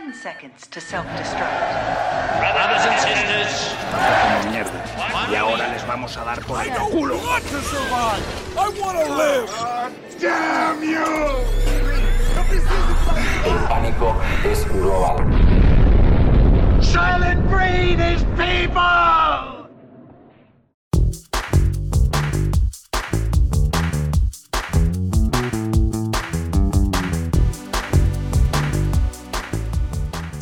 10 seconds to self-destruct. Brothers and sisters, mierda. Y ahora les vamos a dar por el culo. want to survive. I want to live. Damn you! El pánico es global. Silent Breed is people!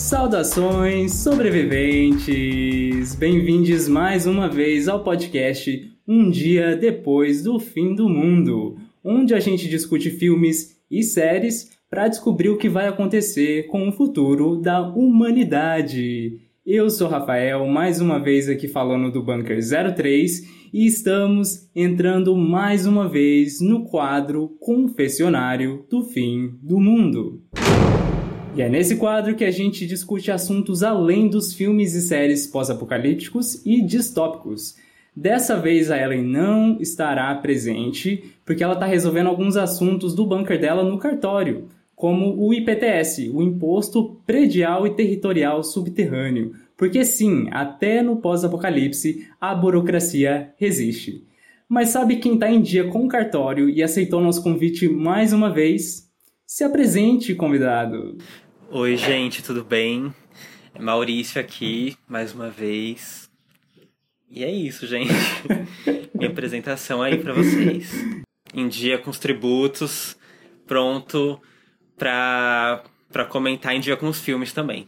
Saudações, sobreviventes! Bem-vindos mais uma vez ao podcast Um Dia Depois do Fim do Mundo, onde a gente discute filmes e séries para descobrir o que vai acontecer com o futuro da humanidade. Eu sou Rafael, mais uma vez aqui falando do Bunker 03 e estamos entrando mais uma vez no quadro Confessionário do Fim do Mundo. E é nesse quadro que a gente discute assuntos além dos filmes e séries pós-apocalípticos e distópicos. Dessa vez a Ellen não estará presente porque ela está resolvendo alguns assuntos do bunker dela no cartório, como o IPTS, o Imposto Predial e Territorial Subterrâneo. Porque sim, até no pós-apocalipse a burocracia resiste. Mas sabe quem está em dia com o cartório e aceitou nosso convite mais uma vez? Se apresente, convidado. Oi, gente, tudo bem? É Maurício aqui, mais uma vez. E é isso, gente. Minha apresentação aí para vocês. Em dia com os tributos, pronto pra, pra comentar em dia com os filmes também.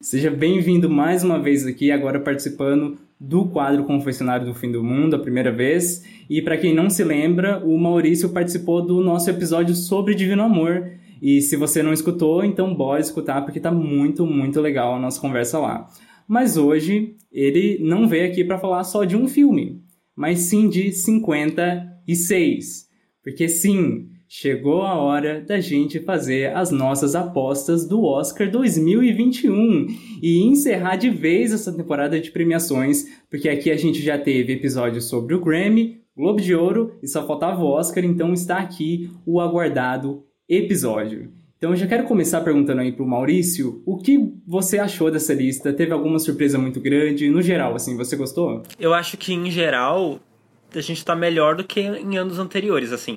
Seja bem-vindo mais uma vez aqui, agora participando do quadro Confessionário do Fim do Mundo, a primeira vez. E para quem não se lembra, o Maurício participou do nosso episódio sobre Divino Amor. E se você não escutou, então bora escutar, porque tá muito, muito legal a nossa conversa lá. Mas hoje ele não veio aqui para falar só de um filme, mas sim de 56. Porque sim, chegou a hora da gente fazer as nossas apostas do Oscar 2021 e encerrar de vez essa temporada de premiações, porque aqui a gente já teve episódios sobre o Grammy, Globo de Ouro e só faltava o Oscar, então está aqui o aguardado episódio. Então eu já quero começar perguntando aí pro Maurício, o que você achou dessa lista? Teve alguma surpresa muito grande? No geral, assim, você gostou? Eu acho que, em geral, a gente tá melhor do que em anos anteriores, assim.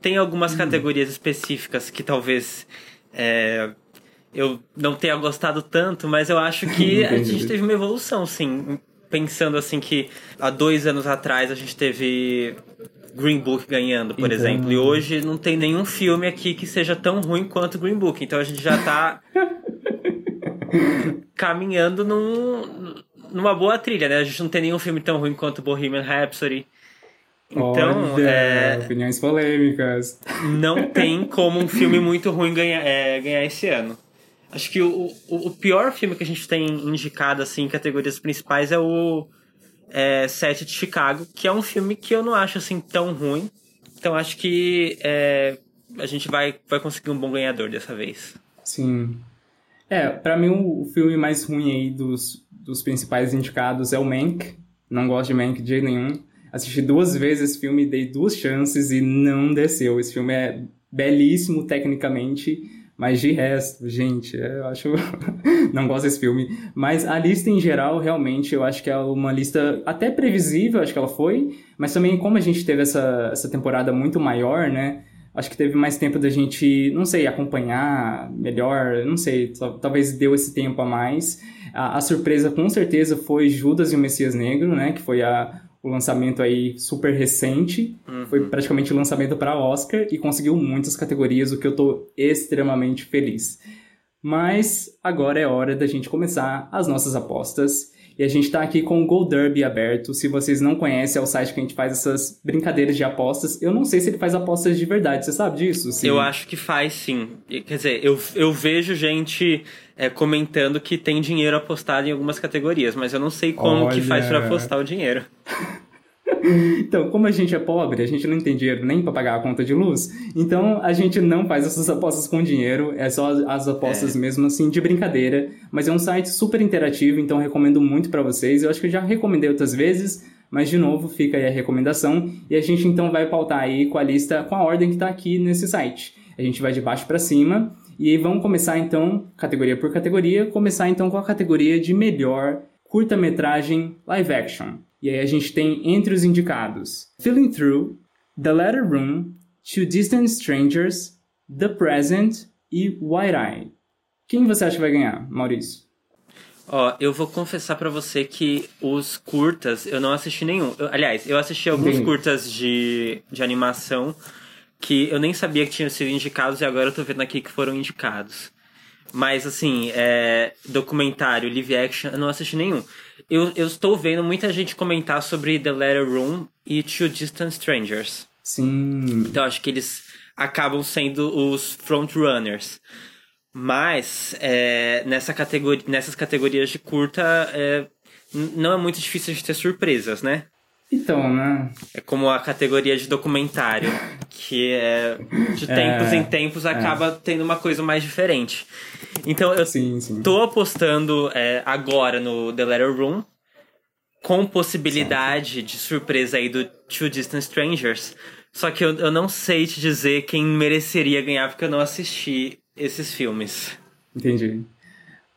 Tem algumas Hum. categorias específicas que talvez é, eu não tenha gostado tanto, mas eu acho que a gente teve uma evolução, sim. Pensando assim que há dois anos atrás a gente teve Green Book ganhando, por Então- exemplo, e hoje não tem nenhum filme aqui que seja tão ruim quanto Green Book. Então a gente já tá caminhando num, numa boa trilha, né? A gente não tem nenhum filme tão ruim quanto Bohemian Rhapsody. Então, Olha, é, opiniões polêmicas. não tem como um filme muito ruim ganhar, é, ganhar esse ano. Acho que o, o, o pior filme que a gente tem indicado assim, em categorias principais é o é, Sete de Chicago, que é um filme que eu não acho assim tão ruim. Então acho que é, a gente vai, vai conseguir um bom ganhador dessa vez. Sim. É, pra mim o, o filme mais ruim aí dos, dos principais indicados é o Mank. Não gosto de Mank de jeito nenhum. Assisti duas vezes esse filme, dei duas chances e não desceu. Esse filme é belíssimo tecnicamente, mas de resto, gente, eu acho. não gosto desse filme. Mas a lista em geral, realmente, eu acho que é uma lista até previsível, acho que ela foi. Mas também, como a gente teve essa, essa temporada muito maior, né? Acho que teve mais tempo da gente, não sei, acompanhar melhor, não sei, tal- talvez deu esse tempo a mais. A, a surpresa com certeza foi Judas e o Messias Negro, né? Que foi a, o lançamento aí super recente. Foi praticamente o lançamento para Oscar e conseguiu muitas categorias, o que eu tô extremamente feliz. Mas agora é hora da gente começar as nossas apostas. E a gente tá aqui com o Gold Derby aberto. Se vocês não conhecem, é o site que a gente faz essas brincadeiras de apostas. Eu não sei se ele faz apostas de verdade, você sabe disso? Sim. Eu acho que faz sim. Quer dizer, eu, eu vejo gente é, comentando que tem dinheiro apostado em algumas categorias, mas eu não sei como que faz pra Olha. apostar o dinheiro. Então, como a gente é pobre, a gente não tem dinheiro nem para pagar a conta de luz, então a gente não faz essas apostas com dinheiro, é só as apostas mesmo assim de brincadeira, mas é um site super interativo, então recomendo muito para vocês. Eu acho que eu já recomendei outras vezes, mas de novo fica aí a recomendação e a gente então vai pautar aí com a lista, com a ordem que tá aqui nesse site. A gente vai de baixo para cima E vamos começar então, categoria por categoria, começar então com a categoria de melhor curta-metragem live action. E aí a gente tem entre os indicados Feeling Through, The Letter Room, Two Distant Strangers, The Present e White Eye. Quem você acha que vai ganhar, Maurício? Ó, eu vou confessar pra você que os curtas, eu não assisti nenhum. Eu- aliás, eu assisti alguns Entendi. curtas de, de animação que eu nem sabia que tinham sido indicados e agora eu tô vendo aqui que foram indicados. Mas, assim, é, documentário, live action, eu não assisti nenhum. Eu, eu estou vendo muita gente comentar sobre The Letter Room e Two Distant Strangers. Sim. Então acho que eles acabam sendo os frontrunners. Mas é, nessa categoria, nessas categorias de curta é, não é muito difícil de ter surpresas, né? Então, né? É como a categoria de documentário, que é de tempos em tempos acaba tendo uma coisa mais diferente. Então eu Sim, sim. tô apostando é, agora no The Letter Room, com possibilidade de surpresa aí do Two Distant Strangers. Só que eu, eu não sei te dizer quem mereceria ganhar, porque eu não assisti esses filmes. Entendi.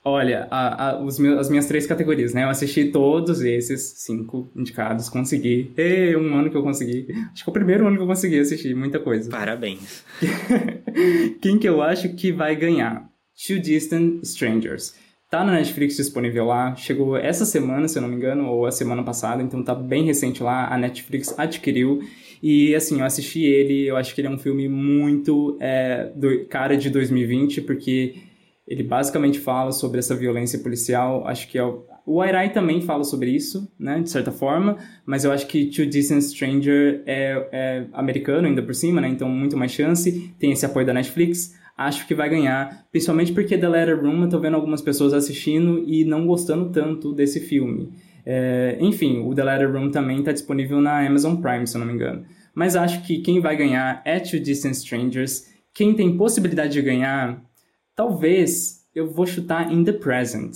Olha, a- a- os meus, as minhas três categorias, né? Eu assisti todos esses cinco indicados, consegui. Ê, um ano que eu consegui. Acho que é o primeiro ano que eu consegui assistir muita coisa. Parabéns. Quem que eu acho que vai ganhar? Two Distant Strangers. Tá na Netflix disponível lá, chegou essa semana, se eu não me engano, ou a semana passada, então tá bem recente lá, a Netflix adquiriu. E assim, eu assisti ele, eu acho que ele é um filme muito é, do, cara de 2020, porque ele basicamente fala sobre essa violência policial, acho que é o, o Airai também fala sobre isso, né, de certa forma, mas eu acho que Two Distant Stranger é, é americano ainda por cima, né, então muito mais chance, tem esse apoio da Netflix, acho que vai ganhar, principalmente porque The Letter Room eu tô vendo algumas pessoas assistindo e não gostando tanto desse filme. É, enfim, o The Letter Room também está disponível na Amazon Prime, se eu não me engano. Mas acho que quem vai ganhar é Two Distant Strangers. Quem tem possibilidade de ganhar, talvez eu vou chutar In the Present.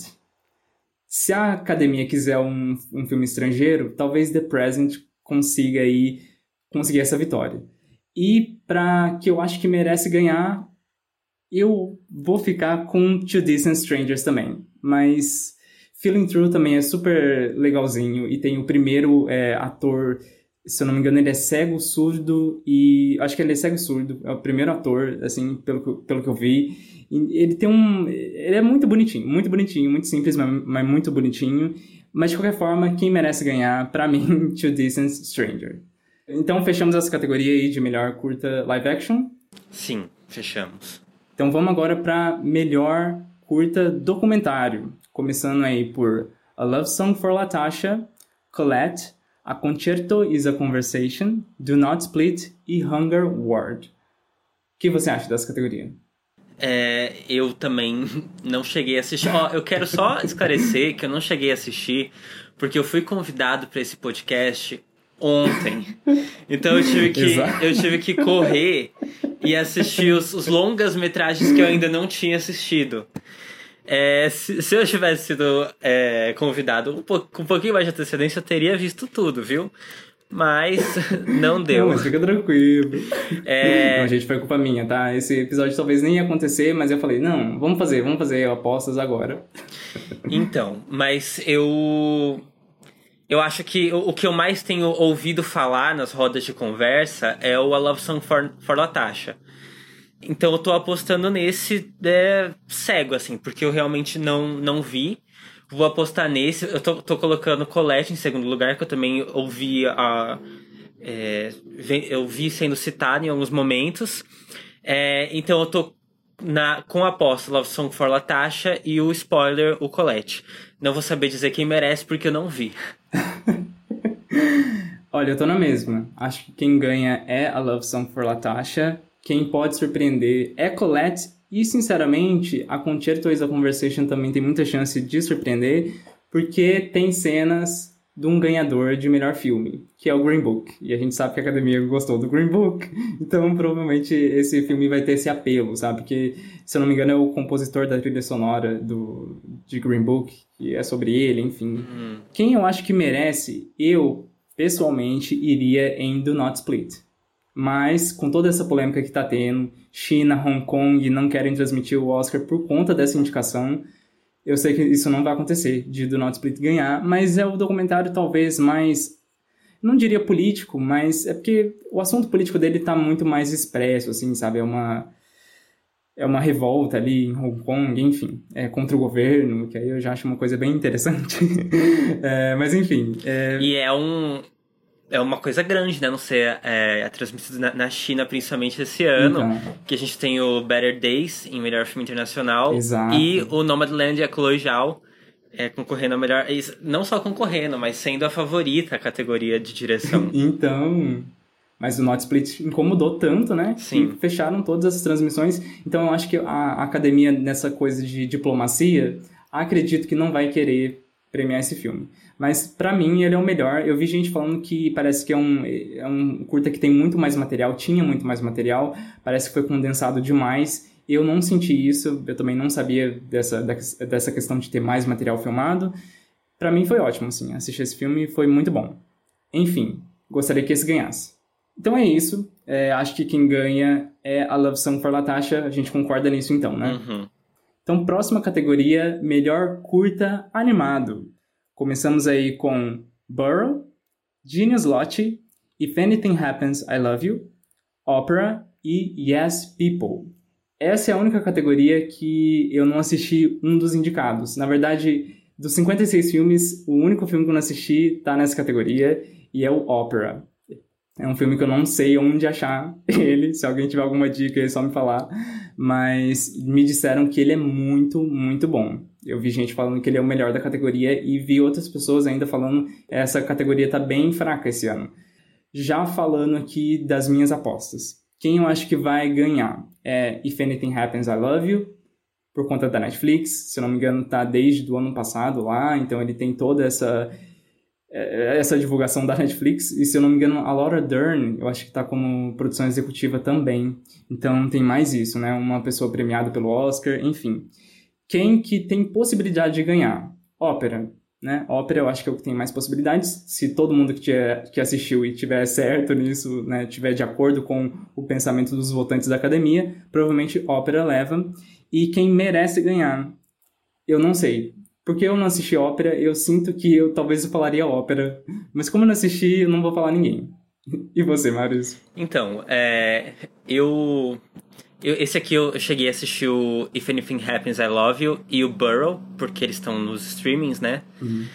Se a academia quiser um, um filme estrangeiro, talvez The Present consiga aí conseguir essa vitória. E para que eu acho que merece ganhar, eu vou ficar com Two Distant Strangers também. Mas Feeling Through também é super legalzinho e tem o primeiro é, ator, se eu não me engano, ele é cego, surdo e acho que ele é cego surdo, é o primeiro ator, assim, pelo que, pelo que eu vi. E ele tem um, ele é muito bonitinho, muito bonitinho, muito simples, mas, mas muito bonitinho. Mas de qualquer forma, quem merece ganhar, pra mim, Two Distant Stranger. Então fechamos essa categoria aí de melhor curta live action. Sim, fechamos. Então vamos agora para melhor curta documentário, começando aí por A Love Song for Latasha, Colette, A Concerto is a Conversation, Do Not Split e Hunger Ward. O que você acha dessa categoria? É, eu também não cheguei a assistir. Ó, eu quero só esclarecer que eu não cheguei a assistir porque eu fui convidado para esse podcast ontem. Então eu tive que, Exato. eu tive que correr e assistir os, os longas metragens que eu ainda não tinha assistido. É, se, se eu tivesse sido é, convidado um pouco, com um pouquinho mais de antecedência, eu teria visto tudo, viu? Mas não deu. Não, fica tranquilo. É, Não, gente, foi culpa minha, tá? Esse episódio talvez nem ia acontecer, mas eu falei, não, vamos fazer, vamos fazer apostas agora. Então, mas eu. Eu acho que o, o que eu mais tenho ouvido falar nas rodas de conversa é o A Love Song for, for Latasha. Então eu tô apostando nesse é, cego, assim, porque eu realmente não, não vi. Vou apostar nesse. Eu tô, tô colocando Colette em segundo lugar, que eu também ouvi a. é, eu vi sendo citado em alguns momentos. É, então eu tô na, com a aposta Love Song for Latasha e o spoiler, o Colette. Não vou saber dizer quem merece porque eu não vi. Olha, eu tô na mesma. Acho que quem ganha é a Love Song for Latasha. Quem pode surpreender é Colette. E, sinceramente, a Concerto is a Conversation também tem muita chance de surpreender, porque tem cenas de um ganhador de melhor filme, que é o Green Book. E a gente sabe que a academia gostou do Green Book, então provavelmente esse filme vai ter esse apelo, sabe? Porque, se eu não me engano, é o compositor da trilha sonora do, de Green Book, que é sobre ele, enfim. Quem eu acho que merece, eu pessoalmente iria em Do Not Split. Mas com toda essa polêmica que tá tendo, China, Hong Kong não querem transmitir o Oscar por conta dessa indicação. Eu sei que isso não vai acontecer, de Do Not Split ganhar, mas é o documentário talvez mais não diria político, mas é porque o assunto político dele tá muito mais expresso, assim, sabe? É uma é uma revolta ali em Hong Kong, enfim, é contra o governo, que aí eu já acho uma coisa bem interessante. é, mas enfim. É... E é um. É uma coisa grande, né? Não sei, é, é transmitido na, na, China, principalmente esse ano. Então. Que a gente tem o Better Days em melhor filme internacional. Exato. E o Nomadland e a Chloe Zhao é, concorrendo a melhor. Não só concorrendo, mas sendo a favorita a categoria de direção. então. Mas o Not Split incomodou tanto, né? Sim. Que fecharam todas as transmissões. Então eu acho que a academia, nessa coisa de diplomacia, acredito que não vai querer premiar esse filme. Mas para mim ele é o melhor. Eu vi gente falando que parece que é um, é um curta que tem muito mais material, tinha muito mais material, parece que foi condensado demais. Eu não senti isso, eu também não sabia dessa, dessa questão de ter mais material filmado. Para mim foi ótimo, assim, assistir esse filme foi muito bom. Enfim, gostaria que esse ganhasse. Então é isso. É, acho que quem ganha é a Love Song for Latasha. A gente concorda nisso então, né? Uhum. Então, próxima categoria, melhor curta animado. Começamos aí com Burrow, Genius Lottie, If Anything Happens, I Love You, Opera e Yes People. Essa é a única categoria que eu não assisti um dos indicados. Na verdade, dos 56 filmes, o único filme que eu não assisti tá nessa categoria e é o Opera. É um filme que eu não sei onde achar ele. Se alguém tiver alguma dica, é só me falar. Mas me disseram que ele é muito, muito bom. Eu vi gente falando que ele é o melhor da categoria e vi outras pessoas ainda falando essa categoria tá bem fraca esse ano. Já falando aqui das minhas apostas. Quem eu acho que vai ganhar é If Anything Happens, I Love You, por conta da Netflix. Se eu não me engano, tá desde o ano passado lá, então ele tem toda essa essa divulgação da Netflix. E se eu não me engano, a Laura Dern, eu acho que tá como produção executiva também. Então tem mais isso, né? Uma pessoa premiada pelo Oscar, enfim. Quem que tem possibilidade de ganhar? Ópera. Né? Ópera eu acho que é o que tem mais possibilidades. Se todo mundo que, tiver, que assistiu e tiver certo nisso, né, tiver de acordo com o pensamento dos votantes da academia, provavelmente ópera leva. E quem merece ganhar? Eu não sei. Porque eu não assisti ópera, eu sinto que eu talvez eu falaria ópera. Mas como eu não assisti, eu não vou falar ninguém. E você, Marius? Então, é, eu eu, esse aqui eu cheguei a assistir o If Anything Happens, I Love You e o Burrow, porque eles estão nos streamings, né? Uhum.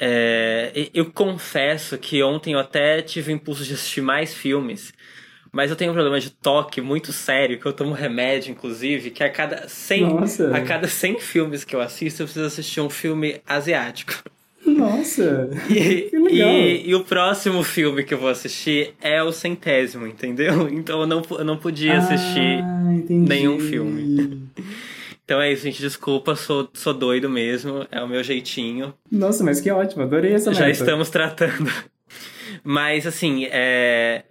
É, eu confesso que ontem eu até tive o impulso de assistir mais filmes, mas eu tenho um problema de toque muito sério, que eu tomo remédio, inclusive, que a cada 100, Nossa. a cada 100 filmes que eu assisto, eu preciso assistir um filme asiático. Nossa! E, que legal! E, e, o próximo filme que eu vou assistir é o centésimo, entendeu? Então eu não, eu não podia assistir ah, nenhum filme. Então é isso, gente. Desculpa, sou, sou doido mesmo. É o meu jeitinho. Nossa, mas que ótimo. Adorei essa Já meta. estamos tratando. Mas, assim, é...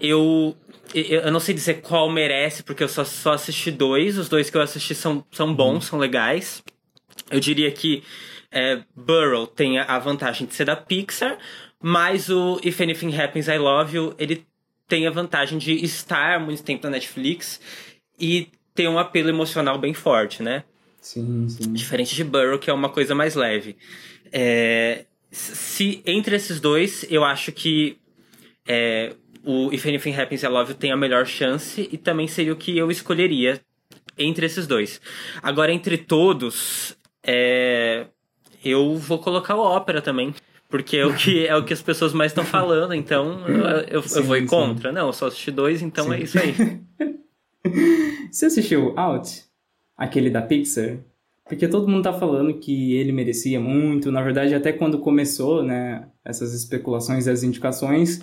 Eu, eu não sei dizer qual merece, porque eu só, só assisti dois. Os dois que eu assisti são, são bons, uhum. são legais. Eu diria que é, Burrow tem a vantagem de ser da Pixar, mas o If Anything Happens, I Love You, ele tem a vantagem de estar muito tempo na Netflix e ter um apelo emocional bem forte, né? Sim, sim. Diferente de Burrow, que é uma coisa mais leve. É, se entre esses dois, eu acho que é, o If Anything Happens, I Love You tem a melhor chance e também seria o que eu escolheria entre esses dois. Agora, entre todos, é, eu vou colocar o ópera também. Porque é o que, é o que as pessoas mais estão falando, então eu, eu, sim, eu vou ir contra. Sim. Não, eu só assisti dois, então sim. é isso aí. Você assistiu Out? Aquele da Pixar? Porque todo mundo tá falando que ele merecia muito. Na verdade, até quando começou, né, essas especulações e as indicações,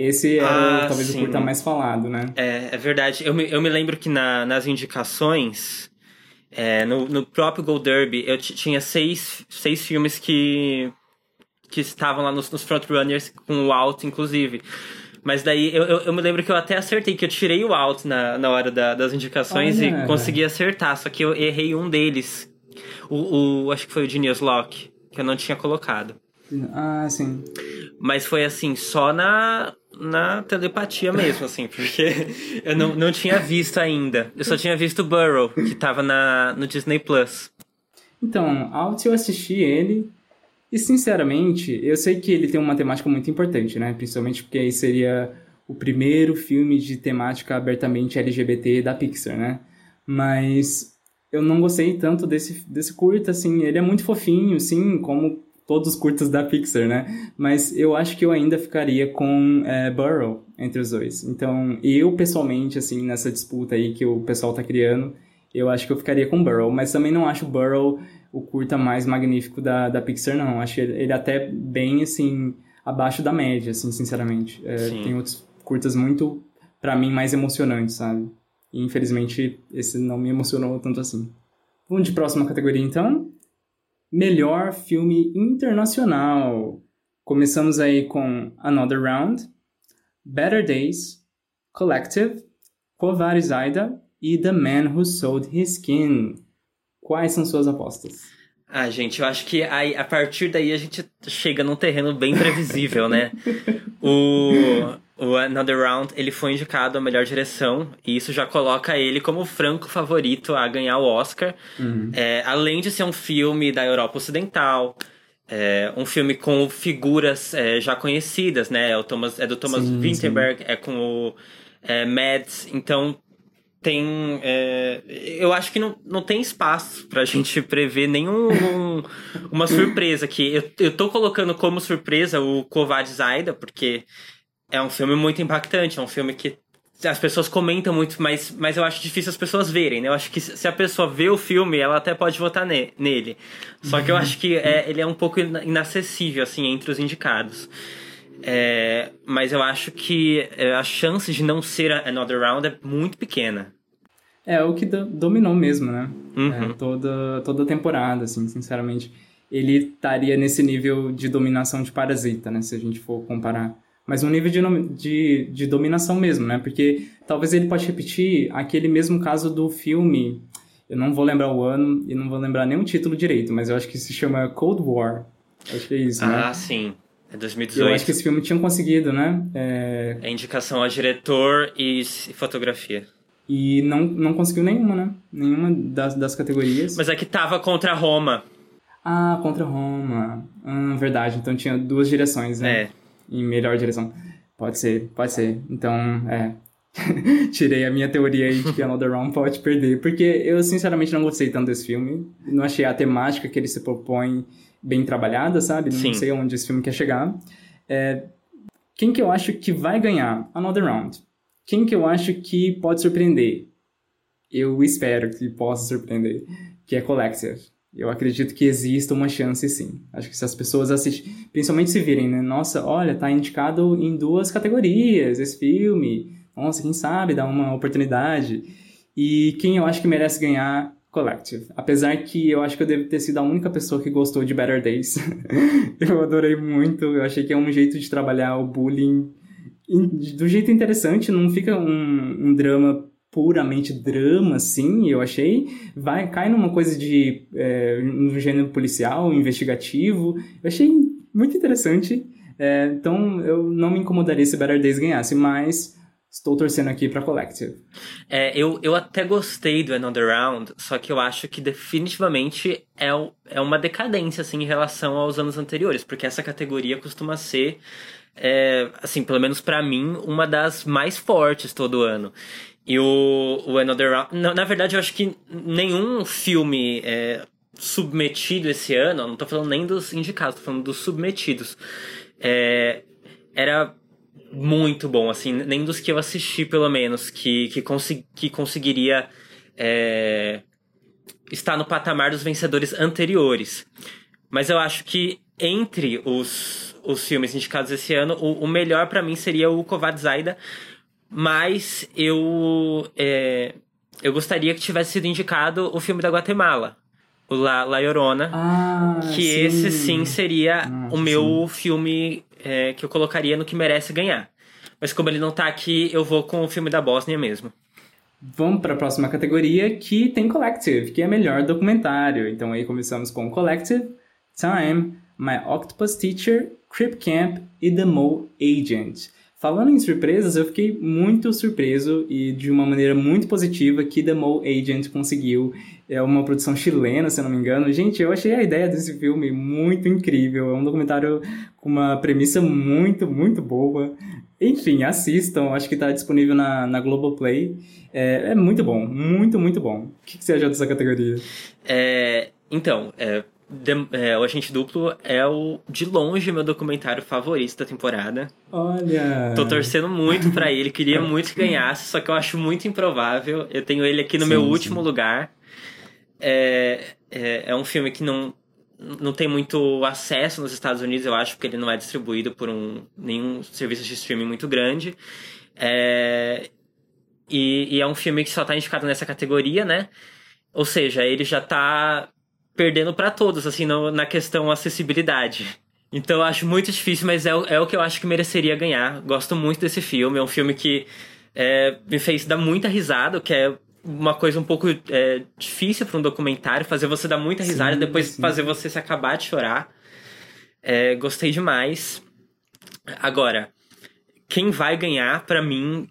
esse era ah, talvez sim. o curta mais falado, né? É, é verdade. Eu me, eu me lembro que na, nas indicações, é, no, no próprio Gold Derby, eu tinha seis, seis filmes que, que estavam lá nos, nos frontrunners, com o Alt, inclusive. Mas daí eu, eu, eu, me lembro que eu até acertei, que eu tirei o Alt na, na hora da, das indicações Olha. e consegui acertar, só que eu errei um deles. O, o acho que foi o Genius Lock, que eu não tinha colocado. Ah, sim. Mas foi assim, só na, na telepatia mesmo, assim, porque eu não, não tinha visto ainda. Eu só tinha visto Burrow, que tava na, no Disney Plus. Então, Out eu assisti ele e, sinceramente, eu sei que ele tem uma temática muito importante, né? Principalmente porque aí seria o primeiro filme de temática abertamente LGBT da Pixar, né? Mas eu não gostei tanto desse, desse curta, assim. Ele é muito fofinho, sim, como todos os curtas da Pixar, né? Mas eu acho que eu ainda ficaria com é, Burrow entre os dois. Então, eu pessoalmente, assim, nessa disputa aí que o pessoal tá criando, eu acho que eu ficaria com Burrow. Mas também não acho Burrow o curta mais magnífico da, da Pixar, não. Acho ele, ele até bem, assim, abaixo da média, assim, sinceramente. É, tem outros curtas muito, para mim, mais emocionantes, sabe? E, infelizmente, esse não me emocionou tanto assim. Vamos de próxima categoria, então? Melhor filme internacional. Começamos aí com Another Round, Better Days, Collective, Kovar Zaida e The Man Who Sold His Skin. Quais são suas apostas? Ah, gente, eu acho que aí, a partir daí a gente chega num terreno bem previsível, né? o, o Another Round, ele foi indicado a melhor direção, e isso já coloca ele como franco favorito a ganhar o Oscar. Uhum. É, além de ser um filme da Europa Ocidental, é, um filme com figuras é, já conhecidas, né? É, o Thomas, é do Thomas Sim, Vinterberg, é com o é, Mads, então tem. é, eu acho que não, não tem espaço pra gente prever nenhum um- uma surpresa aqui. Eu, eu tô colocando como surpresa o Kovács Zaida, porque é um filme muito impactante, é um filme que as pessoas comentam muito, mas, mas eu acho difícil as pessoas verem, né? Eu acho que se a pessoa vê o filme, ela até pode votar ne- nele. Só que eu acho que é, ele é um pouco ina- inacessível, assim, entre os indicados. É, mas eu acho que é, a chance de não ser Another Round é muito pequena. É o que do- dominou mesmo, né? Uhum. É, toda, toda a temporada, assim, sinceramente. Ele estaria nesse nível de dominação de Parasita, né? Se a gente for comparar. Mas um nível de, de, de dominação mesmo, né? Porque talvez ele pode repetir aquele mesmo caso do filme. Eu não vou lembrar o ano e não vou lembrar nem o título direito, mas eu acho que se chama Cold War. Acho que é isso, né? Ah, sim. É Eu 2018. acho que esse filme tinha conseguido, né? É, É indicação a diretor e fotografia. e não, não conseguiu nenhuma, né? Nenhuma das, das categorias. Mas é que tava contra Roma. Ah, contra Roma. Hum, verdade. Então tinha duas direções, né? É. Em melhor direção. Pode ser, pode ser. Então, é. Tirei a minha teoria aí de que Another Round pode perder. Porque eu, sinceramente, não gostei tanto desse filme. Não achei a temática que ele se propõe bem trabalhada, sabe? Não Sim. sei onde esse filme quer chegar. É, Quem que eu acho que vai ganhar Another Round? Quem que eu acho que pode surpreender? Eu espero que possa surpreender. Que é Collective. Eu acredito que exista uma chance sim. Acho que se as pessoas assistirem, principalmente se virem, né? Nossa, olha, tá indicado em duas categorias esse filme. Nossa, quem sabe dá uma oportunidade. E quem eu acho que merece ganhar, Collective. Apesar que eu acho que eu devo ter sido a única pessoa que gostou de Better Days. eu adorei muito, eu achei que é um jeito de trabalhar o bullying in- do jeito interessante, não fica um, um drama puramente drama, assim, eu achei. Vai, cai numa coisa de. É, no gênero policial, investigativo. Eu achei muito interessante. É, então eu não me incomodaria se Better Days ganhasse, mas estou torcendo aqui pra Collective. É, eu, eu até gostei do Another Round, só que eu acho que definitivamente é, é uma decadência, assim, em relação aos anos anteriores, porque essa categoria costuma ser, é, assim, pelo menos pra mim, uma das mais fortes todo ano. E o, o Another Round... Na, na verdade, eu acho que nenhum filme é, submetido esse ano, não tô falando nem dos indicados, tô falando dos submetidos, é, era muito bom, assim, nem dos que eu assisti, pelo menos, que, que, consi que conseguiria é, estar no patamar dos vencedores anteriores. Mas eu acho que entre os, os filmes indicados esse ano, o, o melhor pra mim seria o Kovad Zaida, mas eu, é, eu gostaria que tivesse sido indicado o filme da Guatemala, o La, La Llorona. Ah, Que sim. esse sim seria Ah, o meu filme é, que eu colocaria no que merece ganhar. Mas como ele não tá aqui, eu vou com o filme da Bósnia mesmo. Vamos para a próxima categoria que tem Collective, que é melhor documentário. Então aí começamos com Collective, Time, My Octopus Teacher, Crip Camp e The Mole Agent. Falando em surpresas, eu fiquei muito surpreso e de uma maneira muito positiva que The Mole Agent conseguiu. É uma produção chilena, se eu não me engano. Gente, eu achei a ideia desse filme muito incrível. É um documentário com uma premissa muito, muito boa. Enfim, assistam. Acho que está disponível na, na Globoplay. É, é muito bom, muito, muito bom. O que, que você achou dessa categoria? É, então, é, The- é, o Agente Duplo é o, de longe, meu documentário favorito da temporada. Olha. Tô torcendo muito pra ele, queria muito que ganhasse, só que eu acho muito improvável. Eu tenho ele aqui no Sim, meu sim. último lugar. É, é, é um filme que não, não tem muito acesso nos Estados Unidos, eu acho, porque ele não é distribuído por um, nenhum serviço de streaming muito grande. É, e, e é um filme que só tá indicado nessa categoria, né? Ou seja, ele já tá perdendo pra todos, assim, no- na questão acessibilidade. Então eu acho muito difícil, mas é, o- é o que eu acho que mereceria ganhar. Gosto muito desse filme. É um filme que é, me fez dar muita risada, o que é uma coisa um pouco é, difícil para um documentário, fazer você dar muita risada Sim, depois sim. fazer você se acabar de chorar. É, gostei demais. Agora, quem vai ganhar, pra mim,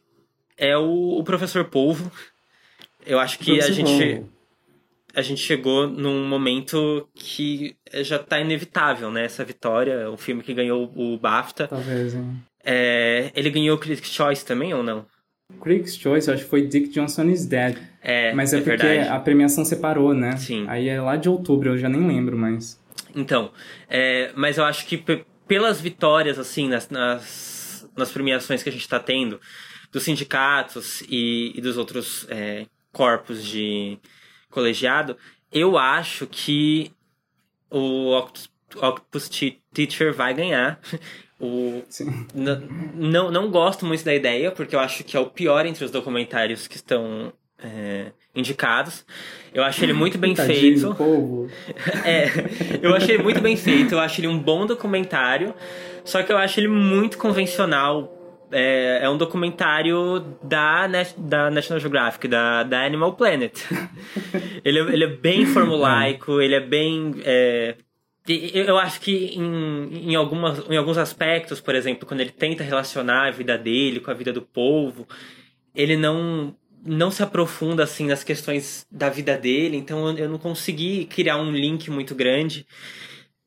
é o, o Professor Polvo. Eu acho que a Professor gente Polvo. A gente chegou num momento que já tá inevitável, né? Essa vitória, o filme que ganhou o BAFTA. Talvez, hein? É, ele ganhou o Critics' Choice também ou não? Critics' Choice, eu acho que foi Dick Johnson is Dead. É, Mas é, porque verdade. a premiação separou, né? Sim. Aí é lá de outubro, eu já nem lembro mais. Então, é, mas eu acho que pe- pelas vitórias, assim, nas, nas, nas premiações que a gente tá tendo, dos sindicatos e, e dos outros é, corpos de colegiado, eu acho que o Octopus, Octopus Te- Teacher vai ganhar. O, não, não gosto muito da ideia, porque eu acho que é o pior entre os documentários que estão é, indicados. Eu acho ele muito bem Tadinho feito. povo. É, eu achei ele muito bem feito, eu acho ele um bom documentário, só que eu acho ele muito convencional. É, é um documentário da, da National Geographic, da, da Animal Planet. ele, é- ele é bem formulaico, ele é bem. é, eu acho que em, em, algumas, em alguns aspectos, por exemplo, quando ele tenta relacionar a vida dele com a vida do povo, ele não não se aprofunda assim nas questões da vida dele, então eu não consegui criar um link muito grande.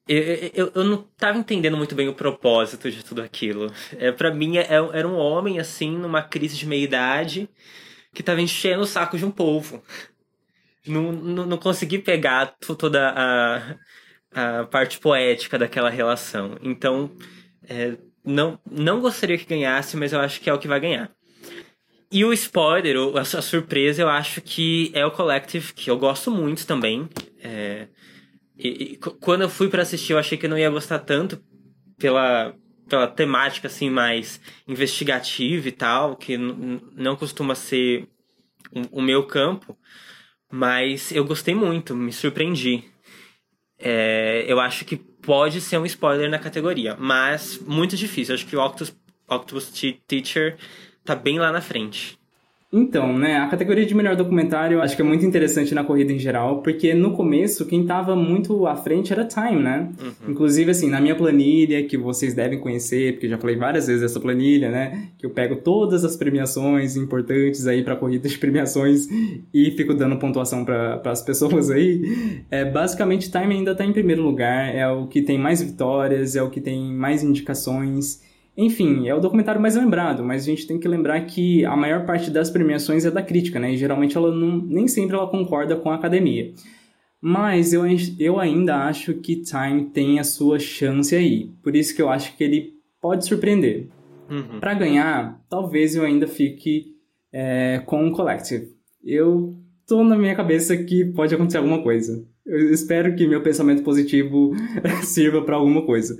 Eu, eu, eu não tava entendendo muito bem o propósito de tudo aquilo. É, para mim, é, era um homem, assim, numa crise de meia-idade, que tava enchendo o saco de um povo. Não, não, não consegui pegar to- toda a, a parte poética daquela relação. Então, é, não, não gostaria que ganhasse, mas eu acho que é o que vai ganhar. E o spoiler, a surpresa, eu acho que é o Collective, que eu gosto muito também. É, e, e qu- quando eu fui pra assistir, eu achei que eu não ia gostar tanto pela, pela temática assim mais investigativa e tal, que não costuma ser o, meu campo. Mas eu gostei muito, me surpreendi. É, eu acho que pode ser um spoiler na categoria, mas muito difícil. Acho que o Octopus, Octopus Te- Teacher tá bem lá na frente. Então, né, a categoria de melhor documentário eu acho que é muito interessante na corrida em geral, porque no começo quem tava muito à frente era Time, né? Inclusive, assim, na minha planilha, que vocês devem conhecer, porque já falei várias vezes essa planilha, né? Que eu pego todas as premiações importantes aí pra corrida de premiações e fico dando pontuação para as pessoas aí. É, basicamente, Time ainda tá em primeiro lugar, é o que tem mais vitórias, é o que tem mais indicações. Enfim, é o documentário mais lembrado, mas a gente tem que lembrar que a maior parte das premiações é da crítica, né? E geralmente ela não, nem sempre ela concorda com a academia. Mas eu, eu ainda acho que Time tem a sua chance aí. Por isso que eu acho que ele pode surpreender. Uhum. Pra ganhar, talvez eu ainda fique é, com o Collective. Eu tô na minha cabeça que pode acontecer alguma coisa. Eu espero que meu pensamento positivo sirva pra alguma coisa.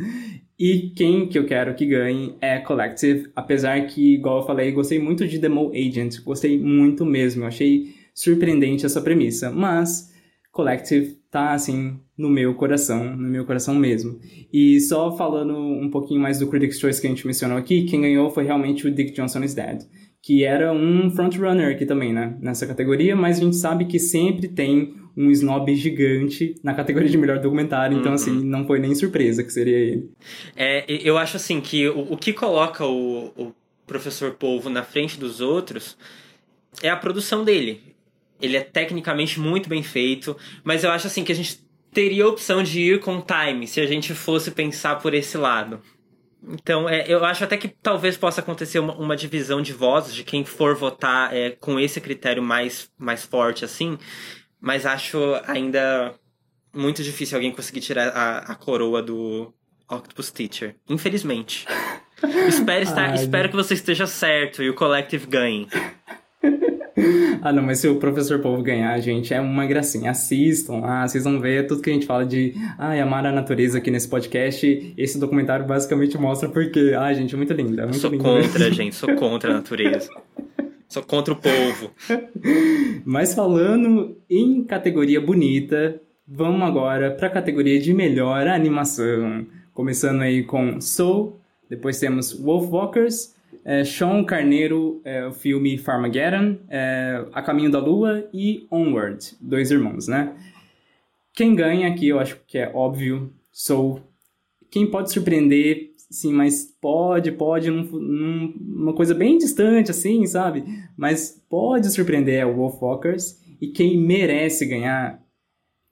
E quem que eu quero que ganhe é Collective, apesar que, igual eu falei, gostei muito de Mole Agent, gostei muito mesmo, eu achei surpreendente essa premissa, mas Collective tá, assim, no meu coração, no meu coração mesmo. E só falando um pouquinho mais do Critics' Choice que a gente mencionou aqui, quem ganhou foi realmente o Dick Johnson is Dead, que era um frontrunner aqui também, né, nessa categoria, mas a gente sabe que sempre tem um snob gigante na categoria de melhor documentário, então Uhum. assim, não foi nem surpresa que seria ele. É, eu acho assim que o, o que coloca o, o professor Polvo na frente dos outros é a produção dele. Ele é tecnicamente muito bem feito, mas eu acho assim que a gente teria a opção de ir com time se a gente fosse pensar por esse lado. Então, é, eu acho até que talvez possa acontecer uma, uma divisão de vozes de quem for votar é, com esse critério mais, mais forte, assim. Mas acho ainda muito difícil alguém conseguir tirar a, a coroa do Octopus Teacher. Infelizmente. espero estar, Ai, espero que você esteja certo e o Collective ganhe. Ah, não, mas se o Professor Povo ganhar, gente, é uma gracinha. Assistam lá, vocês vão ver tudo que a gente fala de ai, amar a natureza aqui nesse podcast. Esse documentário basicamente mostra porque, ai, gente, é muito lindo. É muito Sou contra, mesmo. gente, sou contra a natureza. Sou contra o povo. Mas falando em categoria bonita, vamos agora para a categoria de melhor animação. Começando aí com Soul, depois temos Wolfwalkers, é, Sean Carneiro, é, o filme Farmageddon, é, A Caminho da Lua e Onward, dois irmãos, né? Quem ganha aqui, eu acho que é óbvio, Soul. Quem pode surpreender, sim, mas pode, pode, num, num, uma coisa bem distante, assim, sabe? Mas pode surpreender é o Wolfwalkers. E quem merece ganhar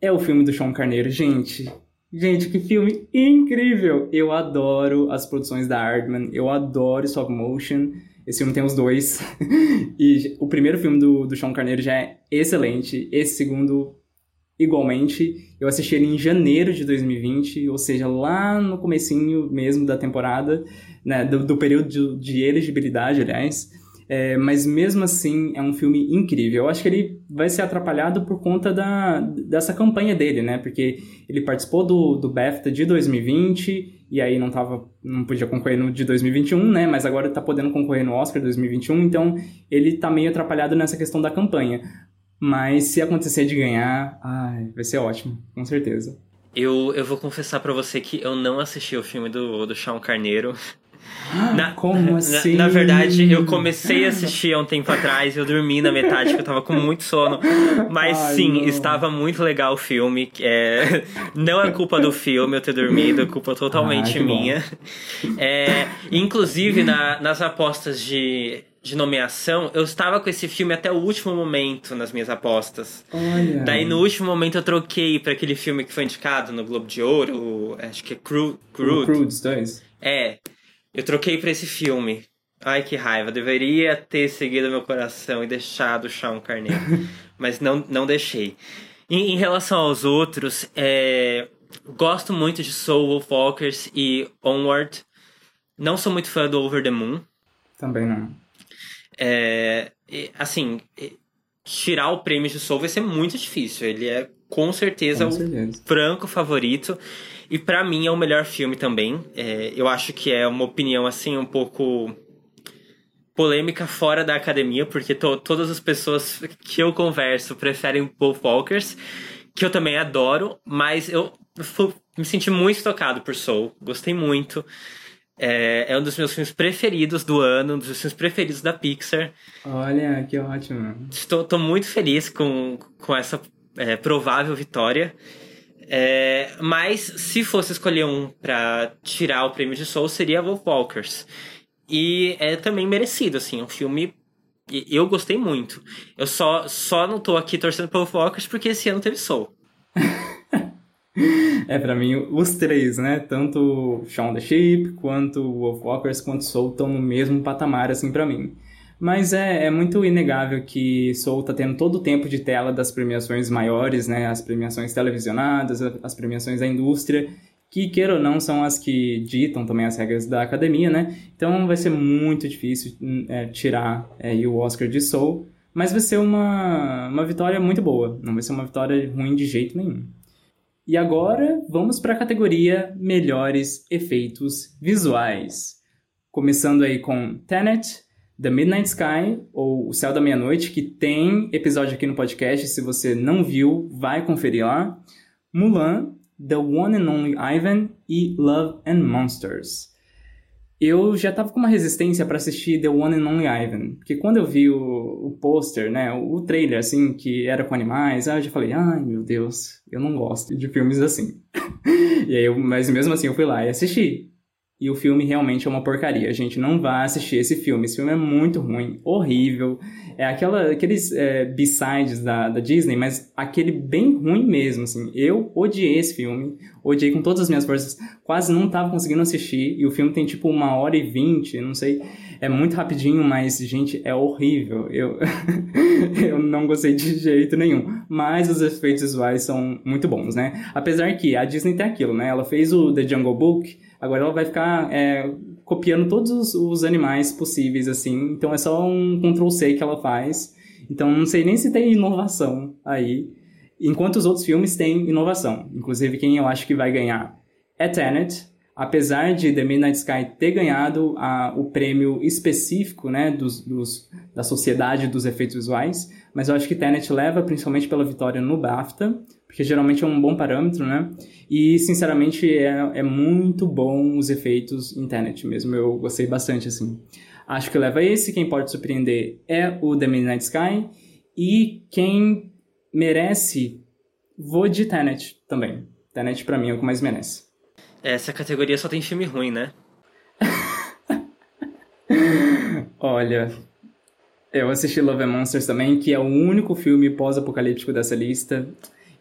é o filme do Sean Carneiro. Gente, gente, que filme incrível! Eu adoro as produções da Aardman, eu adoro stop motion. Esse filme tem os dois. e o primeiro filme do, do Sean Carneiro já é excelente. Esse segundo, igualmente. Eu assisti ele em janeiro de 2020, ou seja, lá no comecinho mesmo da temporada, né, do, do período de, de elegibilidade, aliás. É, mas mesmo assim é um filme incrível. Eu acho que ele vai ser atrapalhado por conta da, dessa campanha dele, né? Porque ele participou do, do BAFTA de 2020 e aí não, tava, não podia concorrer no de 2021, né? Mas agora tá podendo concorrer no Oscar 2021, então ele tá meio atrapalhado nessa questão da campanha. Mas se acontecer de ganhar, ai, vai ser ótimo, com certeza. Eu, eu vou confessar pra você que eu não assisti o filme do, do Sean Carneiro. Na, Como na- assim? Na, verdade, eu comecei a assistir há um tempo atrás, eu dormi na metade, porque eu tava com muito sono. Mas Ai, sim, não. estava muito legal o filme. É, não é culpa do filme eu ter dormido, é culpa totalmente bom. minha. É, inclusive, na- nas apostas de, de nomeação, eu estava com esse filme até o último momento nas minhas apostas. Olha. Daí no último momento eu troquei pra aquele filme que foi indicado no Globo de Ouro, acho que é Cru, O Crude. Crudes 2. É, eu troquei pra esse filme. Ai, que raiva. Deveria ter seguido meu coração e deixado o Sean Carneiro. Mas não, não deixei. Em, em relação aos outros, é, gosto muito de Soul, Wolfwalkers e Onward. Não sou muito fã do Over the Moon. Também não. É, assim, tirar o prêmio de Soul vai ser muito difícil. Ele é com certeza Com o certeza. franco favorito. E pra mim é o melhor filme também. É, eu acho que é uma opinião assim um pouco polêmica fora da academia, porque to- todas as pessoas que eu converso preferem Wolfwalkers, que eu também adoro, mas eu me senti muito tocado por Soul. Gostei muito. É, é um dos meus filmes preferidos do ano, um dos meus filmes preferidos da Pixar. Olha, que ótimo. Estou, tô muito feliz com, com essa é, provável vitória. É, mas se fosse escolher um pra tirar o prêmio de Soul, seria Wolfwalkers. E é também merecido, assim, é um filme. Eu gostei muito. Eu só, só não tô aqui torcendo pro Wolfwalkers porque esse ano teve Soul. É, pra mim, os três, né? Tanto Shaun the Sheep, quanto Wolfwalkers, quanto Soul estão no mesmo patamar, assim, pra mim. Mas é, é muito inegável que Soul tá tendo todo o tempo de tela das premiações maiores, né? As premiações televisionadas, as premiações da indústria, que, queira ou não, são as que ditam também as regras da academia, né? Então vai ser muito difícil hum, é, tirar é, o Oscar de Soul, mas vai ser uma, uma vitória muito boa, não vai ser uma vitória ruim de jeito nenhum. E agora vamos para a categoria Melhores Efeitos Visuais. Começando aí com Tenet, The Midnight Sky, ou O Céu da Meia-Noite, que tem episódio aqui no podcast. Se você não viu, vai conferir lá. Mulan, The One and Only Ivan e Love and Monsters. eu já tava com uma resistência para assistir The One and Only Ivan. Porque quando eu vi o, o pôster, né, o, trailer, assim, que era com animais, aí eu já falei, ai meu Deus, eu não gosto de filmes assim. e aí eu, mas mesmo assim eu fui lá e assisti. E o filme realmente é uma porcaria. A gente não vai assistir esse filme. Esse filme é muito ruim, horrível. É aquela, aqueles é, B-sides da, da Disney, mas aquele bem ruim mesmo, assim. Eu odiei esse filme, odiei com todas as minhas forças. Quase não tava conseguindo assistir. E o filme tem tipo uma hora e vinte, não sei. É muito rapidinho, mas, gente, é horrível. Eu, eu não gostei de jeito nenhum. Mas os efeitos visuais são muito bons, né? Apesar que a Disney tem aquilo, né? Ela fez o The Jungle Book Agora ela vai ficar é, copiando todos os, os, animais possíveis, assim. Então é só um Ctrl-C que ela faz. Então não sei nem se tem inovação aí. Enquanto os outros filmes têm inovação. Inclusive, quem eu acho que vai ganhar é Tenet. Apesar de The Midnight Sky ter ganhado a, o prêmio específico né, dos, dos, da Sociedade dos Efeitos Visuais, mas eu acho que Tenet leva principalmente pela vitória no BAFTA, porque geralmente é um bom parâmetro, né? E, sinceramente, é, é muito bom os efeitos internet mesmo. Eu gostei bastante, assim. Acho que leva esse. Quem pode surpreender é o The Midnight Sky. E quem merece, vou de Tenet também. Tenet, pra mim, é o que mais merece. Essa categoria só tem filme ruim, né? Olha, eu assisti Love and Monsters também, que é o único filme pós-apocalíptico dessa lista.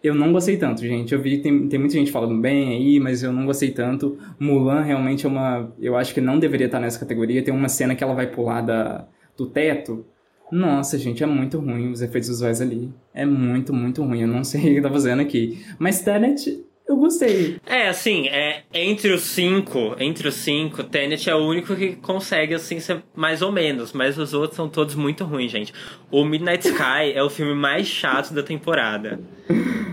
Eu não gostei tanto, gente. Eu vi, tem, tem muita gente falando bem aí, mas eu não gostei tanto. Mulan realmente é uma. Eu acho que não deveria estar nessa categoria. Tem uma cena que ela vai pular da, do teto. Nossa, gente, é muito ruim os efeitos visuais ali. É muito, muito ruim. Eu não sei o que tá fazendo aqui. Mas Tenet, eu gostei. É, assim, é, entre os cinco, entre os cinco, Tenet é o único que consegue, assim, ser mais ou menos. Mas os outros são todos muito ruins, gente. O Midnight Sky é o filme mais chato da temporada.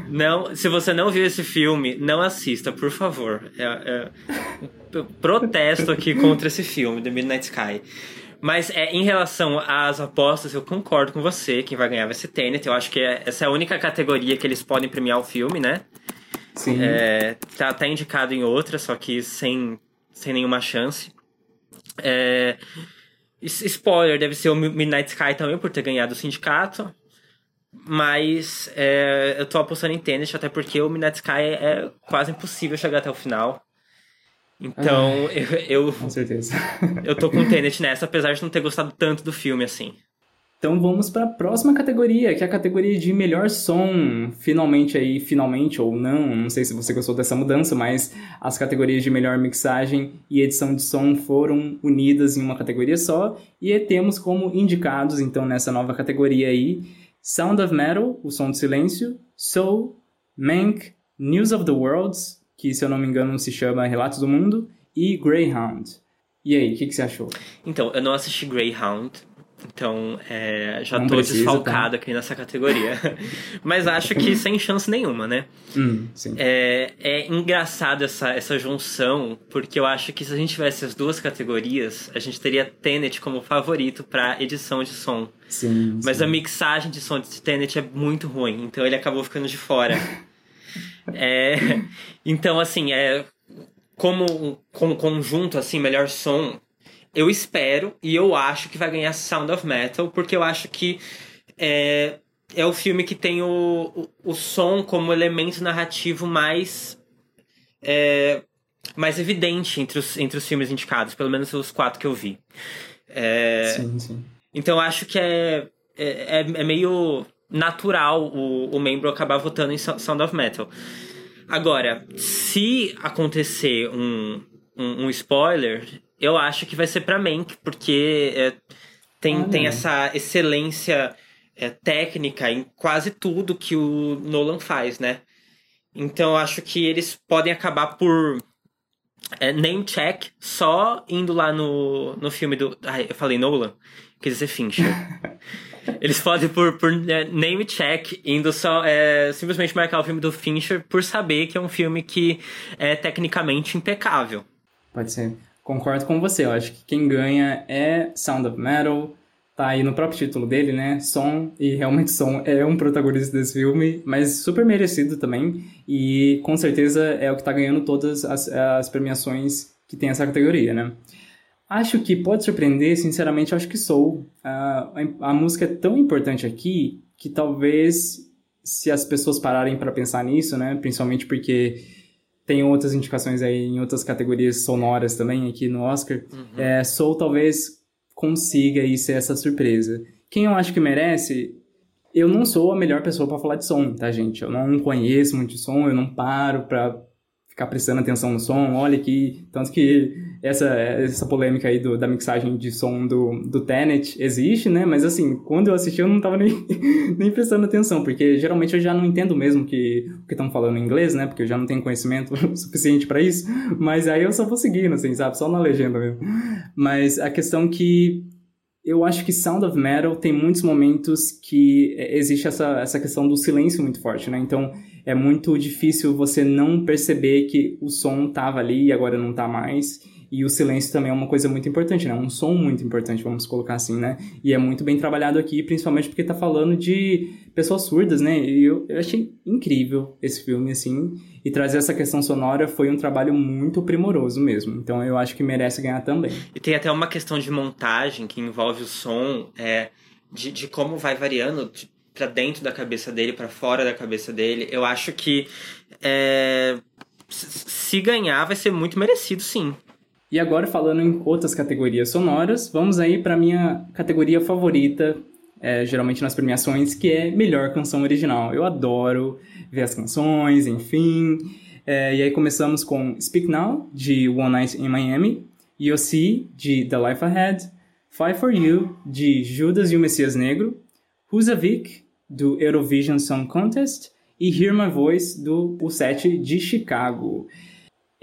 Não, se você não viu esse filme, não assista, por favor. É, é, protesto aqui contra esse filme, The Midnight Sky. Mas é, em relação às apostas, eu concordo com você. Quem vai ganhar vai ser Tenet. Eu acho que é, essa é a única categoria que eles podem premiar o filme, né? Sim. É, tá, tá indicado em outra, só que sem, sem nenhuma chance. É, spoiler, deve ser o Midnight Sky também, por ter ganhado o sindicato. Mas é, eu tô apostando em tênis, até porque o Midnight Sky é quase impossível chegar até o final. Então, eu, eu. Com certeza. eu tô com o Tenet nessa, apesar de não ter gostado tanto do filme, assim. Então vamos para a próxima categoria, que é a categoria de melhor som. Finalmente aí, finalmente ou não, não sei se você gostou dessa mudança, mas as categorias de melhor mixagem e edição de som foram unidas em uma categoria só e temos como indicados então nessa nova categoria aí Sound of Metal, o som do silêncio, Soul, Mank, News of the Worlds, que se eu não me engano se chama Relatos do Mundo, e Greyhound. E aí, o que, que, você achou? Então, eu não assisti Greyhound, então é, já não tô precisa, tá? desfalcado tá? aqui nessa categoria. Mas acho que sem chance nenhuma, né? Hum, é, é engraçado essa, essa junção, porque eu acho que se a gente tivesse as duas categorias, a gente teria Tenet como favorito para edição de som. Sim, Mas sim. a mixagem de som de Tenet é muito ruim, então ele acabou ficando de fora. é, então, assim, é, como um conjunto, assim, melhor som, eu espero e eu acho que vai ganhar Sound of Metal, porque eu acho que é, é o filme que tem o, o, o som como elemento narrativo mais. É, mais evidente entre os, entre os filmes indicados, pelo menos os quatro que eu vi. É, sim, sim. Então acho que é, é, é meio natural o, o membro acabar votando em Sound of Metal. Agora, se acontecer um, um, um spoiler, eu acho que vai ser pra Mank, porque é, tem, tem essa excelência é, técnica em quase tudo que o Nolan faz, né? Então eu acho que eles podem acabar por é, name check só indo lá no, no filme do. Ai, eu falei Nolan, quer dizer Fincher. Eles podem, por, por é, name check, indo só é, simplesmente marcar o filme do Fincher por saber que é um filme que é tecnicamente impecável. Pode ser. Concordo com você, eu acho que quem ganha é Sound of Metal, tá aí no próprio título dele, né? Som, e realmente Som é um protagonista desse filme, mas super merecido também, e com certeza é o que tá ganhando todas as, as premiações que tem essa categoria, né? Acho que pode surpreender, sinceramente, acho que sou. A, a, a música é tão importante aqui que talvez, se as pessoas pararem para pensar nisso, né? Principalmente porque tem outras indicações aí em outras categorias sonoras também aqui no Oscar. Uhum. É, Soul talvez consiga aí ser essa surpresa. Quem eu acho que merece, eu não sou a melhor pessoa para falar de som, tá, gente? Eu não conheço muito som, eu não paro para ficar prestando atenção no som. Olha que tanto que essa essa polêmica aí do, da mixagem de som do, do Tenet existe, né? Mas assim, quando eu assisti eu não tava nem, nem prestando atenção, porque geralmente eu já não entendo mesmo que o que estão falando em inglês, né? Porque eu já não tenho conhecimento suficiente para isso. Mas aí eu só vou seguindo, assim, sabe? Só na legenda mesmo. Mas a questão que eu acho que Sound of Metal tem muitos momentos que existe essa, essa questão do silêncio muito forte, né? Então é muito difícil você não perceber que o som tava ali e agora não tá mais. E o silêncio também é uma coisa muito importante, né? Um som muito importante, vamos colocar assim, né? E é muito bem trabalhado aqui, principalmente porque tá falando de pessoas surdas, né? E eu, eu achei incrível esse filme, assim. E trazer essa questão sonora foi um trabalho muito primoroso mesmo. Então eu acho que merece ganhar também. E tem até uma questão de montagem que envolve o som, é, de, de como vai variando. De para dentro da cabeça dele, para fora da cabeça dele. Eu acho que é, se ganhar vai ser muito merecido, sim. E agora falando em outras categorias sonoras, vamos aí para minha categoria favorita, é, geralmente nas premiações, que é melhor canção original. Eu adoro ver as canções, enfim. É, e aí começamos com Speak Now de One Night in Miami, You de The Life Ahead, Fight for You de Judas e o Messias Negro, Who's a Vic do Eurovision Song Contest e Hear My Voice do o set de Chicago.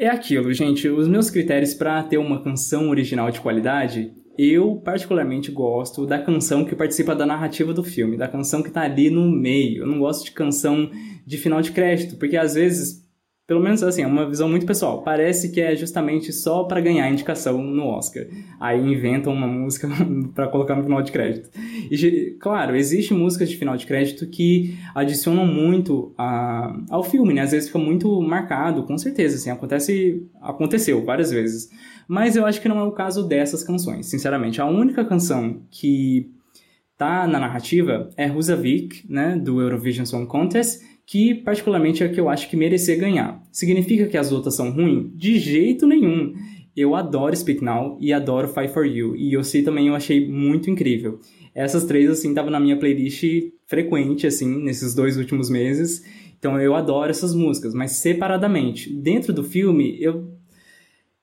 É aquilo, gente, os meus critérios para ter uma canção original de qualidade, eu particularmente gosto da canção que participa da narrativa do filme, da canção que está ali no meio. Eu não gosto de canção de final de crédito, porque às vezes pelo menos assim, é uma visão muito pessoal. Parece que é justamente só para ganhar indicação no Oscar. Aí inventam uma música para colocar no final de crédito. E, claro, existe músicas de final de crédito que adicionam muito a, ao filme, né? Às vezes fica muito marcado, com certeza, assim, acontece, aconteceu várias vezes. Mas eu acho que não é o caso dessas canções, sinceramente. A única canção que tá na narrativa é Rusavik, né, do Eurovision Song Contest, que particularmente é a que eu acho que merecer ganhar. Significa que as outras são ruins? De jeito nenhum. Eu adoro Speak Now e adoro Fight For You. E eu sei também, eu achei muito incrível. Essas três, assim, estavam na minha playlist frequente, assim, nesses dois últimos meses. Então eu adoro essas músicas, mas separadamente. Dentro do filme, eu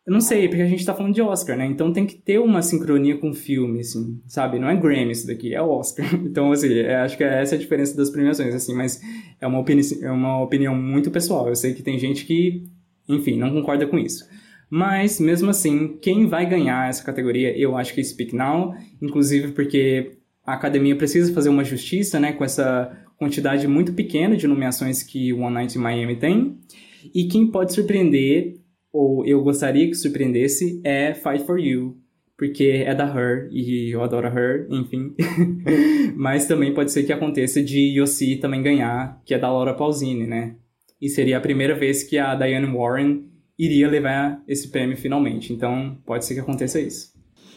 eu não sei, porque a gente tá falando de Oscar, né? Então tem que ter uma sincronia com o filme, assim, sabe? Não é Grammy isso daqui, é Oscar. Então, assim, é, acho que essa é a diferença das premiações, assim, mas é uma, opini é uma opinião muito pessoal. Eu sei que tem gente que, enfim, não concorda com isso. Mas, mesmo assim, quem vai ganhar essa categoria, eu acho que é Speak Now, inclusive porque a academia precisa fazer uma justiça, né, com essa quantidade muito pequena de nomeações que One Night in Miami tem. E quem pode surpreender ou eu gostaria que surpreendesse, é Fight For You, porque é da Her, e eu adoro a Her, enfim. Mas também pode ser que aconteça de Yossi também ganhar, que é da Laura Pausini, né? E seria a primeira vez que a Diane Warren iria levar esse prêmio finalmente. Então, pode ser que aconteça isso.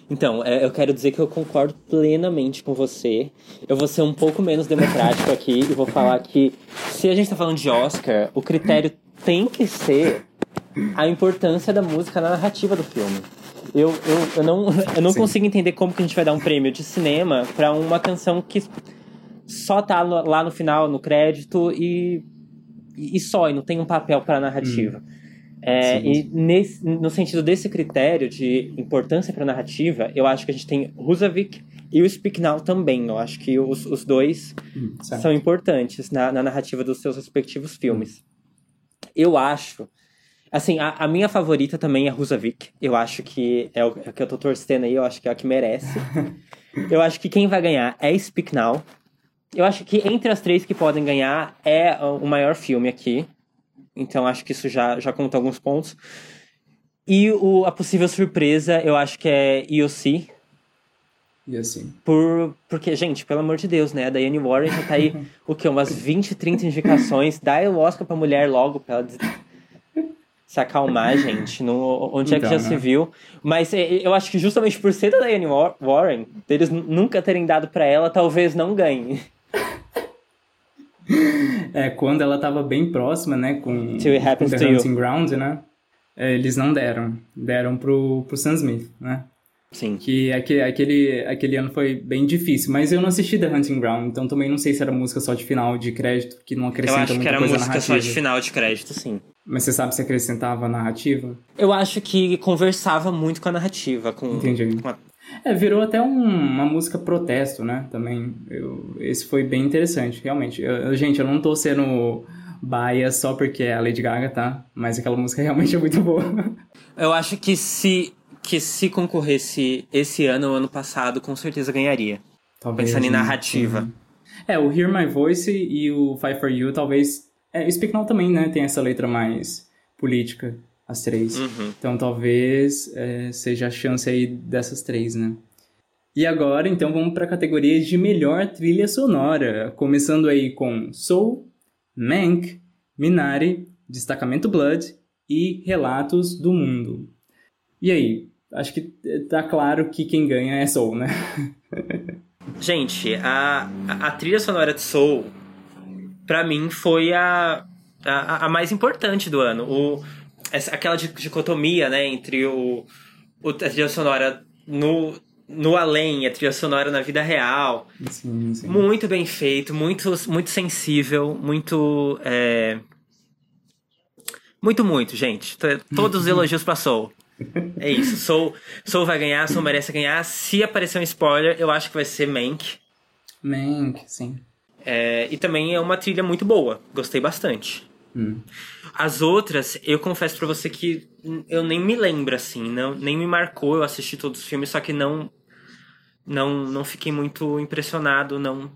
Então, é, eu quero dizer que eu concordo plenamente com você. Eu vou ser um pouco menos democrático aqui e vou falar que se a gente tá falando de Oscar, o critério tem que ser a importância da música na narrativa do filme. Eu, eu, eu não, eu não consigo entender como que a gente vai dar um prêmio de cinema para uma canção que só tá no, lá no final, no crédito, e, e só, e não tem um papel para narrativa. Hum. É, e nesse, no sentido desse critério de importância para narrativa, eu acho que a gente tem Rusavik e o Speak Now também. Eu acho que os, os dois hum, são importantes na, na narrativa dos seus respectivos filmes. Hum. Eu acho Assim, a, a, minha favorita também é Rusavik. Eu acho que é o, é o que eu tô torcendo aí, eu acho que é a que merece. eu acho que quem vai ganhar é Speak Now. Eu acho que entre as três que podem ganhar é o maior filme aqui. Então acho que isso já, já conta alguns pontos. E o, a possível surpresa, eu acho que é EOC. E assim. Por, porque, gente, pelo amor de Deus, né? A Diane Warren já tá aí, o quê? Umas 20, 30 indicações. Dá o Oscar pra mulher logo, pra ela se acalmar, gente. No, onde é que Então, já né? se viu? Mas eu acho que justamente por ser da Diane War- Warren, deles n- nunca terem dado pra ela, talvez não ganhe. É, quando ela tava bem próxima, né, com, Till It com The You. Hunting Ground, né, é, eles não deram. Deram pro, pro Sam Smith, né. Sim. Que aquele, aquele, ano foi bem difícil, mas eu não assisti The Hunting Ground, então também não sei se era música só de final de crédito, que não Eu acrescenta acho que muita era coisa música só narrativa. de final de crédito, sim. Mas você sabe se acrescentava narrativa? Eu acho que conversava muito com a narrativa, com, Entendi. com a- É, virou até um- uma música protesto, né? Também. Eu, esse foi bem interessante, realmente. Eu- eu- gente, eu não tô sendo bias só porque é a Lady Gaga, tá? Mas aquela música realmente é muito boa. Eu acho que se que se concorresse esse ano ou ano passado, com certeza ganharia. Talvez, Pensando em né? narrativa. Uhum. É, o Hear My Voice e o Fight For You, talvez... É, o Speak Now também, né? Tem essa letra mais política, as três. Uhum. Então talvez é, seja a chance aí dessas três, né? E agora, então, vamos para a categoria de melhor trilha sonora. Começando aí com Soul, Mank, Minari, Destacamento Blood e Relatos do Mundo. E aí? Acho que tá claro que quem ganha é Soul, né? Gente, a, a, trilha sonora de Soul, pra mim, foi a, a, a mais importante do ano. O, essa, aquela di- dicotomia, né, entre o, o, a trilha sonora no, no além e a trilha sonora na vida real. Sim, sim. Muito bem feito, muito, muito sensível, muito. é, Muito, muito, gente. Todos os elogios pra Soul. É isso. Soul, Soul vai ganhar, Soul merece ganhar. Se aparecer um spoiler, eu acho que vai ser Mank. Mank, sim. É, e também é uma trilha muito boa. Gostei bastante. Hum. As outras, eu confesso pra você que eu nem me lembro, assim. Não, nem me marcou. Eu assisti todos os filmes, só que não. Não, não fiquei muito impressionado, não.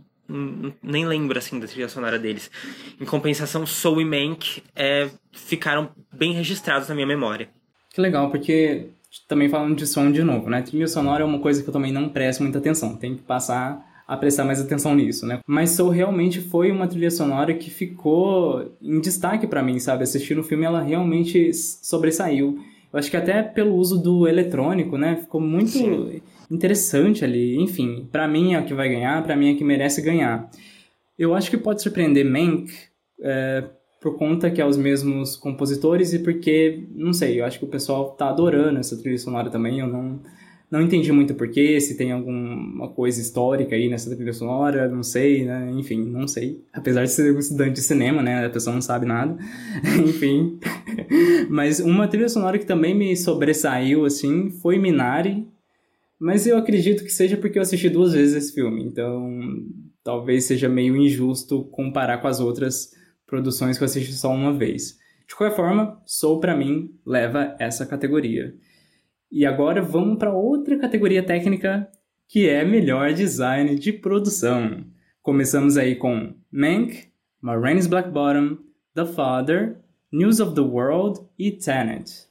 Nem lembro, assim, da trilha sonora deles. Em compensação, Soul e Mank é, ficaram bem registrados na minha memória. Que legal, porque também falando de som de novo, né? Trilha sonora é uma coisa que eu também não presto muita atenção. Tem que passar a prestar mais atenção nisso, né? Mas Soul realmente foi uma trilha sonora que ficou em destaque pra mim, sabe? Assistindo o filme, ela realmente sobressaiu. Eu acho que até pelo uso do eletrônico, né? Ficou muito Sim. interessante ali. Enfim, pra mim é o que vai ganhar, pra mim é o que merece ganhar. Eu acho que pode surpreender Mank é, por conta que é os mesmos compositores e porque, não sei, eu acho que o pessoal tá adorando essa trilha sonora também. Eu não, não entendi muito porquê, se tem alguma coisa histórica aí nessa trilha sonora, não sei, né? Enfim, não sei. Apesar de ser um estudante de cinema, né? A pessoa não sabe nada. Enfim. Mas uma trilha sonora que também me sobressaiu, assim, foi Minari. Mas eu acredito que seja porque eu assisti duas vezes esse filme. Então, talvez seja meio injusto comparar com as outras produções que eu assisti só uma vez. De qualquer forma, Soul pra mim leva essa categoria. E agora vamos para outra categoria técnica que é melhor design de produção. Começamos aí com Mank, Ma Rainey's Black Bottom, The Father, News of the World e Tenet.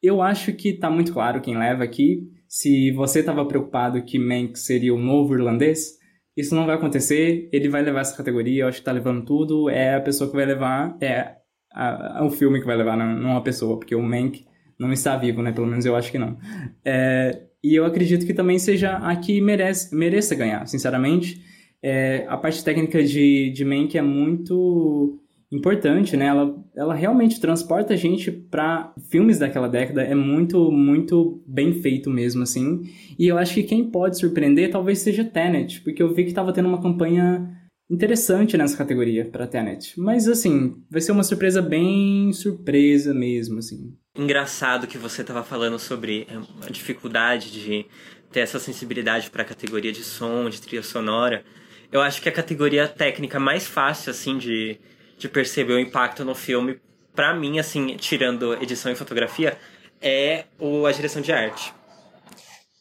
Eu acho que tá muito claro quem leva aqui. Se você estava preocupado que Mank seria o novo irlandês, isso não vai acontecer. Ele vai levar essa categoria. Eu acho que tá levando tudo. É a pessoa que vai levar. É a- a- o filme que vai levar, não, não a pessoa, porque o Mank não está vivo, né? Pelo menos eu acho que não. É, e eu acredito que também seja a que merece, mereça ganhar, sinceramente. É, a parte técnica de, de Mank é muito importante, né? Ela, ela realmente transporta a gente para filmes daquela década. É muito, muito bem feito mesmo, assim. E eu acho que quem pode surpreender talvez seja Tenet, porque eu vi que estava tendo uma campanha interessante nessa categoria para Tenet. Mas, assim, vai ser uma surpresa bem surpresa mesmo, assim. Engraçado que você tava falando sobre é, a dificuldade de ter essa sensibilidade para a categoria de som, de trilha sonora. Eu acho que a categoria técnica mais fácil, assim, de, de perceber o impacto no filme, pra mim, assim, tirando edição e fotografia, é o, a direção de arte.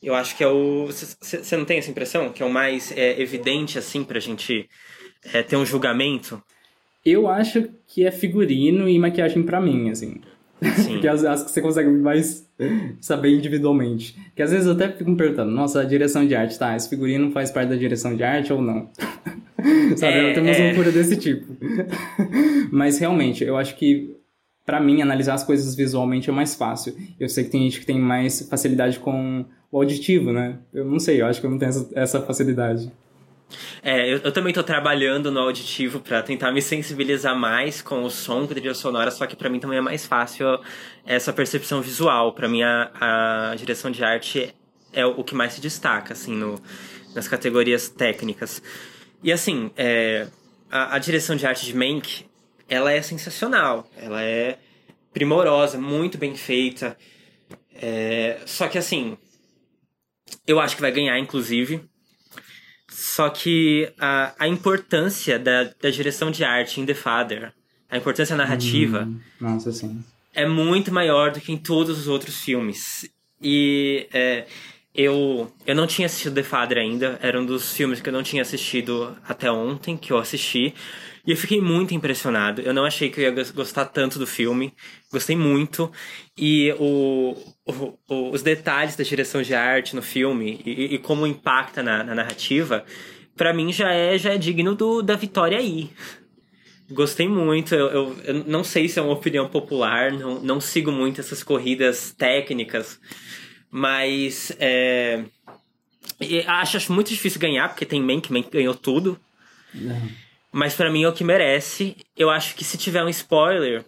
Eu acho que é o. Você não tem essa impressão? Que é o mais é, evidente, assim, pra gente é, ter um julgamento? Eu acho que é figurino e maquiagem pra mim, assim. Sim. Porque as, as que você consegue mais saber individualmente. Que às vezes eu até fico me perguntando, nossa, a direção de arte, tá? Esse figurino faz parte da direção de arte ou não? Sabe, É, eu tenho umas é. loucuras desse tipo. Mas realmente, eu acho que para mim, analisar as coisas visualmente é mais fácil. Eu sei que tem gente que tem mais facilidade com o auditivo, né? Eu não sei, eu acho que eu não tenho essa, essa facilidade. É, eu, eu também tô trabalhando no auditivo para tentar me sensibilizar mais com o som, com a trilha sonora, só que para mim também é mais fácil essa percepção visual. Para mim, a, a, direção de arte é o que mais se destaca, assim, no, nas categorias técnicas. E assim, é, a, a direção de arte de Mank, ela é sensacional. Ela é primorosa, muito bem feita. É, só que assim, eu acho que vai ganhar, inclusive. Só que a, a importância da, da direção de arte em The Father, a importância narrativa, hum, nossa, sim. é muito maior do que em todos os outros filmes. E é, eu, eu não tinha assistido The Father ainda, era um dos filmes que eu não tinha assistido até ontem, que eu assisti. E eu fiquei muito impressionado. Eu não achei que eu ia gostar tanto do filme. Gostei muito. E o, o, os detalhes da direção de arte no filme e, e como impacta na, na narrativa, para mim já é, já é digno do, da vitória aí. Gostei muito. Eu, eu, eu, não sei se é uma opinião popular, não, não sigo muito essas corridas técnicas, mas é, acho, acho muito difícil ganhar, porque tem Mank, Mank ganhou tudo. Não. Mas para mim é o que merece. Eu acho que se tiver um spoiler,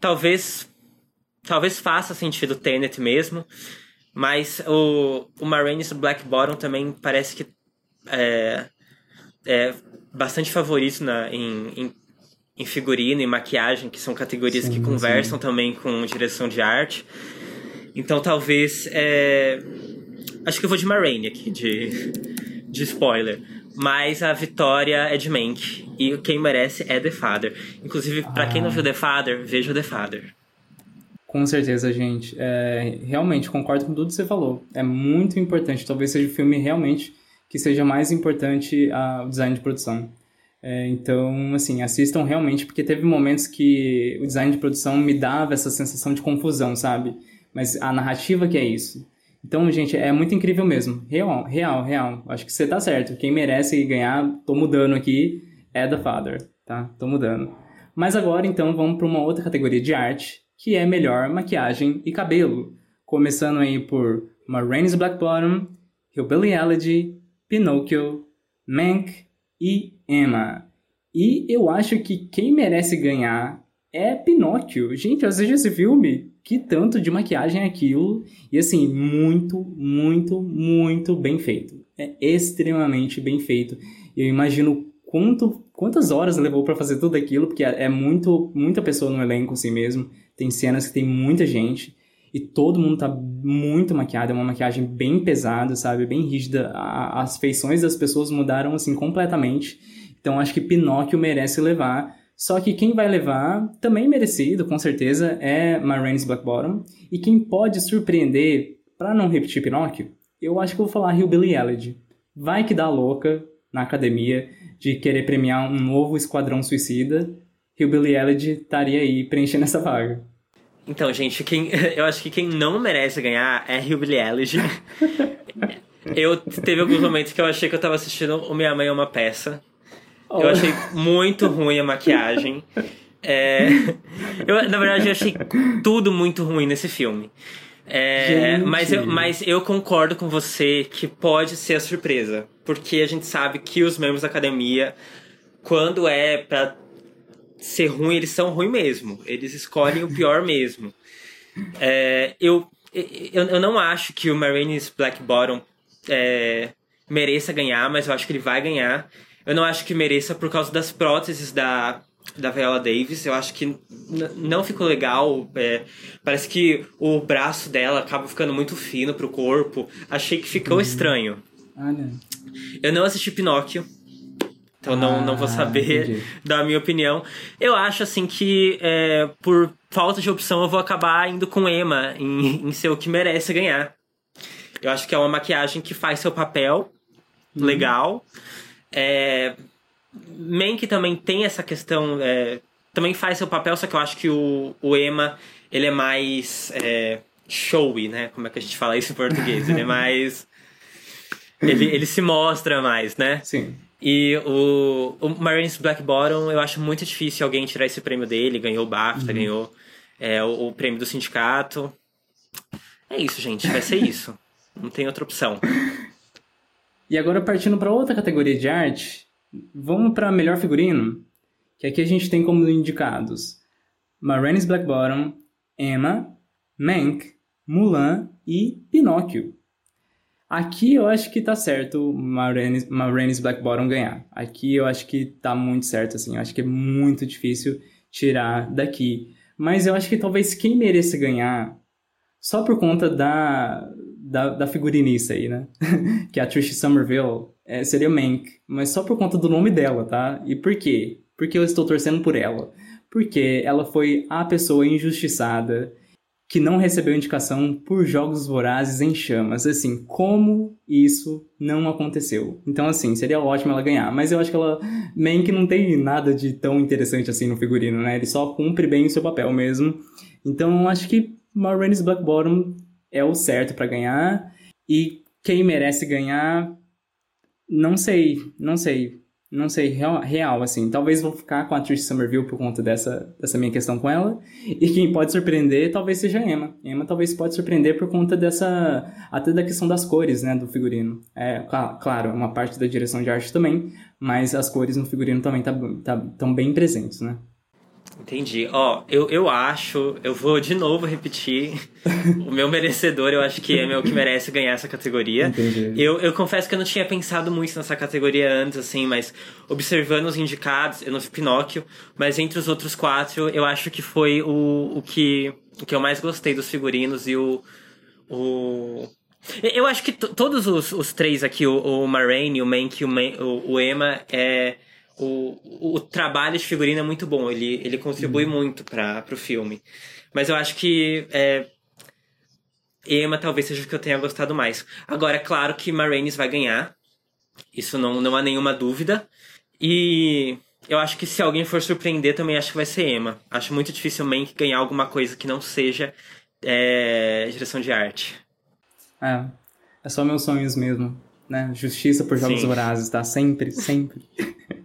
talvez talvez faça sentido Tenet mesmo. Mas o, o Marines Black Bottom também parece que é, é bastante favorito na, em, em, em figurino e maquiagem, que são categorias sim, que conversam sim. também com direção de arte. Então talvez. É, acho que eu vou de Marine aqui, de, de spoiler. Mas a vitória é de Mank. E quem merece é The Father. Inclusive, para quem não viu The Father, veja The Father. Com certeza, gente. É, realmente, concordo com tudo que você falou. É muito importante. Talvez seja o filme realmente que seja mais importante o design de produção. É, então, assim, assistam realmente, porque teve momentos que o design de produção me dava essa sensação de confusão, sabe? Mas a narrativa que é isso. Então, gente, é muito incrível mesmo. Real, real, real. Acho que você tá certo. Quem merece ganhar, tô mudando aqui, é The Father, tá? Tô mudando. Mas agora, então, vamos para uma outra categoria de arte, que é melhor maquiagem e cabelo. Começando aí por Marines Black Bottom, Hillbilly Elegy, Pinocchio, Mank e Emma. E eu acho que quem merece ganhar é Pinóquio. Gente, assisti esse filme que tanto de maquiagem é aquilo. E assim, muito, muito, muito bem feito. É extremamente bem feito. Eu imagino quanto, quantas horas levou para fazer tudo aquilo, porque é muito, muita pessoa no elenco assim mesmo. Tem cenas que tem muita gente e todo mundo tá muito maquiado, é uma maquiagem bem pesada, sabe? Bem rígida. as feições das pessoas mudaram assim completamente. Então acho que Pinóquio merece levar só que quem vai levar, também merecido, com certeza, é Marines Black Bottom. E quem pode surpreender, para não repetir Pinóquio, eu acho que eu vou falar Hillbilly Elegy. Vai que dá louca na academia de querer premiar um novo Esquadrão Suicida. Hillbilly Elegy estaria aí preenchendo essa vaga. Então, gente, quem, eu acho que quem não merece ganhar é Hillbilly Elegy. eu teve alguns momentos que eu achei que eu tava assistindo O Minha Mãe é uma Peça. Eu achei muito ruim a maquiagem. É, eu, na verdade, eu achei tudo muito ruim nesse filme. É, mas, eu, mas eu concordo com você que pode ser a surpresa. Porque a gente sabe que os membros da academia, quando é pra ser ruim, eles são ruins mesmo. Eles escolhem o pior mesmo. É, eu, eu, eu não acho que o Marines Black Bottom é, mereça ganhar, mas eu acho que ele vai ganhar. Eu não acho que mereça por causa das próteses da, da Viola Davis. Eu acho que não ficou legal. É, parece que o braço dela acaba ficando muito fino pro corpo. Achei que ficou uhum. estranho. Olha. Eu não assisti Pinóquio. Então ah, não, não vou ah, saber entendi. dar a minha opinião. Eu acho assim que é, por falta de opção eu vou acabar indo com Emma em, em ser o que merece ganhar. Eu acho que é uma maquiagem que faz seu papel uhum. legal. É, Mank também tem essa questão, é, também faz seu papel, só que eu acho que o, o Emma, ele é mais é, showy, né? Como é que a gente fala isso em português? Ele é mais... ele, ele se mostra mais, né? Sim. E o, o Marines Black Bottom, eu acho muito difícil alguém tirar esse prêmio dele. Ganhou o BAFTA, ganhou é, o, o prêmio do sindicato. É isso, gente. Vai ser isso. Não tem outra opção. E agora partindo para outra categoria de arte, vamos para melhor figurino, que aqui a gente tem como indicados Marines Black Bottom, Emma, Mank, Mulan e Pinóquio. Aqui eu acho que tá certo Marines, Marines Black Bottom ganhar. Aqui eu acho que tá muito certo, assim. Eu acho que é muito difícil tirar daqui. Mas eu acho que talvez quem mereça ganhar, só por conta da, da, da figurinista aí, né? que é a Trish Somerville, é, seria Mank. Mas só por conta do nome dela, tá? E por quê? Porque eu estou torcendo por ela. Porque ela foi a pessoa injustiçada que não recebeu indicação por Jogos Vorazes em Chamas. Assim, como isso não aconteceu? Então, assim, seria ótimo ela ganhar. Mas eu acho que ela, Mank não tem nada de tão interessante assim no figurino, né? Ele só cumpre bem o seu papel mesmo. Então, acho que Marines Black Bottom é o certo para ganhar. E quem merece ganhar, não sei, não sei. Não sei, real, real, assim. Talvez vou ficar com a Trish Somerville por conta dessa, dessa minha questão com ela. E quem pode surpreender talvez seja a Emma. Emma talvez pode surpreender por conta dessa... Até da questão das cores, né, do figurino. É, claro, uma parte da direção de arte também, mas as cores no figurino também estão tá, tá, bem presentes, né? Entendi. Ó, eu, eu acho, eu vou de novo repetir o meu merecedor, eu acho que é meu que merece ganhar essa categoria. Entendi. Eu, eu confesso que eu não tinha pensado muito nessa categoria antes, assim, mas observando os indicados, eu não vi Pinóquio, mas entre os outros quatro, eu acho que foi o, o, que, o que eu mais gostei dos figurinos e o. o... Eu acho que todos os, os três aqui, o, o Marraine, o Mank e o, o, o Emma, é o, o trabalho de figurino é muito bom, ele, ele contribui uhum. muito para o filme. Mas eu acho que é, Emma talvez seja o que eu tenha gostado mais. Agora, é claro que Marraines vai ganhar, isso não, não há nenhuma dúvida. E eu acho que se alguém for surpreender, também acho que vai ser Emma. Acho muito difícil Mank ganhar alguma coisa que não seja é, direção de arte. É, é só meus sonhos mesmo, né? Justiça por Jogos Sim. Vorazes, tá? Sempre, sempre.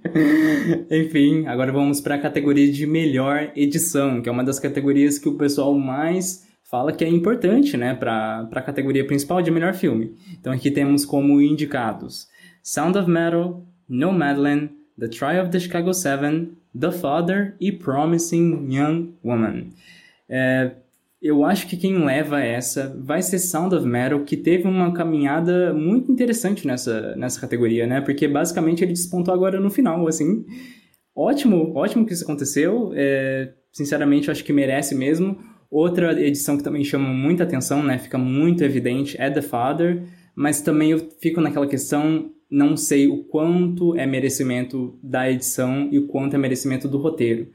Enfim, agora vamos para a categoria de melhor edição, que é uma das categorias que o pessoal mais fala que é importante, né, para a categoria principal de melhor filme. Então aqui temos como indicados Sound of Metal, Nomadland, The Trial of the Chicago Seven, The Father e Promising Young Woman. É, eu acho que quem leva essa vai ser Sound of Metal, que teve uma caminhada muito interessante nessa, nessa categoria, né? Porque basicamente ele despontou agora no final, assim. Ótimo, ótimo que isso aconteceu. É, sinceramente, acho que merece mesmo. Outra edição que também chama muita atenção, né? Fica muito evidente, é The Father. Mas também eu fico naquela questão, não sei o quanto é merecimento da edição e o quanto é merecimento do roteiro.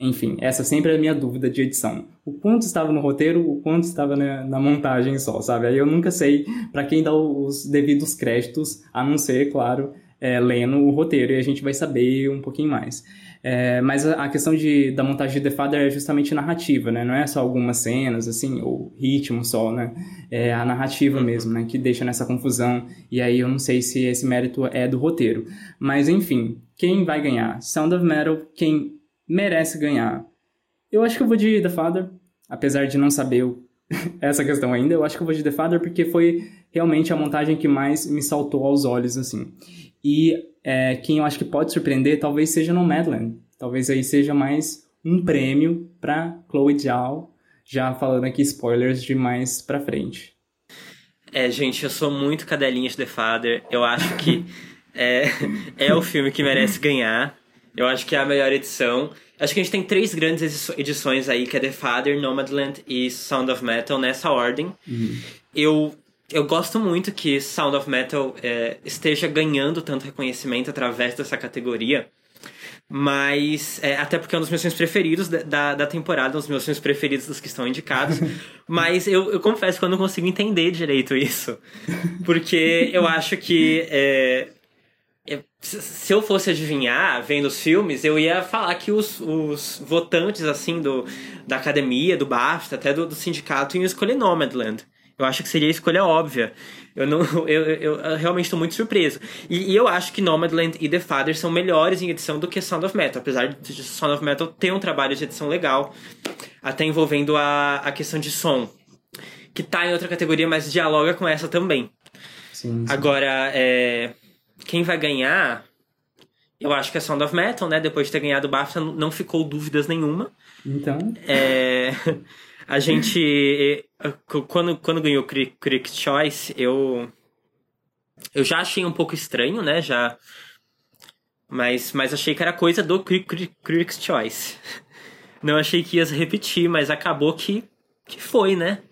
Enfim, essa sempre é a minha dúvida de edição. O quanto estava no roteiro, o quanto estava na, na montagem só, sabe? Aí eu nunca sei para quem dá os devidos créditos, a não ser, claro, é, lendo o roteiro, e a gente vai saber um pouquinho mais. É, mas a questão de, da montagem de The Father é justamente narrativa, né? Não é só algumas cenas, assim, ou ritmo só, né? É a narrativa uhum. mesmo, né? Que deixa nessa confusão. E aí eu não sei se esse mérito é do roteiro. Mas, enfim, quem vai ganhar? Sound of Metal, quem merece ganhar. Eu acho que eu vou de The Father, apesar de não saber o... essa questão ainda, eu acho que eu vou de The Father porque foi realmente a montagem que mais me saltou aos olhos, assim. E é, quem eu acho que pode surpreender talvez seja no Madland. Talvez aí seja mais um prêmio para Chloe Zhao, já falando aqui spoilers de mais pra frente. É, gente, eu sou muito cadelinha de The Father. Eu acho que é, é o filme que merece ganhar. Eu acho que é a melhor edição. Acho que a gente tem três grandes edições aí, que é The Father, Nomadland e Sound of Metal, nessa ordem. Uhum. Eu, eu gosto muito que Sound of Metal é, esteja ganhando tanto reconhecimento através dessa categoria. Mas, é, até porque é um dos meus filmes preferidos da, da temporada, um dos meus filmes preferidos dos que estão indicados. mas eu, eu confesso que eu não consigo entender direito isso. Porque eu acho que é, se eu fosse adivinhar, vendo os filmes, eu ia falar que os, os votantes, assim, do, da academia, do BAFTA, até do, do sindicato, iam escolher Nomadland. Eu acho que seria a escolha óbvia. Eu, não, eu, eu, eu realmente estou muito surpreso. E, e, eu acho que Nomadland e The Father são melhores em edição do que Sound of Metal. Apesar de Sound of Metal ter um trabalho de edição legal, até envolvendo a, a questão de som. Que tá em outra categoria, mas dialoga com essa também. Sim, sim. Agora, é, quem vai ganhar eu acho que é Sound of Metal, né? Depois de ter ganhado o BAFTA, não ficou dúvidas nenhuma. Então. É, a gente. Quando, quando ganhou Critics' Choice, eu. Eu já achei um pouco estranho, né? Já. Mas, mas achei que era coisa do Critics' Choice. Não achei que ia se repetir, mas acabou que, que foi, né?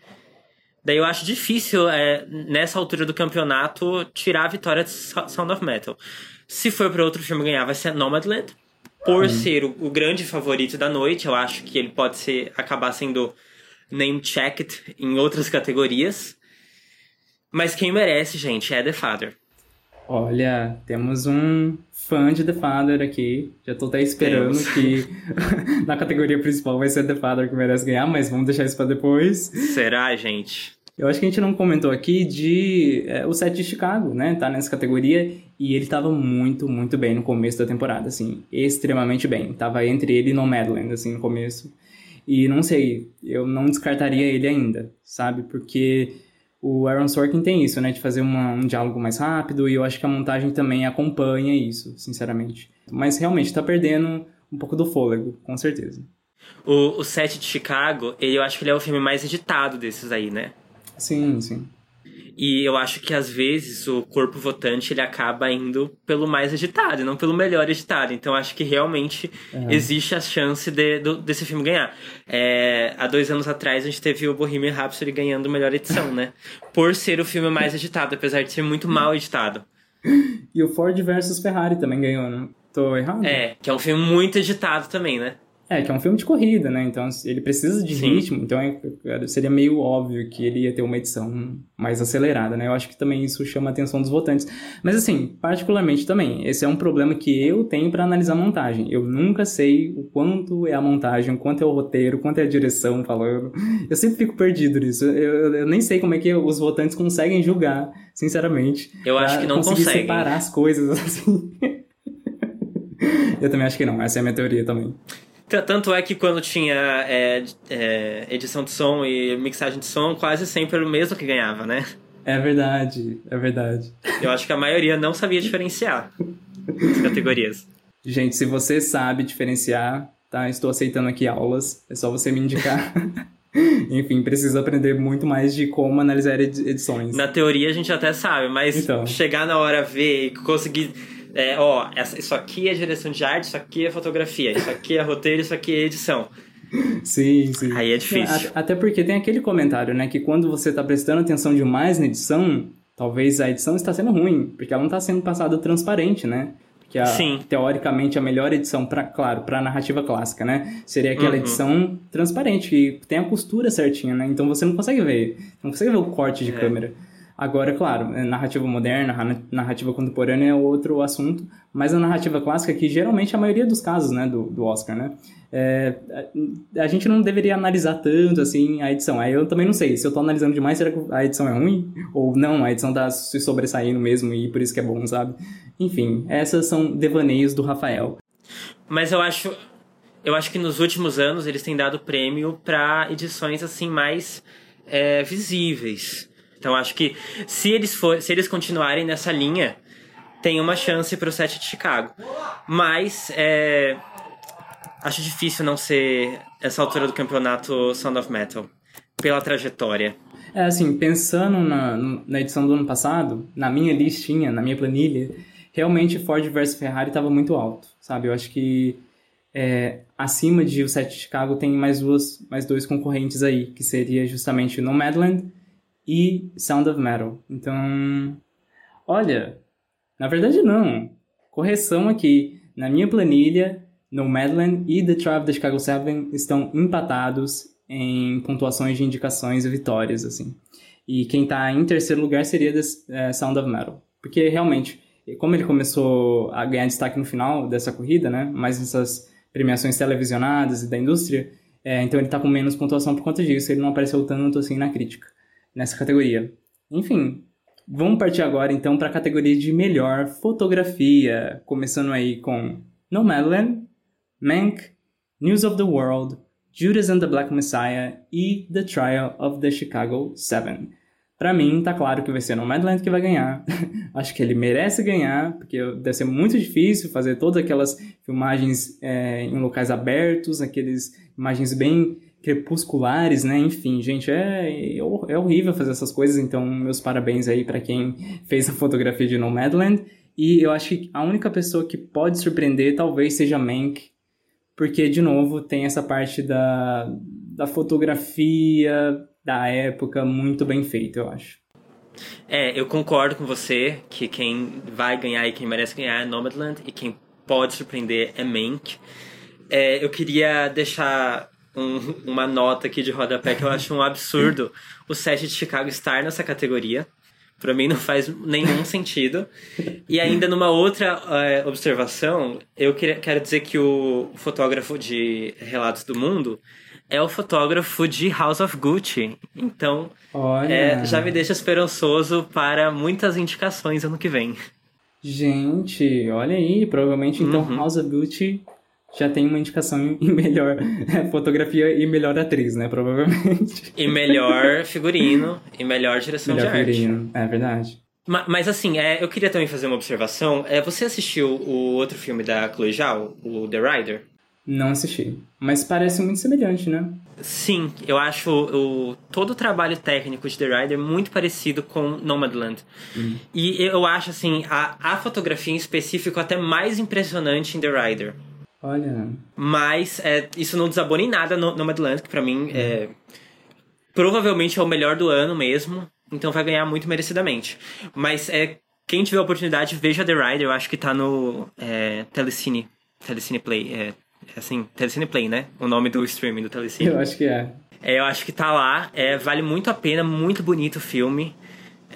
Daí eu acho difícil, é, nessa altura do campeonato, tirar a vitória de Sound of Metal. Se for para outro filme ganhar, vai ser Nomadland. Por hum. ser o, o, grande favorito da noite, eu acho que ele pode ser acabar sendo name-checked em outras categorias. Mas quem merece, gente, é The Father. Olha, temos um fã de The Father aqui. Já tô até esperando temos. que na categoria principal vai ser The Father que merece ganhar, mas vamos deixar isso pra depois. Será, gente? Eu acho que a gente não comentou aqui de é, o set de Chicago, né? Tá nessa categoria e ele tava muito, muito bem no começo da temporada, assim, extremamente bem. Tava entre ele e Nomadland, assim, no começo. E não sei, eu não descartaria ele ainda, sabe? Porque o Aaron Sorkin tem isso, né? De fazer uma, um diálogo mais rápido e eu acho que a montagem também acompanha isso, sinceramente. Mas realmente tá perdendo um pouco do fôlego, com certeza. O, o set de Chicago, ele, eu acho que ele é o filme mais editado desses aí, né? Sim, sim. E eu acho que às vezes o corpo votante ele acaba indo pelo mais editado, não pelo melhor editado. Então acho que realmente é. existe a chance de, do, desse filme ganhar. É, há dois anos atrás a gente teve o Bohemian Rhapsody ganhando melhor edição, né? Por ser o filme mais editado, apesar de ser muito mal editado. E o Ford versus Ferrari também ganhou, não? Tô errado? É, que é um filme muito editado também, né? É, que é um filme de corrida, né? Então ele precisa de Sim. ritmo, então é, seria meio óbvio que ele ia ter uma edição mais acelerada, né? Eu acho que também isso chama a atenção dos votantes. Mas assim, particularmente também, esse é um problema que eu tenho para analisar a montagem. Eu nunca sei o quanto é a montagem, o quanto é o roteiro, o quanto é a direção falando. Eu sempre fico perdido nisso. Eu, eu nem sei como é que os votantes conseguem julgar, sinceramente. Eu acho que não conseguem. separar as coisas assim. eu também acho que não. Essa é a minha teoria também. Tanto é que quando tinha é, é, edição de som e mixagem de som, quase sempre era o mesmo que ganhava, né? É verdade, é verdade. Eu acho que a maioria não sabia diferenciar as categorias. Gente, se você sabe diferenciar, tá? Estou aceitando aqui aulas, é só você me indicar. Enfim, preciso aprender muito mais de como analisar edições. Na teoria a gente até sabe, mas então. chegar na hora ver e conseguir é, ó, essa, isso aqui é direção de arte, isso aqui é fotografia, isso aqui é roteiro, isso aqui é edição. Sim, sim. Aí é difícil. Até porque tem aquele comentário, né? Que quando você está prestando atenção demais na edição, talvez a edição está sendo ruim, porque ela não está sendo passada transparente, né? Que a, Sim. teoricamente a melhor edição para claro para narrativa clássica né seria aquela uhum. edição transparente que tem a costura certinha né então você não consegue ver não consegue ver o corte de é. câmera Agora, claro, é narrativa moderna, narrativa contemporânea é outro assunto, mas a narrativa clássica, que geralmente é a maioria dos casos, né, do, do Oscar, né, é, a, a, gente não deveria analisar tanto, assim, a edição. Aí eu também não sei, se eu tô analisando demais, será que a edição é ruim? Ou não, a edição tá se sobressaindo mesmo e por isso que é bom, sabe? Enfim, essas são devaneios do Rafael. Mas eu acho, eu acho que nos últimos anos eles têm dado prêmio para edições, assim, mais é, visíveis. Então acho que se eles for, se eles continuarem nessa linha, tem uma chance para o set de Chicago. Mas é, acho difícil não ser essa altura do campeonato Sound of Metal pela trajetória. É assim, pensando na, na edição do ano passado, na minha listinha, na minha planilha, realmente Ford versus Ferrari estava muito alto, sabe? Eu acho que é, acima de o set de Chicago tem mais duas, mais dois concorrentes aí, que seria justamente o Nomadland e Sound of Metal. Então, olha, na verdade não. Correção aqui. Na minha planilha, Nomadland e The Tribe da Chicago 7 estão empatados em pontuações de indicações e vitórias, assim. E quem está em terceiro lugar seria The é, Sound of Metal. Porque, realmente, como ele começou a ganhar destaque no final dessa corrida, né? Mais nessas premiações televisionadas e da indústria, é, então ele está com menos pontuação por conta disso. Ele não apareceu tanto, assim, na crítica nessa categoria. Enfim, vamos partir agora então para a categoria de melhor fotografia, começando aí com Nomadland, Mank, News of the World, Judas and the Black Messiah e The Trial of the Chicago Seven. Pra mim, tá claro que vai ser Nomadland que vai ganhar. Acho que ele merece ganhar, porque deve ser muito difícil fazer todas aquelas filmagens é, em locais abertos, aqueles imagens bem crepusculares, né? Enfim, gente, é, é horrível fazer essas coisas, então meus parabéns aí para quem fez a fotografia de Nomadland. E eu acho que a única pessoa que pode surpreender talvez seja Mank, porque, de novo, tem essa parte da, da fotografia da época muito bem feita, eu acho. É, eu concordo com você que quem vai ganhar e quem merece ganhar é Nomadland e quem pode surpreender é Mank. É, eu queria deixar um, uma nota aqui de rodapé que eu acho um absurdo o set de Chicago estar nessa categoria. Para mim não faz nenhum sentido. E ainda numa outra uh, observação, eu queria, quero dizer que o fotógrafo de Relatos do Mundo é o fotógrafo de House of Gucci. Então, é, já me deixa esperançoso para muitas indicações ano que vem. Gente, olha aí, provavelmente então uhum. House of Gucci já tem uma indicação em melhor fotografia e melhor atriz, né? Provavelmente. E melhor figurino e melhor direção melhor de figurino. arte. É verdade. Mas, mas assim, é, eu queria também fazer uma observação. É, você assistiu o outro filme da Chloe Zhao, o The Rider? Não assisti. Mas parece muito semelhante, né? Sim, eu acho o, todo o trabalho técnico de The Rider muito parecido com Nomadland. Hum. E eu acho, assim, a, a fotografia em específico até mais impressionante em The Rider. Olha. Mas é, isso não desabona em nada no Nomadland, que pra mim é. Provavelmente é o melhor do ano mesmo. Então vai ganhar muito merecidamente. Mas é. Quem tiver a oportunidade, veja The Rider, eu acho que tá no é, Telecine. Telecine Play. É, é assim, Telecine Play, né? O nome do streaming do Telecine. Eu acho que é. é eu acho que tá lá. É, vale muito a pena, muito bonito o filme.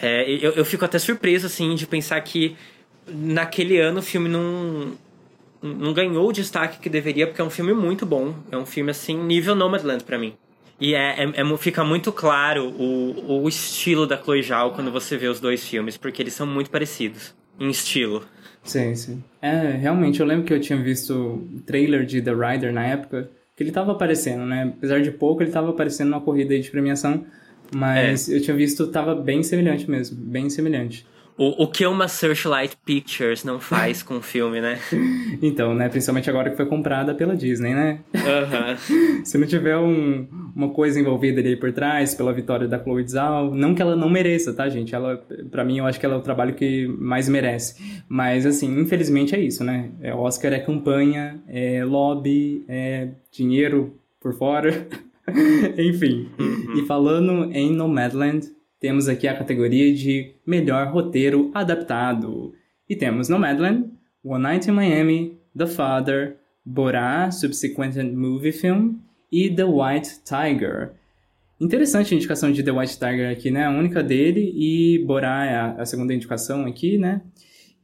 É, eu, eu fico até surpreso, assim, de pensar que naquele ano o filme não não ganhou o destaque que deveria, porque é um filme muito bom. É um filme, assim, nível Nomadland para mim. E é, é, é, fica muito claro o, o estilo da Chloe Zhao quando você vê os dois filmes, porque eles são muito parecidos em estilo. Sim, sim. É, realmente, eu lembro que eu tinha visto o trailer de The Rider na época, que ele tava aparecendo, né? Apesar de pouco, ele tava aparecendo numa corrida de premiação, mas é. eu tinha visto, tava bem semelhante mesmo, bem semelhante. O, o que uma Searchlight Pictures não faz com o filme, né? então, né? Principalmente agora que foi comprada pela Disney, né? Uhum. Se não tiver um, uma coisa envolvida ali por trás, pela vitória da Chloe Zhao, não que ela não mereça, tá, gente? Ela, para mim, eu acho que ela é o trabalho que mais merece. Mas, assim, infelizmente é isso, né? É, Oscar é campanha, é lobby, é dinheiro por fora. Enfim. Uhum. E falando em Nomadland, temos aqui a categoria de melhor roteiro adaptado. E temos Nomadland, One Night in Miami, The Father, Borá, Subsequent Movie Film e The White Tiger. Interessante a indicação de The White Tiger aqui, né? A única dele e Borá é a, segunda indicação aqui, né?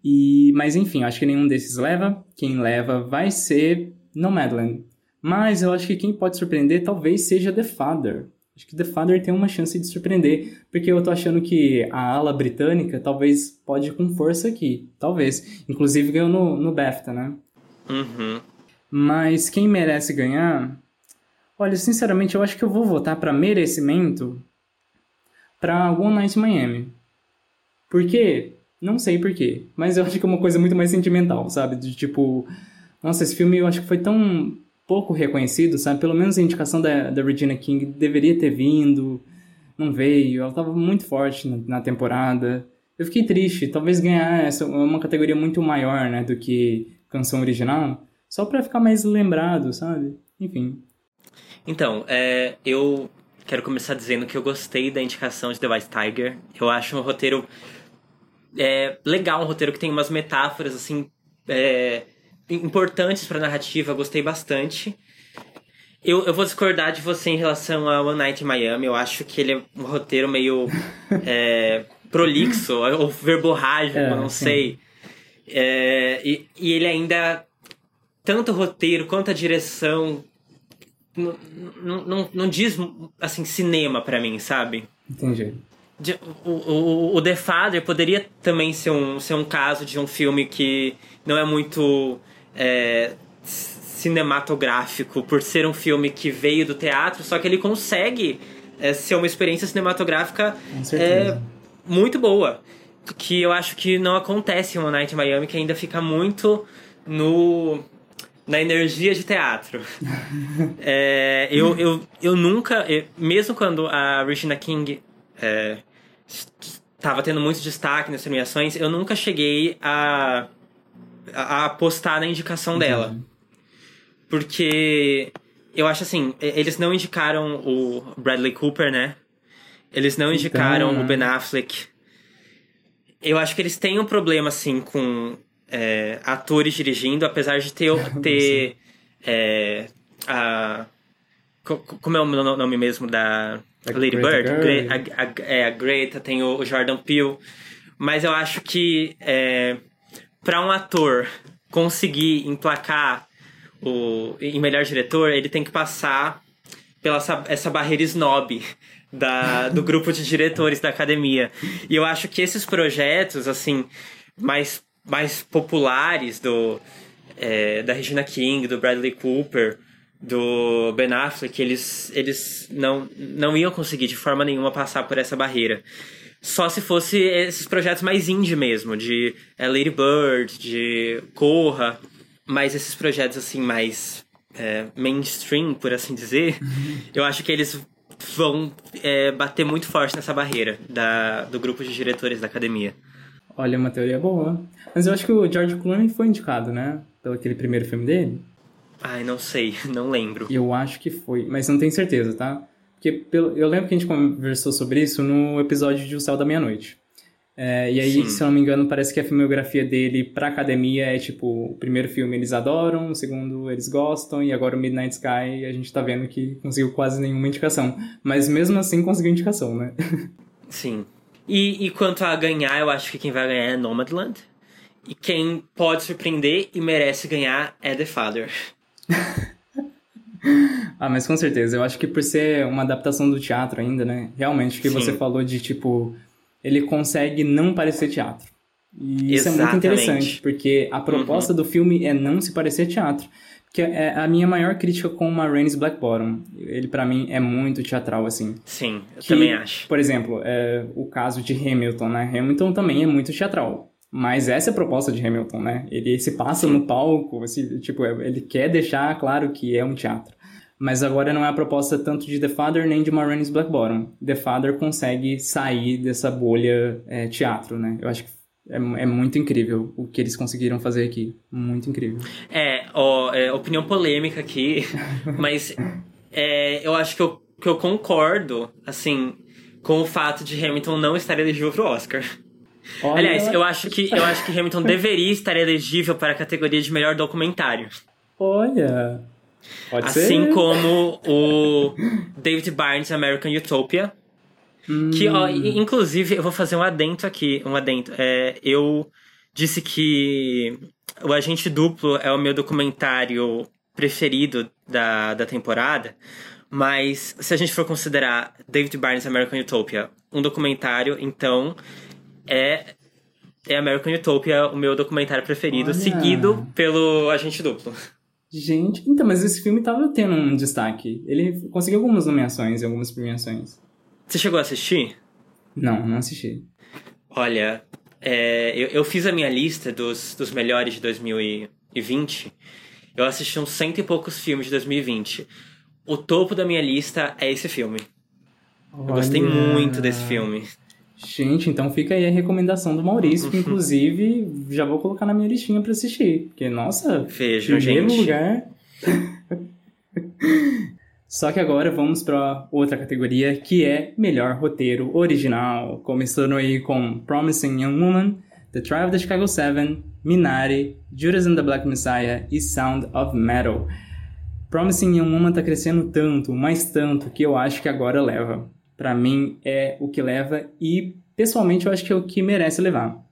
E, mas enfim, acho que nenhum desses leva. Quem leva vai ser Nomadland. Mas eu acho que quem pode surpreender talvez seja The Father. Acho que The Father tem uma chance de surpreender, porque eu tô achando que a ala britânica talvez pode ir com força aqui. Talvez. Inclusive ganhou no, no BAFTA, né? Uhum. Mas quem merece ganhar? Olha, sinceramente, eu acho que eu vou votar para merecimento para One Night in Miami. Por quê? Não sei por quê. Mas eu acho que é uma coisa muito mais sentimental, sabe? De tipo. Nossa, esse filme eu acho que foi tão pouco reconhecido, sabe? Pelo menos a indicação da, da Regina King deveria ter vindo, não veio, ela estava muito forte na, na, temporada. Eu fiquei triste, talvez ganhar essa uma categoria muito maior, né, do que canção original, só para ficar mais lembrado, sabe? Enfim. Então, é, eu quero começar dizendo que eu gostei da indicação de The White Tiger. Eu acho um roteiro é, legal, um roteiro que tem umas metáforas assim é, importantes para a narrativa, gostei bastante. Eu, eu vou discordar de você em relação a One Night in Miami. Eu acho que ele é um roteiro meio é, prolixo, ou verborrágico, é, não sim. sei. É, e, e ele ainda. Tanto o roteiro quanto a direção não, não, não, não diz, assim, cinema pra mim, sabe? Entendi. O, o, o The Father poderia também ser um, ser um caso de um filme que não é muito é, cinematográfico, por ser um filme que veio do teatro, só que ele consegue é, ser uma experiência cinematográfica é, muito boa. Que eu acho que não acontece em One Night in Miami, que ainda fica muito no na energia de teatro. É, eu, eu, eu nunca, eu- mesmo quando a Regina King é, estava tendo muito destaque nas premiações, eu nunca cheguei a, a a apostar na indicação dela. Porque eu acho assim, eles não indicaram o Bradley Cooper, né? Eles não indicaram Então, o Ben Affleck. Eu acho que eles têm um problema, assim, com é, atores dirigindo, apesar de ter, ter é, a... co- co- Como é o no- nome mesmo da Da Lady Greta Bird? A, a- é, a Greta, tem o, o Jordan Peele. Mas eu acho que é, para um ator conseguir emplacar o, em melhor diretor, ele tem que passar pela essa, essa barreira snob da, do grupo de diretores da academia. E eu acho que esses projetos, assim, mais, mais populares do, é, da Regina King, do Bradley Cooper, do Ben Affleck, eles, eles não, não iam conseguir de forma nenhuma passar por essa barreira. Só se fosse esses projetos mais indie mesmo, de é, Lady Bird, de Corra, mas esses projetos assim mais é, mainstream, por assim dizer, eu acho que eles vão é, bater muito forte nessa barreira da, do grupo de diretores da academia. Olha, uma teoria boa. Mas eu acho que o George Clooney foi indicado, né? Pelo aquele primeiro filme dele. Ai, não sei, não lembro. Eu acho que foi, mas não tenho certeza, tá? Porque pelo, eu lembro que a gente conversou sobre isso no episódio de O Céu da Meia-Noite. É, e aí, Sim. se eu não me engano, parece que a filmografia dele pra academia é tipo: o primeiro filme eles adoram, o segundo eles gostam, e agora o Midnight Sky a gente tá vendo que conseguiu quase nenhuma indicação. Mas mesmo assim conseguiu indicação, né? Sim. E, e quanto a ganhar, eu acho que quem vai ganhar é Nomadland. E quem pode surpreender e merece ganhar é The Father. Ah, mas com certeza. Eu acho que por ser uma adaptação do teatro ainda, né? Realmente, o que Sim. você falou de, tipo, ele consegue não parecer teatro. E isso é muito Exatamente. Uhum. interessante, porque a proposta do filme é não se parecer teatro. Que é a minha maior crítica com o Marraines Black Bottom. Ele, pra mim, é muito teatral, assim. Sim, eu Que, também acho. Por exemplo, é, o caso de Hamilton, né? Hamilton também é muito teatral. Mas essa é a proposta de Hamilton, né? Ele se passa no palco, assim, tipo, é- ele quer deixar claro que é um teatro. Mas agora não é a proposta tanto de The Father nem de Marraines Black Bottom. The Father consegue sair dessa bolha é, teatro, né? Eu acho que é, é muito incrível o que eles conseguiram fazer aqui. Muito incrível. É, ó, é, opinião polêmica aqui, mas é, eu acho que eu, que eu concordo, assim, com o fato de Hamilton não estar elegível pro Oscar. Olha, Aliás, eu acho que eu acho que Hamilton deveria estar elegível para a categoria de melhor documentário. Olha... Pode Assim ser. como o David Barnes American Utopia. Que, ó, i- inclusive, eu vou fazer um adento aqui. Um adento. É, eu disse que o Agente Duplo é o meu documentário preferido da, da temporada. Mas se a gente for considerar David Barnes American Utopia um documentário, então é, é American Utopia o meu documentário preferido, Olha. seguido pelo Agente Duplo. Gente, então, mas esse filme tava tendo um destaque. Ele conseguiu algumas nomeações e algumas premiações. Você chegou a assistir? Não, não assisti. Olha, é, eu, eu fiz a minha lista dos, dos melhores de 2020. Eu assisti uns cento e poucos filmes de 2020. O topo da minha lista é esse filme. Eu gostei Olha. muito desse filme. Gente, então fica aí a recomendação do Maurício, que inclusive já vou colocar na minha listinha pra assistir. Porque, nossa, Vejam, primeiro gente. lugar. Só que agora vamos pra outra categoria, que é melhor roteiro original. Começando aí com Promising Young Woman, The Trial of the Chicago Seven, Minari, Judas and the Black Messiah e Sound of Metal. Promising Young Woman tá crescendo tanto, mais tanto, que eu acho que agora leva. Pra mim é o que leva e, pessoalmente, eu acho que é o que merece levar.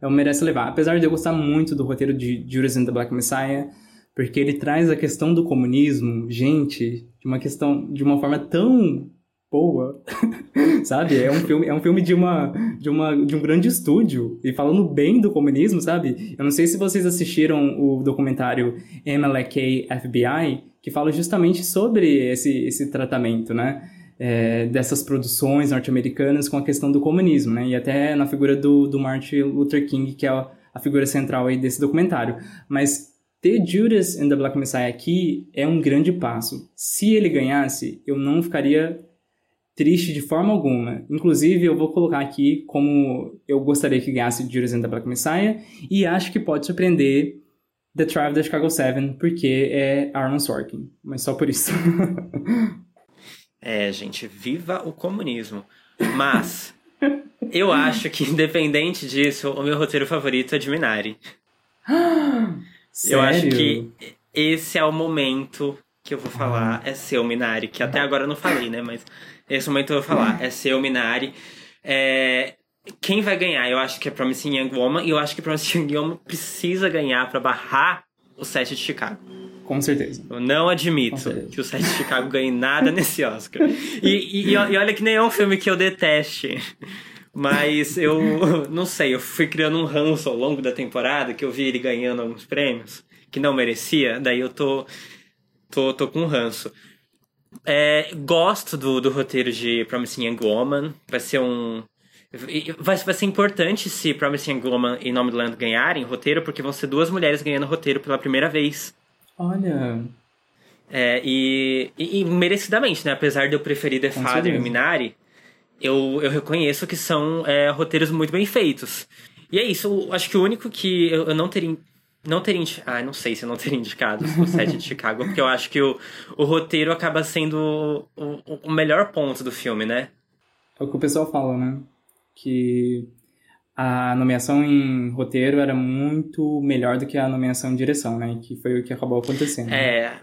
É o merece levar. Apesar de eu gostar muito do roteiro de Judas and the Black Messiah, porque ele traz a questão do comunismo, gente, de uma questão de uma forma tão boa, sabe? É um filme, é um filme de uma de uma de um grande estúdio e falando bem do comunismo, sabe? Eu não sei se vocês assistiram o documentário MLK FBI, que fala justamente sobre esse esse tratamento, né? É, dessas produções norte-americanas com a questão do comunismo, né? E até na figura do, do Martin Luther King, que é a, a figura central aí desse documentário. Mas ter Judas and the Black Messiah aqui é um grande passo. Se ele ganhasse, eu não ficaria triste de forma alguma. Inclusive, eu vou colocar aqui como eu gostaria que ganhasse Judas and the Black Messiah e acho que pode surpreender The Trial of the Chicago Seven, porque é Aaron Sorkin. Mas só por isso. é, gente, viva o comunismo. Mas, eu acho que, independente disso, o meu roteiro favorito é de Minari. Sério? Eu acho que esse é o momento que eu vou falar, é seu Minari, que até agora eu não falei, né? Mas esse momento eu vou falar, é seu Minari. É, quem vai ganhar? Eu acho que é Promising Young Woman, e eu acho que Promising Young Woman precisa ganhar para barrar o set de Chicago. Com certeza. Eu não admito que o set de Chicago ganhe nada nesse Oscar. E, e, e olha que nem é um filme que eu deteste. Mas eu não sei, eu fui criando um ranço ao longo da temporada que eu vi ele ganhando alguns prêmios que não merecia, daí eu tô, tô, tô com ranço. É, gosto do, do roteiro de Promising Young Woman. Vai ser um. Vai, vai ser importante se Promising Young Woman e Nome do Land ganharem roteiro, porque vão ser duas mulheres ganhando roteiro pela primeira vez. Olha. É, e, e, e merecidamente, né? Apesar de eu preferir The Father e Minari, eu, eu reconheço que são é, roteiros muito bem feitos. E é isso, acho que o único que eu, eu não teria. Não teria. Ah, não sei se eu não teria indicado o set de Chicago, porque eu acho que o, o roteiro acaba sendo o, o melhor ponto do filme, né? É o que o pessoal fala, né? Que a nomeação em roteiro era muito melhor do que a nomeação em direção, né? Que foi o que acabou acontecendo. É. Né?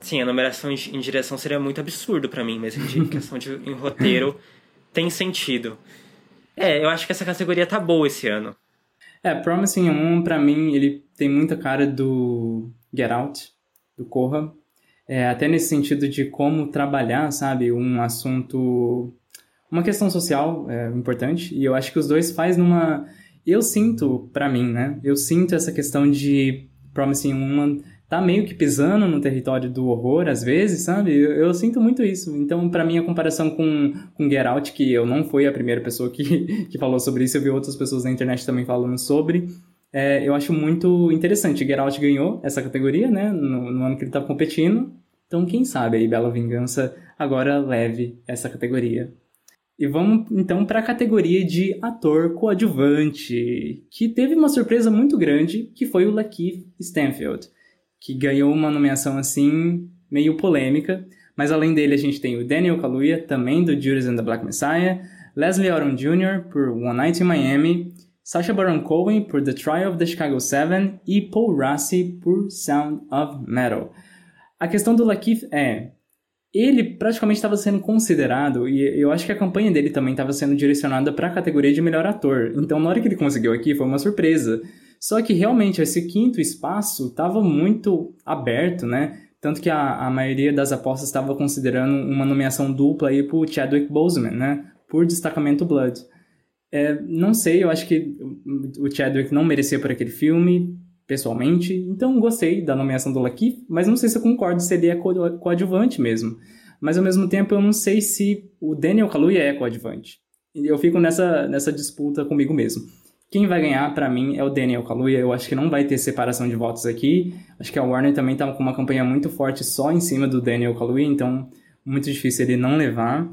Sim, a numeração em direção seria muito absurdo para mim, mas em questão de em roteiro tem sentido. É, eu acho que essa categoria tá boa esse ano. É, Promising Young pra mim, ele tem muita cara do Get Out, do Corra. É, até nesse sentido de como trabalhar, sabe, um assunto... Uma questão social é, importante, e eu acho que os dois faz numa... Eu sinto, para mim, né, eu sinto essa questão de Promising Woman tá meio que pisando no território do horror, às vezes, sabe? Eu, eu sinto muito isso. Então, para mim, a comparação com, com Get Out, que eu não fui a primeira pessoa que, que falou sobre isso, eu vi outras pessoas na internet também falando sobre, é, eu acho muito interessante. Get Out ganhou essa categoria, né? No, no ano que ele tava competindo. Então, quem sabe aí Bela Vingança agora leve essa categoria. E vamos então para a categoria de ator coadjuvante, que teve uma surpresa muito grande, que foi o Lakeith Stanfield que ganhou uma nomeação assim, meio polêmica. Mas além dele, a gente tem o Daniel Kaluuya, também do Judas and the Black Messiah, Leslie Odom Jr. por One Night in Miami, Sacha Baron Cohen por The Trial of the Chicago Seven e Paul Rassi por Sound of Metal. A questão do Lakeith é, ele praticamente estava sendo considerado, e eu acho que a campanha dele também estava sendo direcionada para a categoria de melhor ator. Então, na hora que ele conseguiu aqui, foi uma surpresa. Só que realmente esse quinto espaço estava muito aberto, né? Tanto que a, a maioria das apostas estava considerando uma nomeação dupla aí pro Chadwick Boseman, né? Por destacamento Blood. É, não sei, eu acho que o Chadwick não merecia por aquele filme, pessoalmente. Então gostei da nomeação do Lakeith, mas não sei se eu concordo se ele é co coadjuvante mesmo. Mas ao mesmo tempo eu não sei se o Daniel Kaluuya é coadjuvante. Eu fico nessa, nessa disputa comigo mesmo. Quem vai ganhar, para mim, é o Daniel Kaluuya. Eu acho que não vai ter separação de votos aqui. Acho que a Warner também tá com uma campanha muito forte só em cima do Daniel Kaluuya, então muito difícil ele não levar.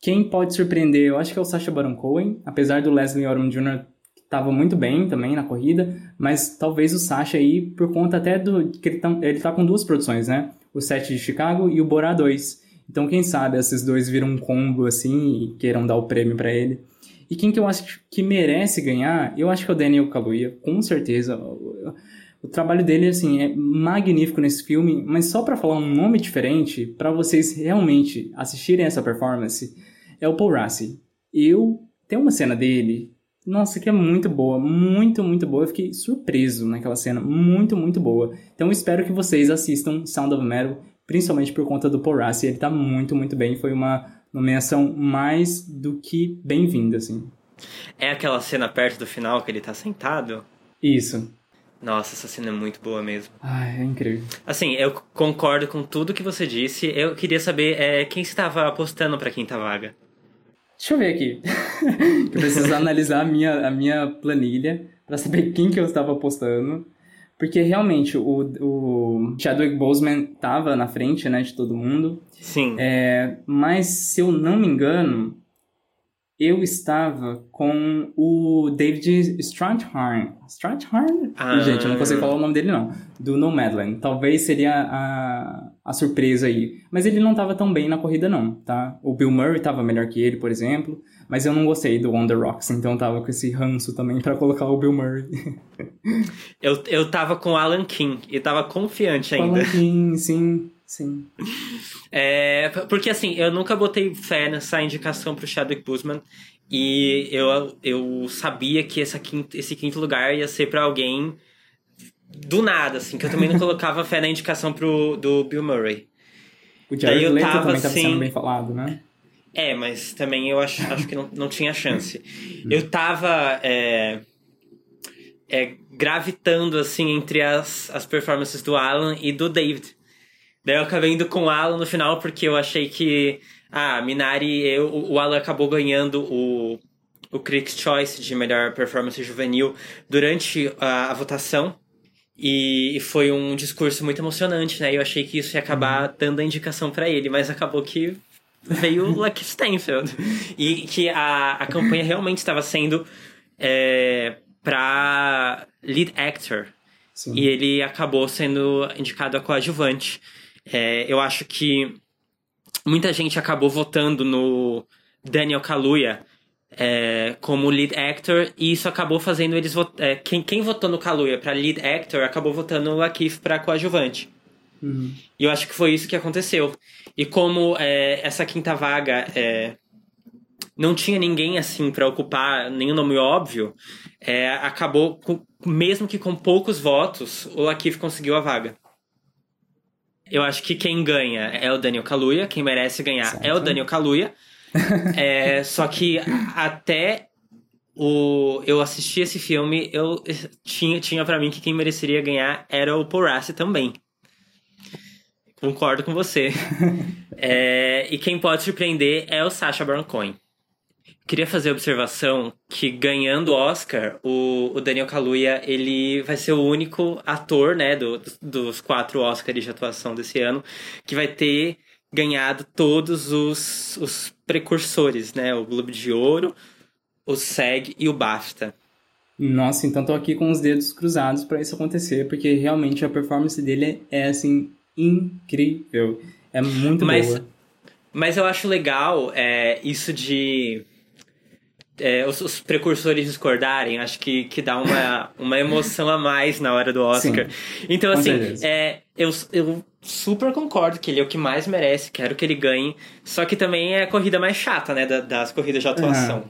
Quem pode surpreender, eu acho que é o Sacha Baron Cohen, apesar do Leslie Odom Jr. estava muito bem também na corrida, mas talvez o Sacha aí, por conta até do que ele tá, ele tá com duas produções, né? O Set de Chicago e o Borá 2. Então, quem sabe esses dois viram um combo assim e queiram dar o prêmio para ele. E quem que eu acho que merece ganhar, eu acho que é o Daniel Kaluuya, com certeza. O, trabalho dele, assim, é magnífico nesse filme, mas só para falar um nome diferente, para vocês realmente assistirem essa performance, é o Paul Rassi. Eu... Tem uma cena dele, Nossa, que é muito boa, muito, muito boa. Eu fiquei surpreso naquela cena, muito, muito boa. Então espero que vocês assistam Sound of Metal, principalmente por conta do Paul Rassi. Ele tá muito, muito bem. Foi uma nomeação mais do que bem-vinda, assim. É aquela cena perto do final que ele tá sentado? Isso. Nossa, essa cena é muito boa mesmo. Ai, é incrível. Assim, eu concordo com tudo que você disse. Eu queria saber é, quem estava apostando pra quinta vaga. Deixa eu ver aqui. eu preciso analisar a minha, a minha planilha para saber quem que eu estava apostando. Porque realmente o, o Chadwick Boseman tava na frente, né, de todo mundo. Sim. É, mas se eu não me engano, eu estava com o David Strathairn. Strathairn? Ah. Gente, eu não consigo falar o nome dele não. Do Nomadland. Talvez seria a, a surpresa aí. Mas ele não estava tão bem na corrida não, tá? O Bill Murray estava melhor que ele, por exemplo. Mas eu não gostei do On The Rocks, então eu tava com esse ranço também para colocar o Bill Murray. Eu, eu tava com Alan King e tava confiante ainda. Falando sim, sim, sim. É, porque assim, eu nunca botei fé nessa indicação pro Chadwick Boseman e eu, eu sabia que essa quinto, esse quinto lugar ia ser pra alguém do nada, assim, que eu também não colocava fé na indicação pro, do Bill Murray. O Daí Jared eu Leto tava também estava assim- sendo bem falado, né? É, mas também eu acho, acho que não, não tinha chance. Eu tava é, é, gravitando, assim, entre as, as performances do Alan e do David. Daí eu acabei indo com o Alan no final, porque eu achei que... Ah, Minari, eu, o Alan acabou ganhando o, o Critics' Choice de melhor performance juvenil durante a, a votação. E, foi um discurso muito emocionante, né? Eu achei que isso ia acabar dando a indicação pra ele, mas acabou que veio o Lucky Stanfield. E que a, a campanha realmente estava sendo é, pra lead actor. Sim. E ele acabou sendo indicado a coadjuvante. É, eu acho que muita gente acabou votando no Daniel Kaluuya é, como lead actor e isso acabou fazendo eles é, quem, quem votou no Kaluuya para lead actor acabou votando no Lakeith para coadjuvante. E eu acho que foi isso que aconteceu. E como é, essa quinta vaga é, não tinha ninguém assim para ocupar nenhum nome óbvio, é, acabou, com- mesmo que com poucos votos, o Lakeith conseguiu a vaga. Eu acho que quem ganha é o Daniel Kaluuya, quem merece ganhar Certo. é o Daniel Kaluuya. É, só que até o, eu assisti esse filme, eu tinha, tinha para mim que quem mereceria ganhar era o Paul Rassi também. Concordo com você. É, e quem pode surpreender é o Sacha Baron Cohen. Queria fazer a observação que ganhando o Oscar, o, o Daniel Kaluuya, ele vai ser o único ator, né, do, dos quatro Oscars de atuação desse ano, que vai ter ganhado todos os, os precursores, né, o Globo de Ouro, o SEG e o BAFTA. Nossa, então tô aqui com os dedos cruzados pra isso acontecer, porque realmente a performance dele é assim incrível. É muito Mas- boa. Mas eu acho legal é, isso de é, os, os precursores discordarem. Acho que, que dá uma, uma emoção a mais na hora do Oscar. Então, com assim, é, eu, eu super concordo que ele é o que mais merece, quero que ele ganhe. Só que também é a corrida mais chata, né? da- das corridas de atuação.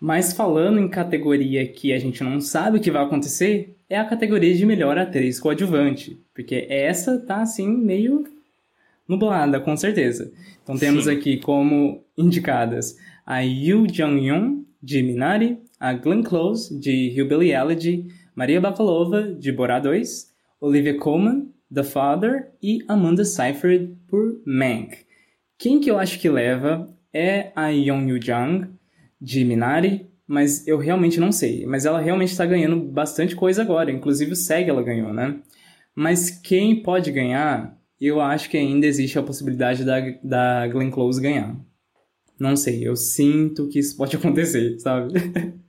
Mas falando em categoria que a gente não sabe o que vai acontecer, é a categoria de melhor atriz coadjuvante. Porque essa tá assim meio nublada, com certeza. Então temos Sim. aqui como indicadas a Yoo Jung-yoon, de Minari, a Glenn Close, de Hillbilly Elegy, Maria Bakalova, de Borá 2, Olivia Colman, The Father e Amanda Seyfried por Mank. Quem que eu acho que leva é a Yeon Yoo Jung, de Minari, mas eu realmente não sei. Mas ela realmente está ganhando bastante coisa agora, inclusive o SEG ela ganhou, né? Mas quem pode ganhar, eu acho que ainda existe a possibilidade da, da Glenn Close ganhar. Não sei, eu sinto que isso pode acontecer, sabe?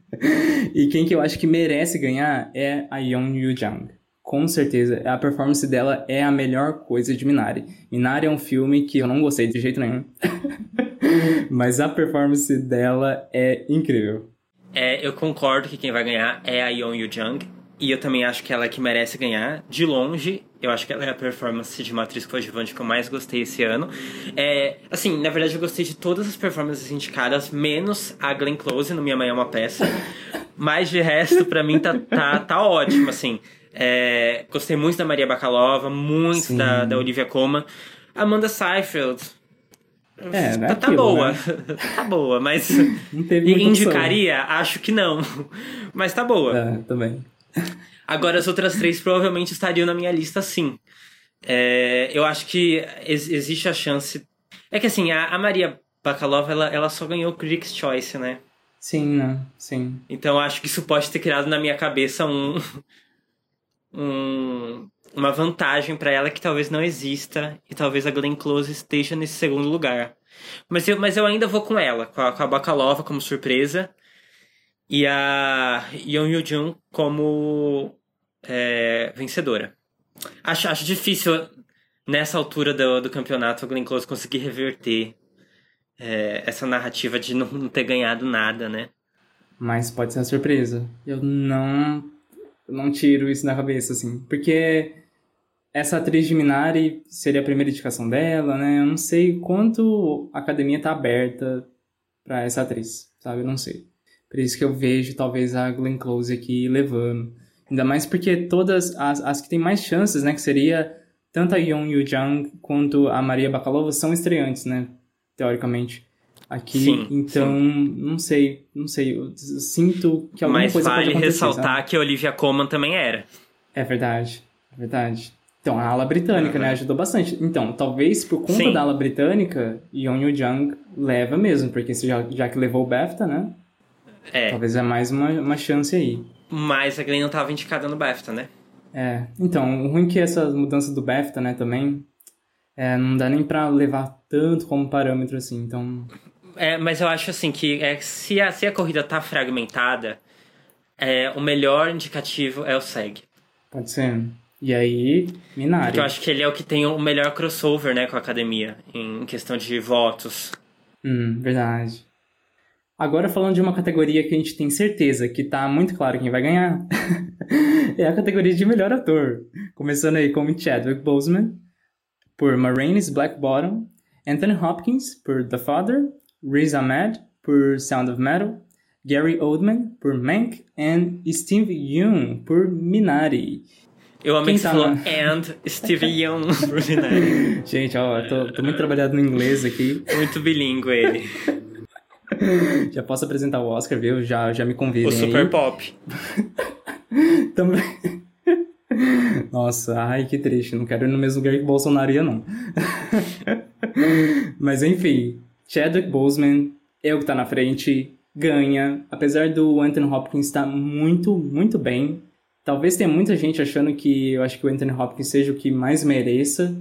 e quem que eu acho que merece ganhar é a Yeon Yoo Jung. Com certeza, a performance dela é a melhor coisa de Minari. Minari é um filme que eu não gostei de jeito nenhum. Mas a performance dela é incrível. É, eu concordo que quem vai ganhar é a Yeon Yoo Jung. E eu também acho que ela é que merece ganhar. De longe, eu acho que ela é a performance de uma atriz coadjuvante que eu mais gostei esse ano. É, assim, na verdade eu gostei de todas as performances indicadas, menos a Glenn Close no Minha Mãe é uma Peça. Mas de resto, pra mim, tá, tá, tá ótimo, assim. É, gostei muito da Maria Bakalova, muito Sim. da, da Olivia Colman. Amanda Seyfried. É, não é tá, tá aquilo, boa. né? tá boa, mas. Não teve. Indicaria? Acho que não. Mas tá boa. É, também. Agora, as outras três provavelmente estariam na minha lista, sim. É, eu acho que ex- existe a chance. É que assim, a, a Maria Bakalova, ela, ela só ganhou Critics' Choice, né? Sim, né? Sim. Então eu acho que isso pode ter criado na minha cabeça um. um uma vantagem pra ela que talvez não exista e talvez a Glenn Close esteja nesse segundo lugar. Mas eu, mas eu ainda vou com ela, com a, com a Bakalova como surpresa e a Yeon Yoo como é, vencedora. Acho, acho difícil nessa altura do, do campeonato a Glenn Close conseguir reverter é, essa narrativa de não, não ter ganhado nada, né? Mas pode ser uma surpresa. Eu não. não tiro isso da cabeça, assim. Porque essa atriz de Minari seria a primeira indicação dela, né? Eu não sei quanto a academia tá aberta pra essa atriz, sabe? Eu não sei. Por isso que eu vejo talvez a Glenn Close aqui levando. Ainda mais porque todas as, as que têm mais chances, né? Que seria tanto a Yeon Yoo Jung quanto a Maria Bakalova são estreantes, né? Teoricamente. Aqui, Sim, então, não sei, não sei. Eu sinto que alguma Mas coisa vale pode acontecer. ressaltar sabe? que a Olivia Colman também era. É verdade, é verdade. Então, a ala britânica, Uhum. né, ajudou bastante. Então, talvez por conta Sim. da ala britânica, Yeon Yoo Jung leva mesmo, porque já, já que levou o BAFTA, né, É. talvez é mais uma, uma chance aí. Mas a Glenn não tava indicada no BAFTA, né? É, então, o ruim é que essas mudanças do BAFTA, né, também, é, não dá nem pra levar tanto como parâmetro assim, então... É, mas eu acho assim que é, se, a, se a corrida tá fragmentada, é, o melhor indicativo é o SEG. Pode ser. E aí, Minari. Porque eu acho que ele é o que tem o melhor crossover, né, com a academia, em questão de votos. Hum, verdade. Agora falando de uma categoria que a gente tem certeza que tá muito claro quem vai ganhar, é a categoria de melhor ator. Começando aí com Chadwick Boseman, por Ma Rainey's Black Bottom, Anthony Hopkins, por The Father, Riz Ahmed, por Sound of Metal, Gary Oldman, por Mank, e Steve Yeun, por Minari. Eu amei Quem que você tá falou and Steve Young por final. Gente, ó, tô, tô muito trabalhado no inglês aqui. Muito bilíngue ele. Já posso apresentar o Oscar, viu? Já, já me convidem O Super aí. Pop. Também. Nossa, ai que triste. Não quero ir no mesmo lugar que Bolsonaro ia, não. Mas enfim, Chadwick Boseman é o que tá na frente, ganha. Apesar do Anthony Hopkins estar muito, muito bem. Talvez tenha muita gente achando que eu acho que o Anthony Hopkins seja o que mais mereça.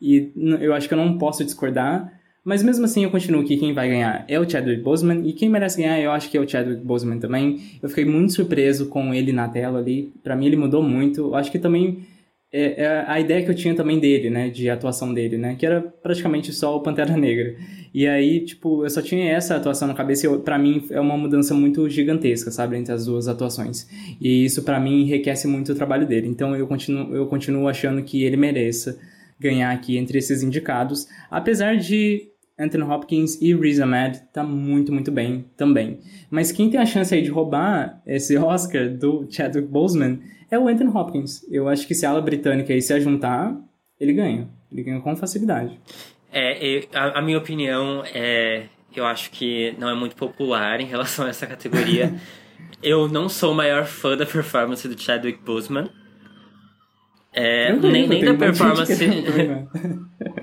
E eu acho que eu não posso discordar. Mas mesmo assim, eu continuo que quem vai ganhar é o Chadwick Boseman. E quem merece ganhar, eu acho que é o Chadwick Boseman também. Eu fiquei muito surpreso com ele na tela ali. Pra mim, ele mudou muito. Eu acho que também é, é a ideia que eu tinha também dele, né? De atuação dele, né? Que era praticamente só o Pantera Negra. E aí, tipo, eu só tinha essa atuação na cabeça e pra mim é uma mudança muito gigantesca, sabe? Entre as duas atuações. E isso pra mim enriquece muito o trabalho dele. Então eu continuo, eu continuo achando que ele mereça ganhar aqui entre esses indicados. Apesar de Anthony Hopkins e Riz Ahmed tá muito, muito bem também. Mas quem tem a chance aí de roubar esse Oscar do Chadwick Boseman é o Anthony Hopkins. Eu acho que se a ala britânica aí se ajuntar, ele ganha. Ele ganha com facilidade. É, eu- a, a minha opinião é. Eu acho que não é muito popular em relação a essa categoria. eu não sou o maior fã da performance do Chadwick Boseman. É, Tranquilo, nem, nem da performance. né?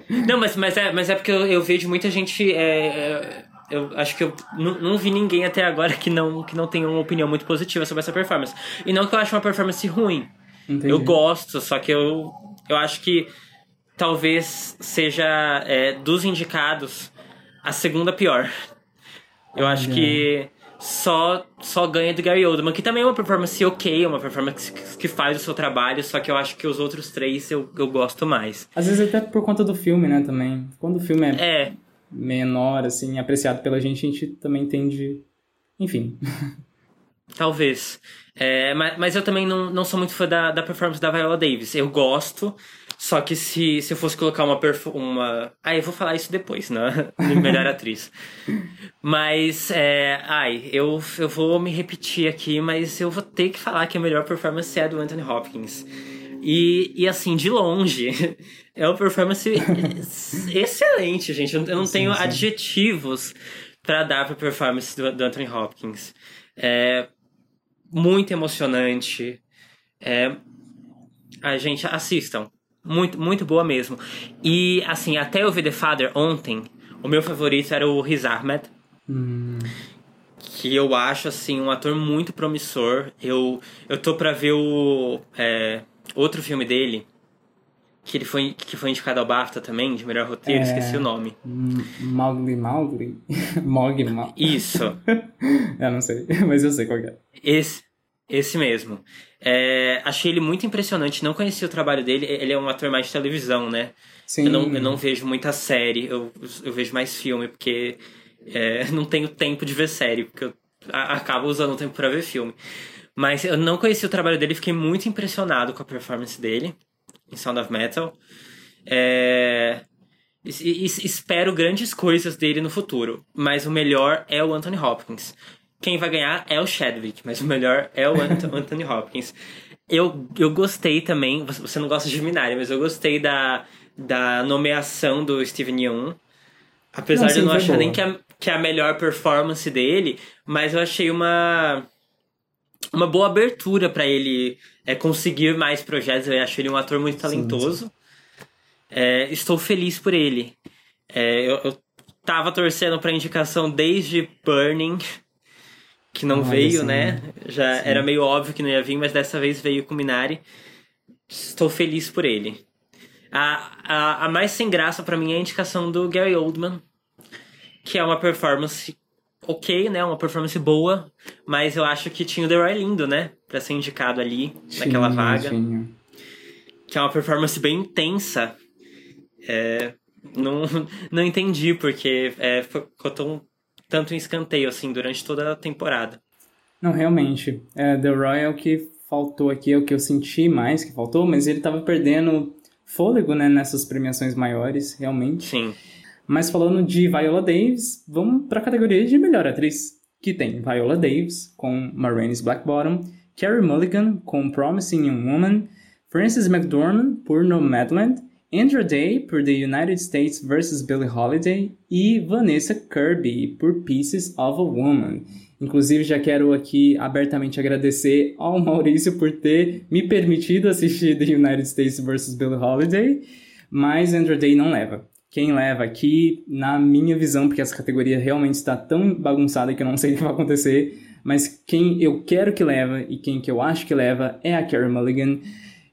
Não, mas, mas, é, mas é porque eu, eu vejo muita gente. é, é, eu acho que eu não, não vi ninguém até agora que não, que não tenha uma opinião muito positiva sobre essa performance. E não que eu acho uma performance ruim. Entendi. Eu gosto, só que eu, eu acho que talvez seja é, dos indicados a segunda pior. Eu acho que só, só ganha do Gary Oldman, que também é uma performance ok, é uma performance que, faz o seu trabalho, só que eu acho que os outros três eu, eu gosto mais. Às vezes até por conta do filme, né, também. Quando o filme é, É, menor, assim, apreciado pela gente, a gente também tende... Enfim. Talvez. É, mas, mas eu também não, não sou muito fã da, da performance da Viola Davis. Eu gosto, Só que se, se eu fosse colocar uma uma. Ah, eu vou falar isso depois, né? Melhor atriz. Mas, é. Ai, eu, eu vou me repetir aqui, mas eu vou ter que falar que a melhor performance é a do Anthony Hopkins. E, e assim, de longe, é uma performance excelente, gente. Eu não tenho sim. adjetivos pra dar pra performance do, do Anthony Hopkins. É muito emocionante. É. A gente, assistam. Muito, muito boa mesmo. E, assim, até eu ver The Father ontem, o meu favorito era o Riz Ahmed. Que eu acho, assim, um ator muito promissor. Eu, eu tô pra ver o é, outro filme dele, que ele foi, que foi indicado ao BAFTA também, de melhor roteiro, É. esqueci o nome. Mowgli Mowgli? Mowgli Mowgli. Isso, Eu não sei, mas eu sei qual é. esse, esse mesmo. É, achei ele muito impressionante, não conhecia o trabalho dele, ele é um ator mais de televisão, né? Sim. Eu não, eu não vejo muita série, eu, eu vejo mais filme, porque é, não tenho tempo de ver série, porque eu acabo usando o tempo pra ver filme. Mas eu não conheci o trabalho dele, fiquei muito impressionado com a performance dele em Sound of Metal. É, espero grandes coisas dele no futuro, mas o melhor é o Anthony Hopkins. Quem vai ganhar é o Chadwick, mas o melhor é o Anth- Anthony Hopkins. Eu, eu gostei também, você não gosta de Minari, mas eu gostei da, da nomeação do Steven Yeun. Apesar Não, de sim, eu não achar boa. nem que a, que é a melhor performance dele, mas eu achei uma uma boa abertura pra ele é, conseguir mais projetos. Eu acho ele um ator muito talentoso. É, estou feliz por ele. É, eu, eu tava torcendo pra indicação desde Burning, que não veio, sim. né? Já Sim. era meio óbvio que não ia vir, mas dessa vez veio com Minari. Estou feliz por ele. A, a, a mais sem graça pra mim é a indicação do Gary Oldman, que é uma performance ok, né? Uma performance boa, mas eu acho que tinha o The Roy Lindo, né? Pra ser indicado ali, naquela vaga. tinha. Que é uma performance bem intensa. É, não, não entendi porque é, ficou tão, tanto em escanteio assim durante toda a temporada. Não, realmente. É, The Royal que faltou aqui, é o que eu senti mais que faltou, mas ele tava perdendo fôlego, né, nessas premiações maiores, realmente. Sim. Mas falando de Viola Davis, vamos pra categoria de melhor atriz, que tem Viola Davis com Ma Rainey's Black Bottom, Carey Mulligan com Promising Young Woman, Frances McDormand por Nomadland, Andrew Day por The United States vs. Billie Holiday e Vanessa Kirby por Pieces of a Woman. Inclusive, já quero aqui abertamente agradecer ao Maurício por ter me permitido assistir The United States vs. Billie Holiday, mas Andrew Day não leva. Quem leva aqui, na minha visão, porque essa categoria realmente está tão bagunçada que eu não sei o que vai acontecer, mas quem eu quero que leva e quem que eu acho que leva é a Carey Mulligan.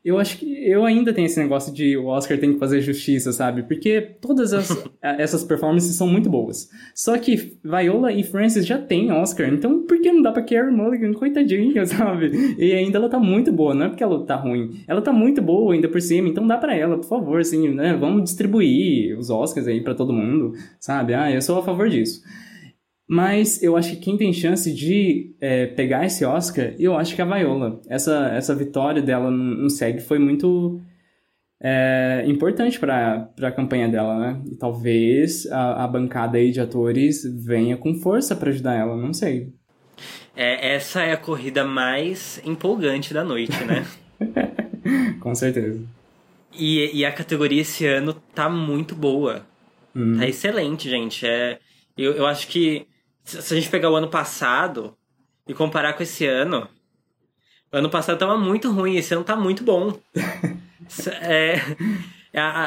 Eu acho que eu ainda tenho esse negócio de o Oscar tem que fazer justiça, sabe? Porque todas as, essas performances são muito boas. Só que Viola e Frances já têm Oscar, então por que não dá pra Carey Mulligan? Coitadinha, sabe? E ainda ela tá muito boa, não é porque ela tá ruim. Ela tá muito boa ainda por cima, então dá pra ela, por favor, assim, né? Vamos distribuir os Oscars aí pra todo mundo, sabe? Ah, eu sou a favor disso. Mas eu acho que quem tem chance de é, pegar esse Oscar, eu acho que é a Viola. Essa, essa vitória dela no, no SEG foi muito é, importante para a campanha dela, né? E talvez a, a bancada aí de atores venha com força para ajudar ela, não sei. É, essa é a corrida mais empolgante da noite, né? com certeza. E, e a categoria esse ano tá muito boa. Hum. Tá excelente, gente. É, eu, eu acho que se a gente pegar o ano passado e comparar com esse ano, o ano passado tava muito ruim, esse ano tá muito bom. É,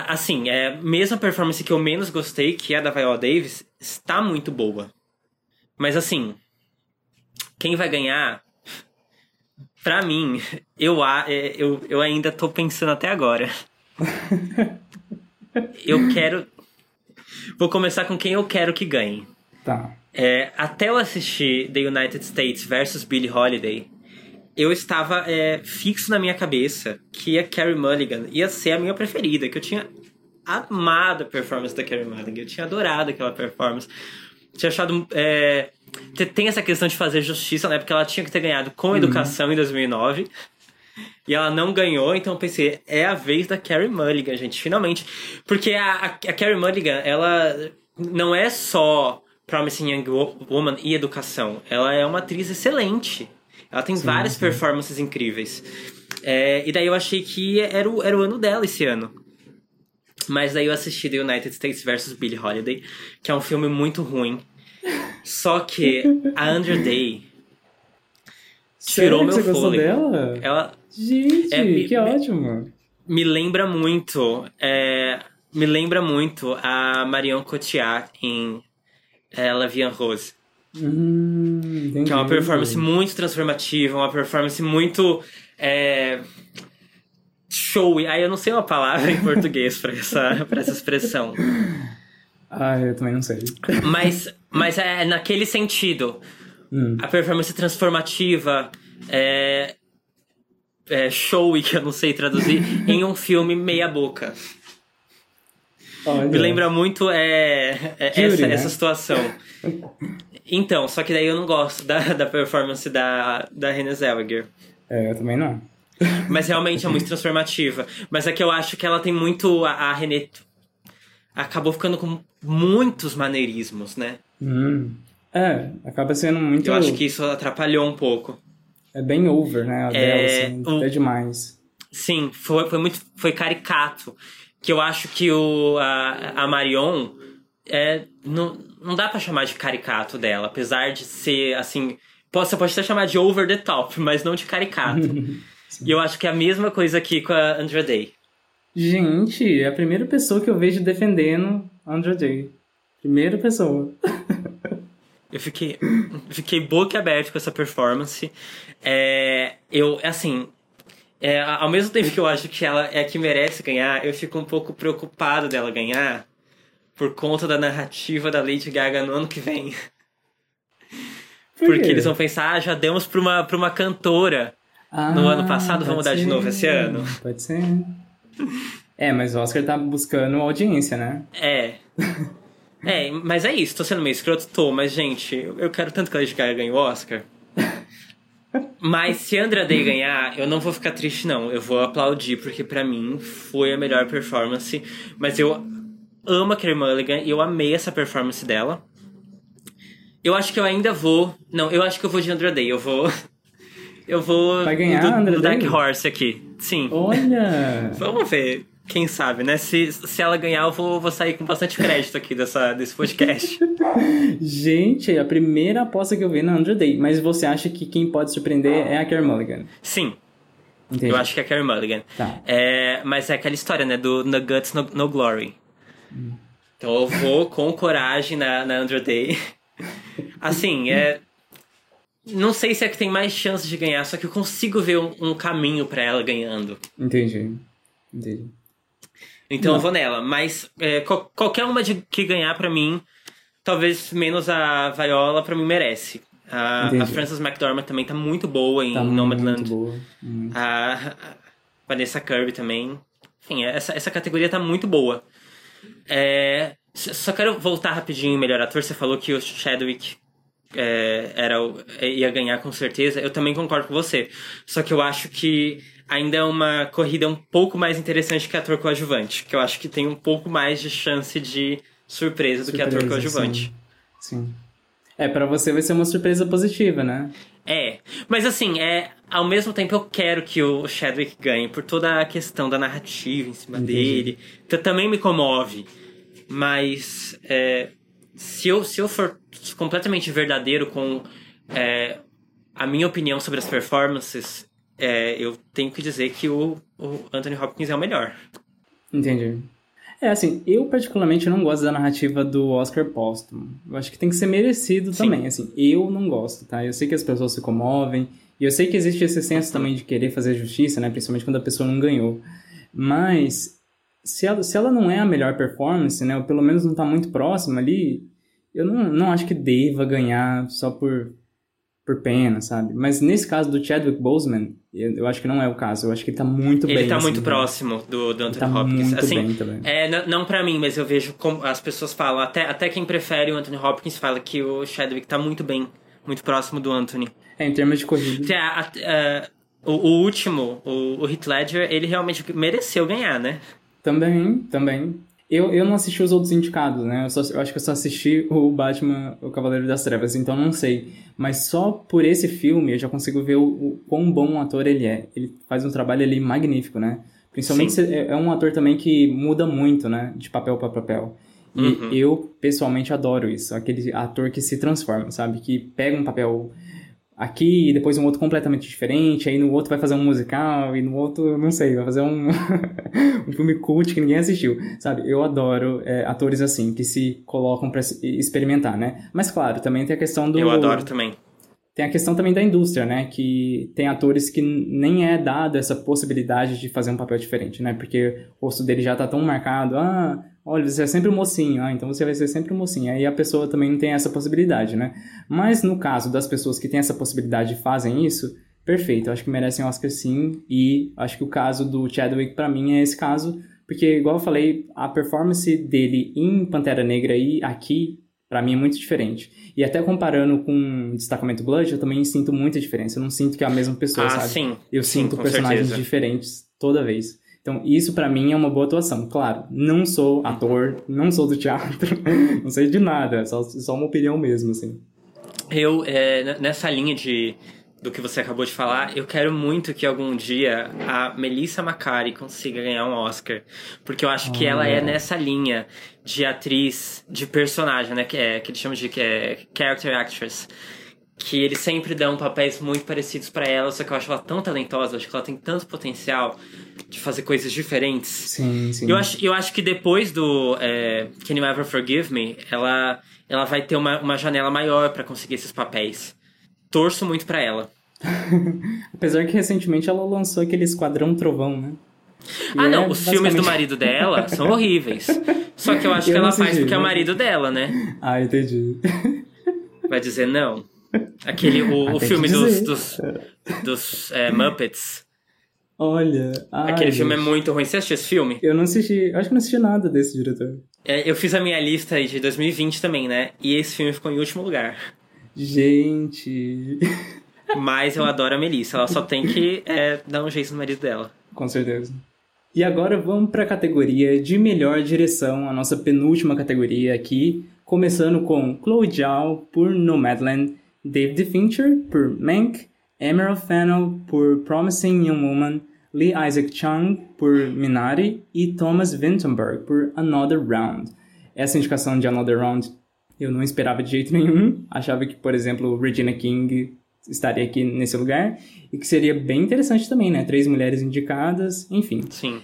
assim, é, mesmo a performance que eu menos gostei, que é a da Viola Davis, está muito boa. Mas assim, quem vai ganhar, pra mim, eu, é, eu, eu ainda tô pensando até agora. Eu quero. Vou começar com quem eu quero que ganhe. Tá. É, até eu assistir The United States versus Billie Holiday, eu estava é, fixo na minha cabeça que a Carey Mulligan ia ser a minha preferida, que eu tinha amado a performance da Carey Mulligan, eu tinha adorado aquela performance. Tinha achado. É, te- tem essa questão de fazer justiça, né? Porque ela tinha que ter ganhado com educação em 2009. E ela não ganhou, então eu pensei, é a vez da Carrie Mulligan, gente, finalmente. Porque a, a, a Carrie Mulligan, ela não é só Promising Young Wo- Woman e educação. Ela é uma atriz excelente. Ela tem várias performances incríveis. É, e daí eu achei que era o, era o ano dela esse ano. Mas daí eu assisti The United States vs. Billie Holiday, que é um filme muito ruim. Só que a Andrew Day Sério tirou que meu você fôlego. dela? Ela Gente, É, me- que ótimo. me lembra muito. é, me lembra muito a Marion Cotillard em é, La Rose. Hum, entendi. Que é uma performance muito transformativa, uma performance muito. É, showy. Aí eu não sei uma palavra em português pra essa, pra essa expressão. Ah, eu também não sei. Mas, mas é naquele sentido. Hum. A performance transformativa, é, é showy, que eu não sei traduzir, em um filme meia-boca. Olha. Me lembra muito é, é, Jury, essa, né? essa situação. Então, só que daí eu não gosto da, da performance da, da Renée Zellweger. É, eu também não. Mas realmente é muito transformativa. Mas é que eu acho que ela tem muito. A, a Renée acabou ficando com muitos maneirismos, né? Hum. É, acaba sendo muito. Eu acho que isso atrapalhou um pouco. É bem over, né? A dela, É, assim. o- É demais. Sim, foi, foi muito. Foi caricato. Que eu acho que o, a, a Marion. É, não, não dá pra chamar de caricato dela, apesar de ser assim. Você pode até chamar de over the top, mas não de caricato. e eu acho que é a mesma coisa aqui com a Andrea Day. Gente, é a primeira pessoa que eu vejo defendendo Andrew Day. Primeira pessoa. Eu fiquei, fiquei boca aberta com essa performance. É, eu, assim, é, ao mesmo tempo que eu acho que ela é a que merece ganhar, eu fico um pouco preocupado dela ganhar por conta da narrativa da Lady Gaga no ano que vem. Por Porque eles vão pensar, ah, já demos pra uma, pra uma cantora. no ano passado, vamos Ah, dar de novo esse ano? Pode ser. É, mas o Oscar tá buscando audiência, né? É. É, mas é isso, tô sendo meio escroto, tô, mas gente, eu quero tanto que a Lady Gaga ganhe o Oscar. Mas se Andra Day ganhar, eu não vou ficar triste, não. Eu vou aplaudir, porque pra mim foi a melhor performance. Mas eu amo a Carey Mulligan e eu amei essa performance dela. Eu acho que eu ainda vou. Não, eu acho que eu vou de Andra Day. Eu vou. Eu vou. Vai ganhar do, do Dark? Horse aqui. Sim. Olha! Vamos ver. Quem sabe, né? Se, se ela ganhar, eu vou, vou sair com bastante crédito aqui dessa, desse podcast. Gente, a primeira aposta que eu vi na Andrew Day. Mas você acha que quem pode surpreender é a Carey Mulligan? Sim, Entendi. eu acho que é a Carey Mulligan. Tá. É, mas é aquela história, né? Do No Guts, No, no Glory. Então eu vou com coragem na, na Andrew Day. Assim, é. Não sei se é que tem mais chance de ganhar, só que eu consigo ver um, um caminho pra ela ganhando. Entendi. Entendi. Então eu vou nela. Mas é, qual- qualquer uma de, que ganhar pra mim, talvez menos a Viola, pra mim merece. A, a. Frances McDormand também tá muito boa em Tá Nomadland. muito boa. Hum. A, a Vanessa Kirby também. Enfim, essa, essa categoria tá muito boa. É, só quero voltar rapidinho melhor ator. Você falou que o Chadwick é, era o- ia ganhar com certeza. Eu também concordo com você. Só que eu acho que ainda é uma corrida um pouco mais interessante que ator coadjuvante. Que eu acho que tem um pouco mais de chance de surpresa do que ator Surpresa, coadjuvante. Sim. Sim. É, pra você vai ser uma surpresa positiva, né? É, mas assim, é, ao mesmo tempo eu quero que o Chadwick ganhe por toda a questão da narrativa em cima Entendi. dele. Que também me comove. Mas é, se, eu, se eu for completamente verdadeiro com é, a minha opinião sobre as performances, é, eu tenho que dizer que o, o Anthony Hopkins é o melhor. Entendi. É, assim, eu particularmente não gosto da narrativa do Oscar póstumo. Eu acho que tem que ser merecido Sim. também, assim. Eu não gosto, tá? Eu sei que as pessoas se comovem, e eu sei que existe esse senso também de querer fazer justiça, né? Principalmente quando a pessoa não ganhou. Mas, se ela, se ela não é a melhor performance, né? Ou pelo menos não tá muito próxima ali, eu não, não acho que deva ganhar só por, por pena, sabe? Mas nesse caso do Chadwick Boseman, eu, acho que não é o caso. Eu acho que ele tá muito Ele bem. tá assim, muito né? próximo do, do Ele Anthony tá Hopkins. muito assim, bem também. É, n- não pra mim, mas eu vejo como as pessoas falam, até, até quem prefere o Anthony Hopkins fala que o Chadwick tá muito bem, muito próximo do Anthony. É, em termos de corrida. A- a- a- o, o último, o, o Heath Ledger, ele realmente mereceu ganhar, né? Também, também. Eu, eu não assisti os outros indicados, né? Eu, só, eu acho que eu só assisti o Batman, o Cavaleiro das Trevas, então não sei. Mas só por esse filme eu já consigo ver o, o quão bom um ator ele é. Ele faz um trabalho ali magnífico, né? Principalmente se- é é um ator também que muda muito, né? De papel para papel. E Uhum. eu, pessoalmente, adoro isso. Aquele ator que se transforma, sabe? Que pega um papel aqui e depois um outro completamente diferente, aí no outro vai fazer um musical e no outro, não sei, vai fazer um, um filme cult que ninguém assistiu, sabe? Eu adoro é, atores assim, que se colocam pra se- experimentar, né? Mas claro, também tem a questão do... Eu adoro também. Tem a questão também da indústria, né? Que tem atores que nem é dado essa possibilidade de fazer um papel diferente, né? Porque o rosto dele já tá tão marcado. Ah, olha, você é sempre o mocinho. Ah, então você vai ser sempre o mocinho. Aí a pessoa também não tem essa possibilidade, né? Mas no caso das pessoas que têm essa possibilidade e fazem isso, perfeito. Eu acho que merecem Oscar sim. E acho que o caso do Chadwick, pra mim, é esse caso. Porque, igual eu falei, a performance dele em Pantera Negra e aqui, pra mim, é muito diferente. E até comparando com Destacamento Blood, eu também sinto muita diferença. Eu não sinto que é a mesma pessoa, Ah, sabe? sim. Eu Sim, sinto personagens certeza. diferentes toda vez. Então, isso pra mim é uma boa atuação. Claro, não sou ator, não sou do teatro, não sei de nada, só, só uma opinião mesmo, assim. Eu, é, nessa linha de do que você acabou de falar, eu quero muito que algum dia a Melissa McCarthy consiga ganhar um Oscar. Porque eu acho que ela é nessa linha de atriz, de personagem, né? Que, é, que eles chamam de que é, character actress. Que eles sempre dão papéis muito parecidos pra ela, só que eu acho ela tão talentosa, acho que ela tem tanto potencial de fazer coisas diferentes. Sim, sim. Eu acho, eu acho que depois do é, Can You Ever Forgive Me, ela, ela vai ter uma, uma janela maior pra conseguir esses papéis. Torço muito pra ela. Apesar que recentemente ela lançou aquele Esquadrão Trovão, né? Que ah, é não, os filmes do basicamente- marido dela são horríveis. Só que eu acho Eu que ela faz porque é o marido dela, né? Ah, entendi. Vai dizer não. Aquele, o, o filme dos, dos, dos é, Muppets. Olha. ai, Aquele filme é muito ruim. Você assistiu esse filme? Eu não assisti, acho que não assisti nada desse diretor. É, eu fiz a minha lista aí de 2020 também, né? E esse filme ficou em último lugar. Gente. Mas eu adoro a Melissa. Ela só tem que é, dar um jeito no marido dela. Com certeza. E agora vamos para a categoria de melhor direção, a nossa penúltima categoria aqui, começando com Chloe Zhao por Nomadland, David Fincher por Mank, Emerald Fennell por Promising Young Woman, Lee Isaac Chung por Minari e Thomas Vinterberg por Another Round. Essa indicação de Another Round eu não esperava de jeito nenhum. Achava que, por exemplo, Regina King estaria aqui nesse lugar e que seria bem interessante também, né? Três mulheres indicadas, enfim. Sim.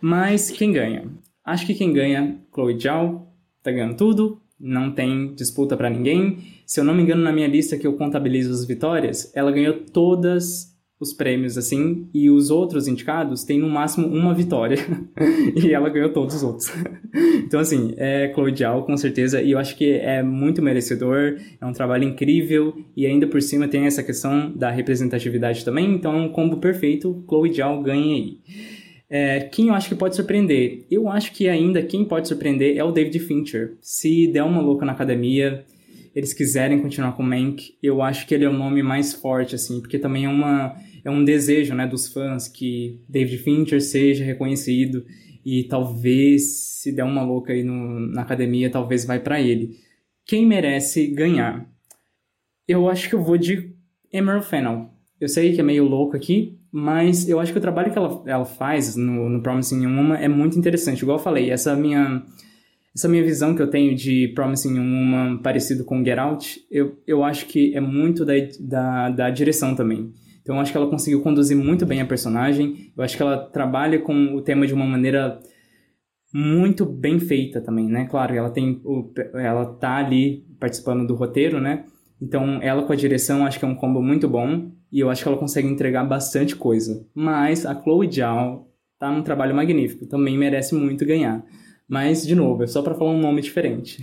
Mas quem ganha? Acho que quem ganha, Chloe Zhao, tá ganhando tudo, não tem disputa pra ninguém. Se eu não me engano, na minha lista que eu contabilizo as vitórias, ela ganhou todas os prêmios, assim, e os outros indicados têm no máximo uma vitória. e ela ganhou todos os outros. então, assim, é Chloe com certeza, e eu acho que é muito merecedor, é um trabalho incrível, e ainda por cima tem essa questão da representatividade também, então é um combo perfeito, Chloe ganha aí. É, quem eu acho que pode surpreender? Eu acho que ainda quem pode surpreender é o David Fincher. Se der uma louca na academia, eles quiserem continuar com o Mank, eu acho que ele é o nome mais forte, assim, porque também é, uma, é um desejo, né, dos fãs que David Fincher seja reconhecido e talvez, se der uma louca aí no, na academia, talvez vai pra ele. Quem merece ganhar? Eu acho que eu vou de Emerald Fennell. Eu sei que é meio louco aqui, mas eu acho que o trabalho que ela, ela faz no, no Promising Woman é muito interessante. Igual eu falei, essa minha, essa minha visão que eu tenho de Promising Woman parecido com Get Out, eu, eu acho que é muito da, da, da direção também. Então eu acho que ela conseguiu conduzir muito bem a personagem. Eu acho que ela trabalha com o tema de uma maneira muito bem feita também, né? Claro, ela tem o, ela tá ali participando do roteiro, né? Então, ela com a direção, acho que é um combo muito bom. E eu acho que ela consegue entregar bastante coisa. Mas a Chloe Zhao tá num trabalho magnífico. Também merece muito ganhar. Mas, de novo, é só pra falar um nome diferente.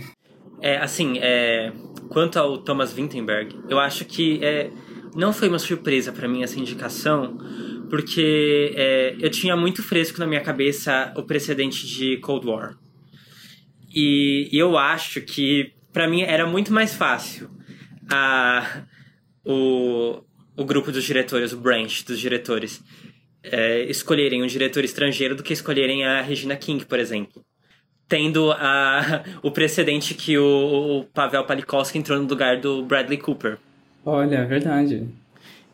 É, assim, é, quanto ao Thomas Vinterberg, eu acho que é, não foi uma surpresa pra mim essa indicação, porque é, eu tinha muito fresco na minha cabeça o precedente de Cold War. E, e eu acho que pra mim era muito mais fácil a, o, o grupo dos diretores, o branch dos diretores, é, escolherem um diretor estrangeiro do que escolherem a Regina King, por exemplo. Tendo a, o precedente que o, o Pavel Palikowski entrou no lugar do Bradley Cooper. Olha, é verdade.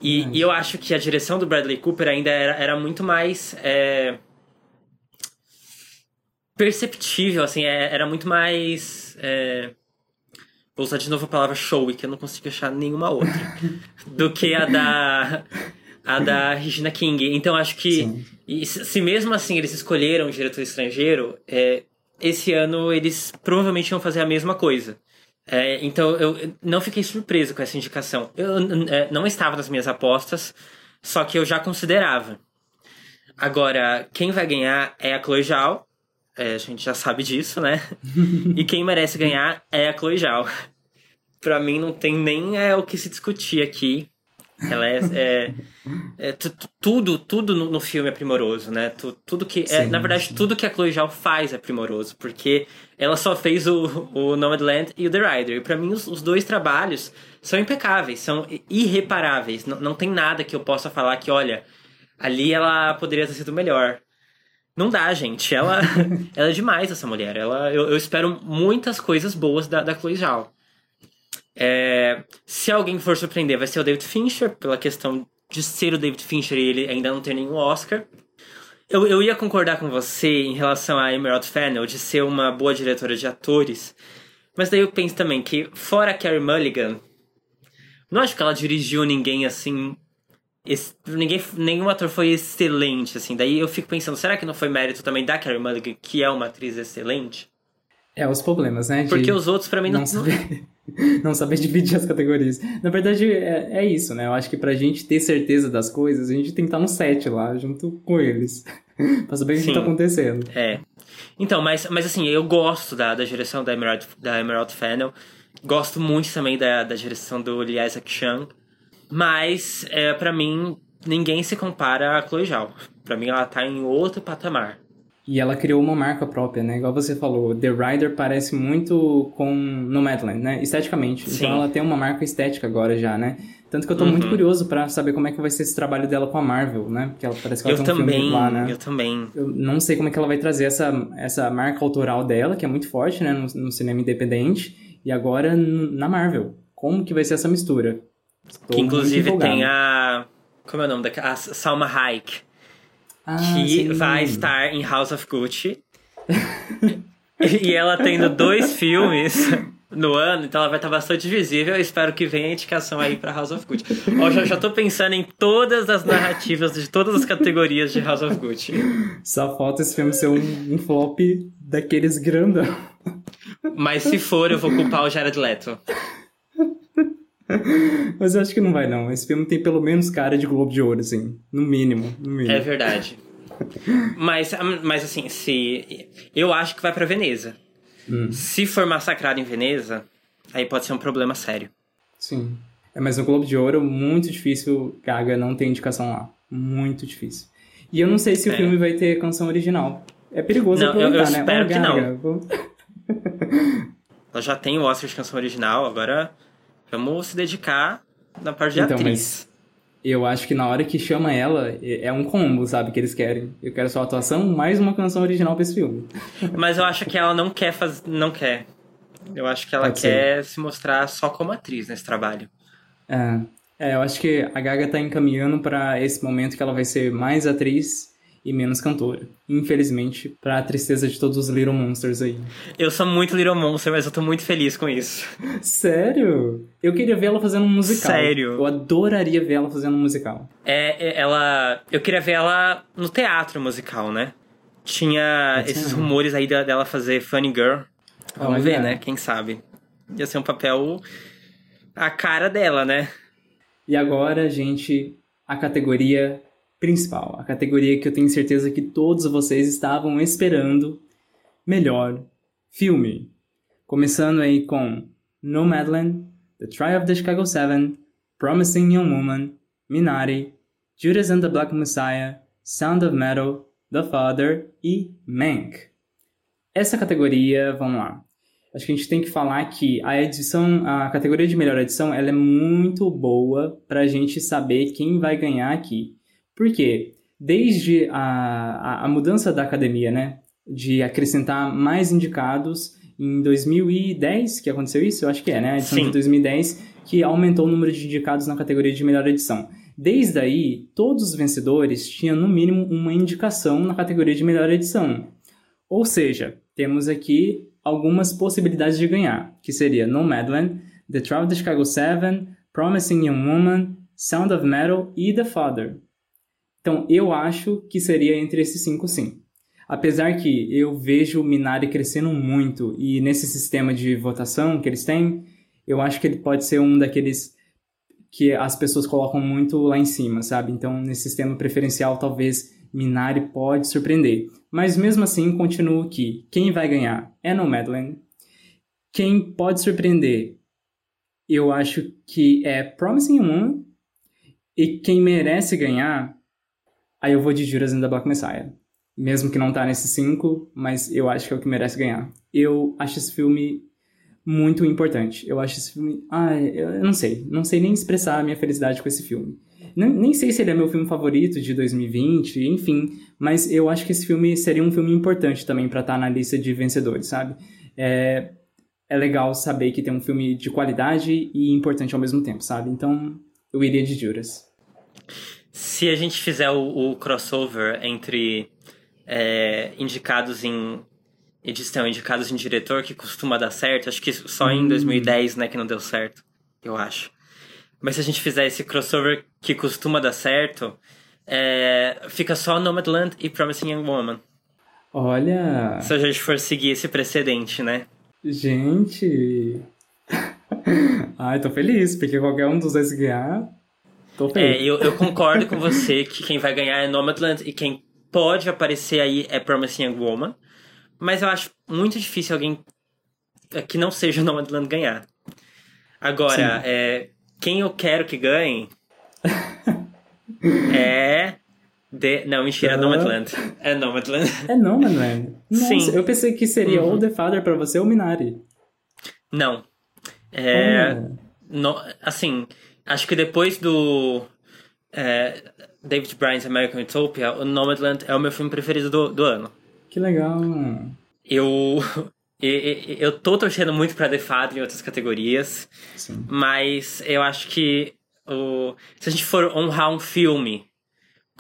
E, e eu acho que a direção do Bradley Cooper ainda era, era muito mais é, perceptível, assim, é, era muito mais. é, vou usar de novo a palavra showy, que eu não consigo achar nenhuma outra, do que a da. A da Regina King. Então acho que. E se mesmo assim eles escolheram um diretor estrangeiro, é, esse ano eles provavelmente vão fazer a mesma coisa. É, então eu não fiquei surpreso com essa indicação. Eu é, não estava nas minhas apostas, só que eu já considerava. Agora, quem vai ganhar é a Chloe Zhao. É, a gente já sabe disso, né? e quem merece ganhar é a Chloe Zhao. Pra mim não tem nem é, o que se discutir aqui. Ela é, é- é tu- tu- tudo, tudo no, no filme é primoroso, né? Tu- tudo que é, Sim, na verdade, sim. tudo que a Chloe Zhao faz é primoroso, porque ela só fez o, o Nomadland e o The Rider. E pra mim os, os dois trabalhos são impecáveis, são irreparáveis. Não, não tem nada que eu possa falar que, olha, ali ela poderia ter sido melhor. Não dá, gente. Ela, ela é demais, essa mulher. Ela, eu, eu espero muitas coisas boas da, da Chloe Zhao. É, se alguém for surpreender, vai ser o David Fincher, pela questão de ser o David Fincher e ele ainda não ter nenhum Oscar. Eu, eu ia concordar com você em relação a Emerald Fennell de ser uma boa diretora de atores, mas daí eu penso também que, fora a Carey Mulligan, não acho que ela dirigiu ninguém assim. Ex- Ninguém, nenhum ator foi excelente, assim. Daí eu fico pensando, será que não foi mérito também da Carey Mulligan, que é uma atriz excelente? É, os problemas, né? de Porque os outros, pra mim, não, não saber, não saber dividir as categorias. Na verdade, é, é isso, né? Eu acho que pra gente ter certeza das coisas, a gente tem que estar no set lá, junto com eles. pra saber o que tá acontecendo. É. Então, mas, mas assim, eu gosto da, da direção da Emerald, da Emerald Fennel. Gosto muito também da, da direção do Lee Isaac Chung. Mas, é, para mim, ninguém se compara a Chloe Zhao. Pra mim, ela tá em outro patamar. E ela criou uma marca própria, né? Igual você falou, The Rider parece muito com Nomadland, né? Esteticamente. Sim. Então ela tem uma marca estética agora já, né? Tanto que eu tô muito Uhum. curioso pra saber como é que vai ser esse trabalho dela com a Marvel, né? Porque ela parece que ela eu tem um também, filme lá, né? eu também. Eu não sei como é que ela vai trazer essa, essa marca autoral dela, que é muito forte, né, no, no cinema independente, e agora na Marvel. Como que vai ser essa mistura? Tô que inclusive tem a. Como é o nome da. A Salma Hayek. Ah, que sim. vai estar em House of Gucci. e ela tendo dois filmes no ano, então ela vai estar bastante visível. Eu espero que venha a indicação aí pra House of Gucci. Ó, já, já tô pensando em todas as narrativas de todas as categorias de House of Gucci. Só falta esse filme ser um, um flop daqueles grandão. Mas se for, eu vou culpar o Jared Leto. Mas eu acho que não vai, não. Esse filme tem pelo menos cara de Globo de Ouro, assim. No mínimo, no mínimo. É verdade. Mas, mas assim, se. Eu acho que vai pra Veneza. Se for massacrado em Veneza, aí pode ser um problema sério. Sim. É, mas no Globo de Ouro, muito difícil Gaga não ter indicação lá. Muito difícil. E eu não sei se o É. filme vai ter canção original. É perigoso Não, eu- eu aproveitar, né? espero que Gaga, vamos- Ela já tem o Oscar de canção original, agora vamos se dedicar na parte de Então, atriz. Eu acho que na hora que chama ela, é é um combo, sabe? Que eles querem. Eu quero só atuação, mais uma canção original pra esse filme. Mas eu acho que ela não quer fazer. Não quer. Eu acho que ela Pode ser. quer se mostrar só como atriz nesse trabalho. É, é, eu acho que a Gaga tá encaminhando pra esse momento que ela vai ser mais atriz e menos cantora. Infelizmente, pra tristeza de todos os Little Monsters aí. Eu sou muito Little Monster, mas eu tô muito feliz com isso. Sério? Eu queria ver ela fazendo um musical. Sério? Eu adoraria ver ela fazendo um musical. É, é, ela. Eu queria ver ela no teatro musical, né? Tinha esses rumores aí dela fazer Funny Girl. Vamos ver, né? Quem sabe. Ia ser um papel. A cara dela, né? E agora, gente, a categoria principal. A categoria que eu tenho certeza que todos vocês estavam esperando. Melhor filme. Começando aí com Nomadland, The Trial of the Chicago Seven, Promising Young Woman, Minari, Judas and the Black Messiah, Sound of Metal, The Father e Mank. Essa categoria, vamos lá. acho que a gente tem que falar que a edição, a categoria de melhor edição, ela é muito boa pra gente saber quem vai ganhar aqui. Por quê? Desde a, a, a mudança da academia, né? De acrescentar mais indicados em 2010 que aconteceu isso, eu acho que é, né? A edição Sim. de 2010 que aumentou o número de indicados na categoria de melhor edição. Desde aí, todos os vencedores tinham no mínimo uma indicação na categoria de melhor edição. Ou seja, temos aqui algumas possibilidades de ganhar, que seria Nomadland, The Trial of the Chicago 7, Promising Young Woman, Sound of Metal e The Father. Então, eu acho que seria entre esses cinco, sim. Apesar que eu vejo o Minari crescendo muito e nesse sistema de votação que eles têm, eu acho que ele pode ser um daqueles que as pessoas colocam muito lá em cima, sabe? Então, nesse sistema preferencial, talvez Minari pode surpreender. Mas mesmo assim, continuo que quem vai ganhar é Nomadland. Quem pode surpreender, eu acho que é Promising Woman. E quem merece ganhar, aí eu vou de Judas and the Black Messiah. Mesmo que não tá nesses cinco, mas eu acho que é o que merece ganhar. Eu acho esse filme muito importante. Eu acho esse filme. Ah, eu não sei. Não sei nem expressar a minha felicidade com esse filme. Nem, nem sei se ele é meu filme favorito de 2020, enfim. Mas eu acho que esse filme seria um filme importante também pra estar na lista de vencedores, sabe? É, é legal saber que tem um filme de qualidade e importante ao mesmo tempo, sabe? Então, eu iria de Judas. Se a gente fizer o, o crossover entre é, indicados em edição, indicados em diretor, que costuma dar certo, acho que só em 2010, né, que não deu certo, eu acho. Mas se a gente fizer esse crossover que costuma dar certo, é, fica só Nomadland e Promising Young Woman. Olha. Se a gente for seguir esse precedente, né? Gente. Ai, tô feliz, porque qualquer um dos dois ganhar. Tô. É, eu, eu concordo com você que quem vai ganhar é Nomadland e quem pode aparecer aí é Promising Young Woman. Mas eu acho muito difícil alguém que não seja Nomadland ganhar. Agora, é, quem eu quero que ganhe é. De... Não, mentira, é. Nomadland. É Nomadland. É Manuel. Nossa, Sim. eu pensei que seria ou The Father pra você ou Minari. Não. É. No- assim, acho que depois do. é, David Bryan's American Utopia, o Nomadland é o meu filme preferido do, do ano. Que legal. Eu. e- e- Eu tô torcendo muito pra The Father em outras categorias, Sim. mas eu acho que o, se a gente for honrar um filme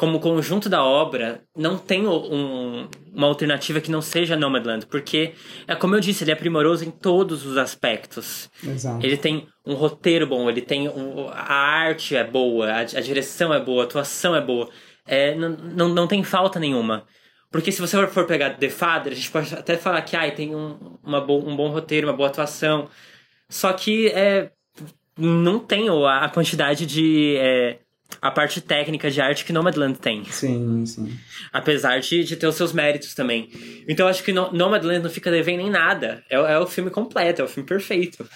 como conjunto da obra, não tem um- uma alternativa que não seja Nomadland, porque, é como eu disse, ele é primoroso em todos os aspectos. Exato. Ele tem um roteiro bom, ele tem um- a arte é boa, a, a direção é boa, a atuação é boa. É, não, não, não tem falta nenhuma. Porque se você for pegar The Father, a gente pode até falar que ai, tem um, uma bo, um bom roteiro, uma boa atuação. Só que é, não tem a quantidade de. é, a parte técnica de arte que Nomadland tem. Sim, sim. Apesar de, de ter os seus méritos também. Então acho que no, Nomadland não fica devendo em nada. É, o- é o filme completo, é o filme perfeito.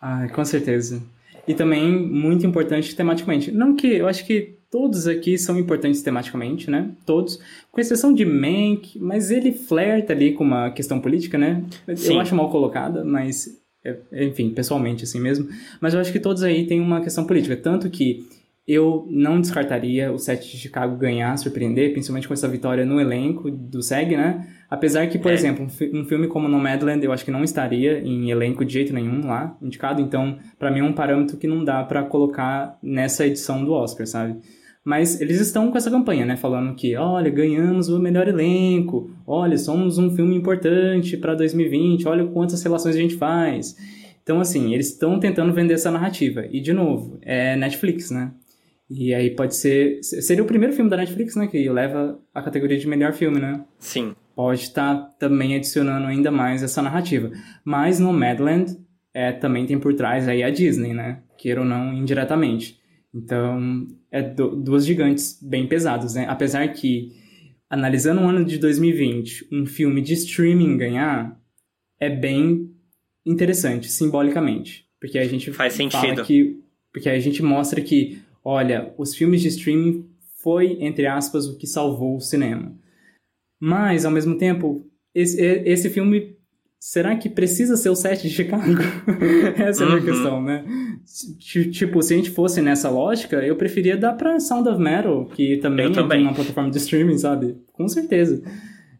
Ah, com certeza. E também muito importante tematicamente. Não que eu acho que todos aqui são importantes tematicamente, né? Todos, com exceção de Mank, mas ele flerta ali com uma questão política, né? Sim. Eu acho mal colocada, mas é- enfim, pessoalmente assim mesmo. Mas eu acho que todos aí têm uma questão política, tanto que eu não descartaria o Sete de Chicago ganhar, surpreender, principalmente com essa vitória no elenco do SEG, né? Apesar que, por É. exemplo, um, fi- um filme como Nomadland, eu acho que não estaria em elenco de jeito nenhum lá, indicado. Então, pra mim é um parâmetro que não dá pra colocar nessa edição do Oscar, sabe? Mas eles estão com essa campanha, né? Falando que, olha, ganhamos o melhor elenco, olha, somos um filme importante pra 2020, olha quantas relações a gente faz. Então, assim, eles estão tentando vender essa narrativa. E, de novo, é Netflix, né? E aí pode ser. Seria o primeiro filme da Netflix, né? Que leva a categoria de melhor filme, né? Sim. Pode estar também adicionando ainda mais essa narrativa. Mas no Madland é, também tem por trás aí a Disney, né? Queira ou não, indiretamente. Então, é du- duas gigantes bem pesadas, né? Apesar que, analisando o ano de 2020, um filme de streaming ganhar é bem interessante, simbolicamente. Porque a gente Faz fala sentido. que... Porque a gente mostra que, olha, os filmes de streaming foi, entre aspas, o que salvou o cinema. Mas, ao mesmo tempo, esse, esse filme será que precisa ser o set de Chicago? Essa é a minha Uhum. questão, né? Ti- Tipo, se a gente fosse nessa lógica, eu preferia dar pra Sound of Metal, que também, Eu é também. uma plataforma de streaming, sabe? Com certeza.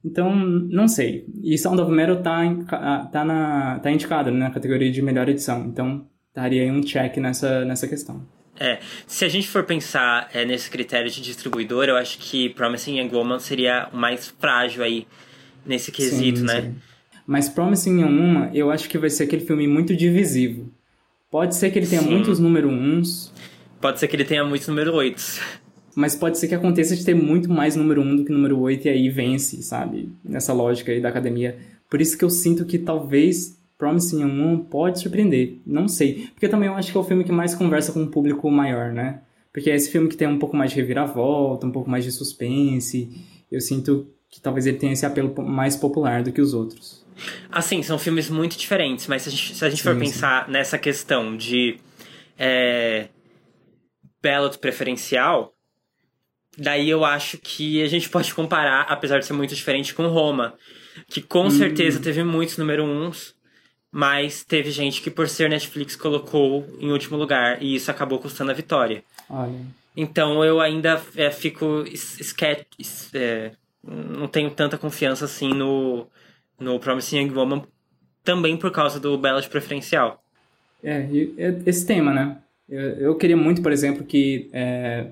Então, não sei. E Sound of Metal tá, tá, na, tá indicado né, na categoria de melhor edição. Então, daria aí um check nessa, nessa questão. É, se a gente for pensar é, nesse critério de distribuidor, eu acho que Promising Young Woman seria o mais frágil aí nesse quesito, Sim, né? sim. Mas Promising Young Woman, eu acho que vai ser aquele filme muito divisivo. Pode ser que ele tenha Sim. muitos número uns, Pode ser que ele tenha muitos número 8. mas pode ser que aconteça de ter muito mais número um do que número 8 e aí vence, sabe? Nessa lógica aí da academia. Por isso que eu sinto que talvez Promising Young pode surpreender. Não sei. Porque também eu acho que é o filme que mais conversa com um público maior, né? Porque é esse filme que tem um pouco mais de reviravolta, um pouco mais de suspense. Eu sinto que talvez ele tenha esse apelo mais popular do que os outros. Assim, são filmes muito diferentes, mas se a gente, se a gente for Sim, pensar nessa questão de é, ballot preferencial, daí eu acho que a gente pode comparar, apesar de ser muito diferente, com Roma, que com certeza teve muitos número uns, mas teve gente que por ser Netflix colocou em último lugar e isso acabou custando a vitória. Olha. Então eu ainda é, fico es- esque- es- é, não tenho tanta confiança assim no, no Promising Young Woman, também por causa do ballot preferencial. É, é esse tema, né? Eu, eu queria muito, por exemplo, que é,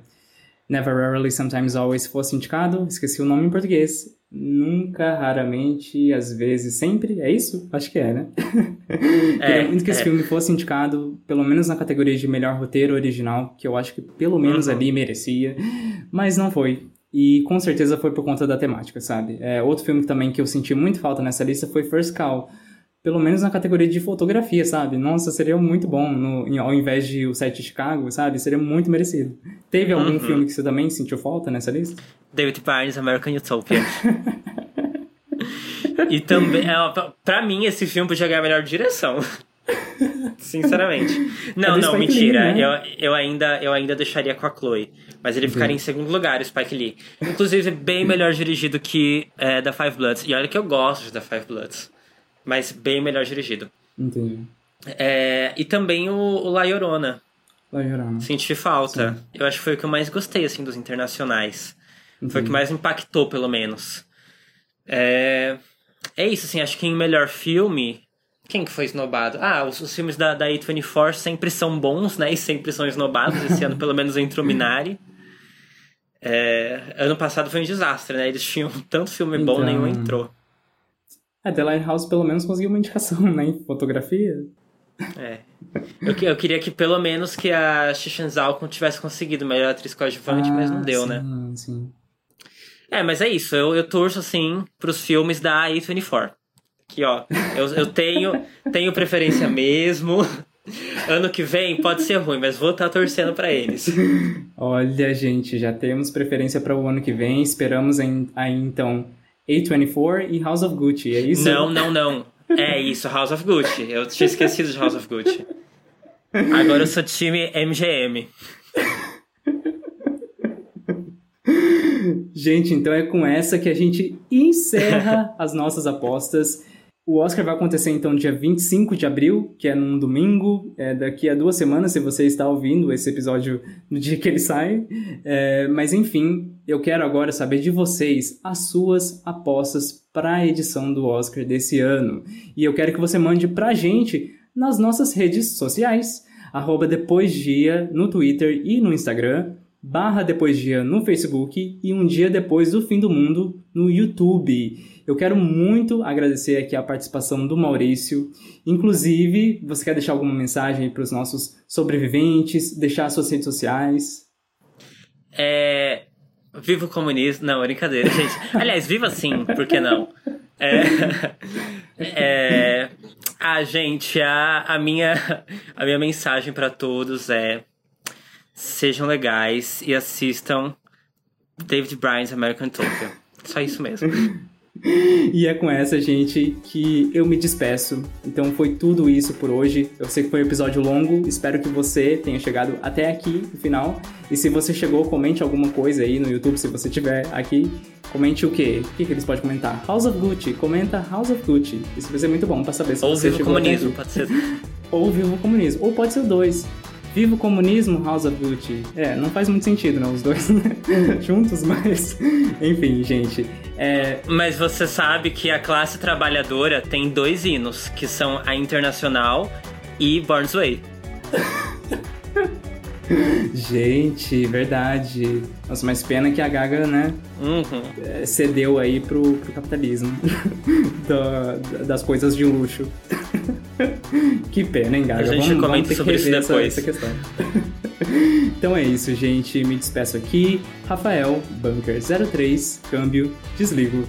Never Rarely, Sometimes Always fosse indicado. Esqueci o nome em português. Nunca, raramente, às vezes, sempre. É isso? Acho que é, né? queria muito que esse é. filme fosse indicado, pelo menos na categoria de melhor roteiro original, que eu acho que pelo menos Uhum. ali merecia. Mas não foi. E com certeza foi por conta da temática, sabe? É, outro filme também que eu senti muito falta nessa lista foi First Call pelo menos na categoria de fotografia, sabe? Nossa, seria muito bom no, ao invés de o set de Chicago, sabe? Seria muito merecido. Teve algum Uhum. filme que você também sentiu falta nessa lista? David Barnes, American Utopia. e também, é, pra- pra mim, esse filme podia ganhar a melhor direção. Sinceramente. Não, É não, mentira. Lee, né? eu, eu, ainda, eu ainda deixaria com a Chloe. Mas ele ficaria em segundo lugar, o Spike Lee. Inclusive, bem melhor dirigido que é, da Five Bloods. E olha que eu gosto de da Five Bloods. Mas bem melhor dirigido. Entendi. É, e também o, o La Llorona. Vai gerar. Senti falta. Eu acho que foi o que eu mais gostei, assim, dos internacionais. Foi o que mais impactou, pelo menos. É, é isso, assim, acho que em melhor filme... Quem que foi esnobado? Ah, os, os filmes da, da A24 sempre são bons, né? E sempre são esnobados. Esse ano, pelo menos, entrou Minari. É, ano passado foi um desastre, né? Eles tinham tanto filme bom, Então. nenhum entrou. É, The Lighthouse pelo menos conseguiu uma indicação, né? Em fotografia. É. Eu, eu queria que pelo menos que a Xixen Zalcon tivesse conseguido melhor atriz coadjuvante, mas não Ah, deu, sim, né? Sim. É, mas é isso. Eu, eu torço, assim, pros filmes da A24. Que, ó, eu, eu tenho, tenho preferência mesmo. Ano que vem pode ser ruim, mas vou estar torcendo pra eles. Olha, gente, já temos preferência para o ano que vem. Esperamos aí, então, A24 e House of Gucci, é isso? Não, não, não. É isso, House of Gucci. Eu tinha esquecido de House of Gucci. Agora eu sou time MGM. Gente, então é com essa que a gente encerra as nossas apostas. O Oscar vai acontecer então dia 25 de abril, que é num domingo, é daqui a duas semanas, se você está ouvindo esse episódio no dia que ele sai. É, mas enfim, eu quero agora saber de vocês as suas apostas para a edição do Oscar desse ano. E eu quero que você mande pra gente nas nossas redes sociais, arroba depois dia no Twitter e no Instagram, barra depois dia no Facebook e um dia depois do fim do mundo no YouTube. Eu quero muito agradecer aqui a participação do Maurício. Inclusive, você quer deixar alguma mensagem para os nossos sobreviventes, deixar as suas redes sociais? É. Viva o comunismo. Não, brincadeira, gente. Aliás, viva sim, por que não? É. é ah, gente, a, a, minha, a minha mensagem para todos é: sejam legais e assistam David Bryan's American Utopia. Só isso mesmo. E é com essa, gente, que eu me despeço. Então foi tudo isso por hoje. Eu sei que foi um episódio longo, espero que você tenha chegado até aqui no final. E se você chegou, comente alguma coisa aí no YouTube, se você estiver aqui. Comente o quê? O que, que eles podem comentar? House of Gucci. Comenta House of Gucci. Isso vai ser muito bom pra saber se Ou você Vivo chegou Comunismo, pode ser. Ou Vivo Comunismo. Ou pode ser o dois. Vivo Comunismo, House of Gucci. É, não faz muito sentido, né? Os dois né? juntos, mas... Enfim, gente. É, Mas você sabe que a classe trabalhadora tem dois hinos, que são a Internacional e Born's Way. Gente, verdade. Nossa, mas pena que a Gaga, né, Uhum. é, cedeu aí pro, pro capitalismo Da- das coisas de luxo. que pena, hein, Gaga? A gente vamos, comenta vamos sobre que isso essa, depois. essa questão. então é isso, gente. Me despeço aqui. Rafael, Bunker 03, câmbio, desligo.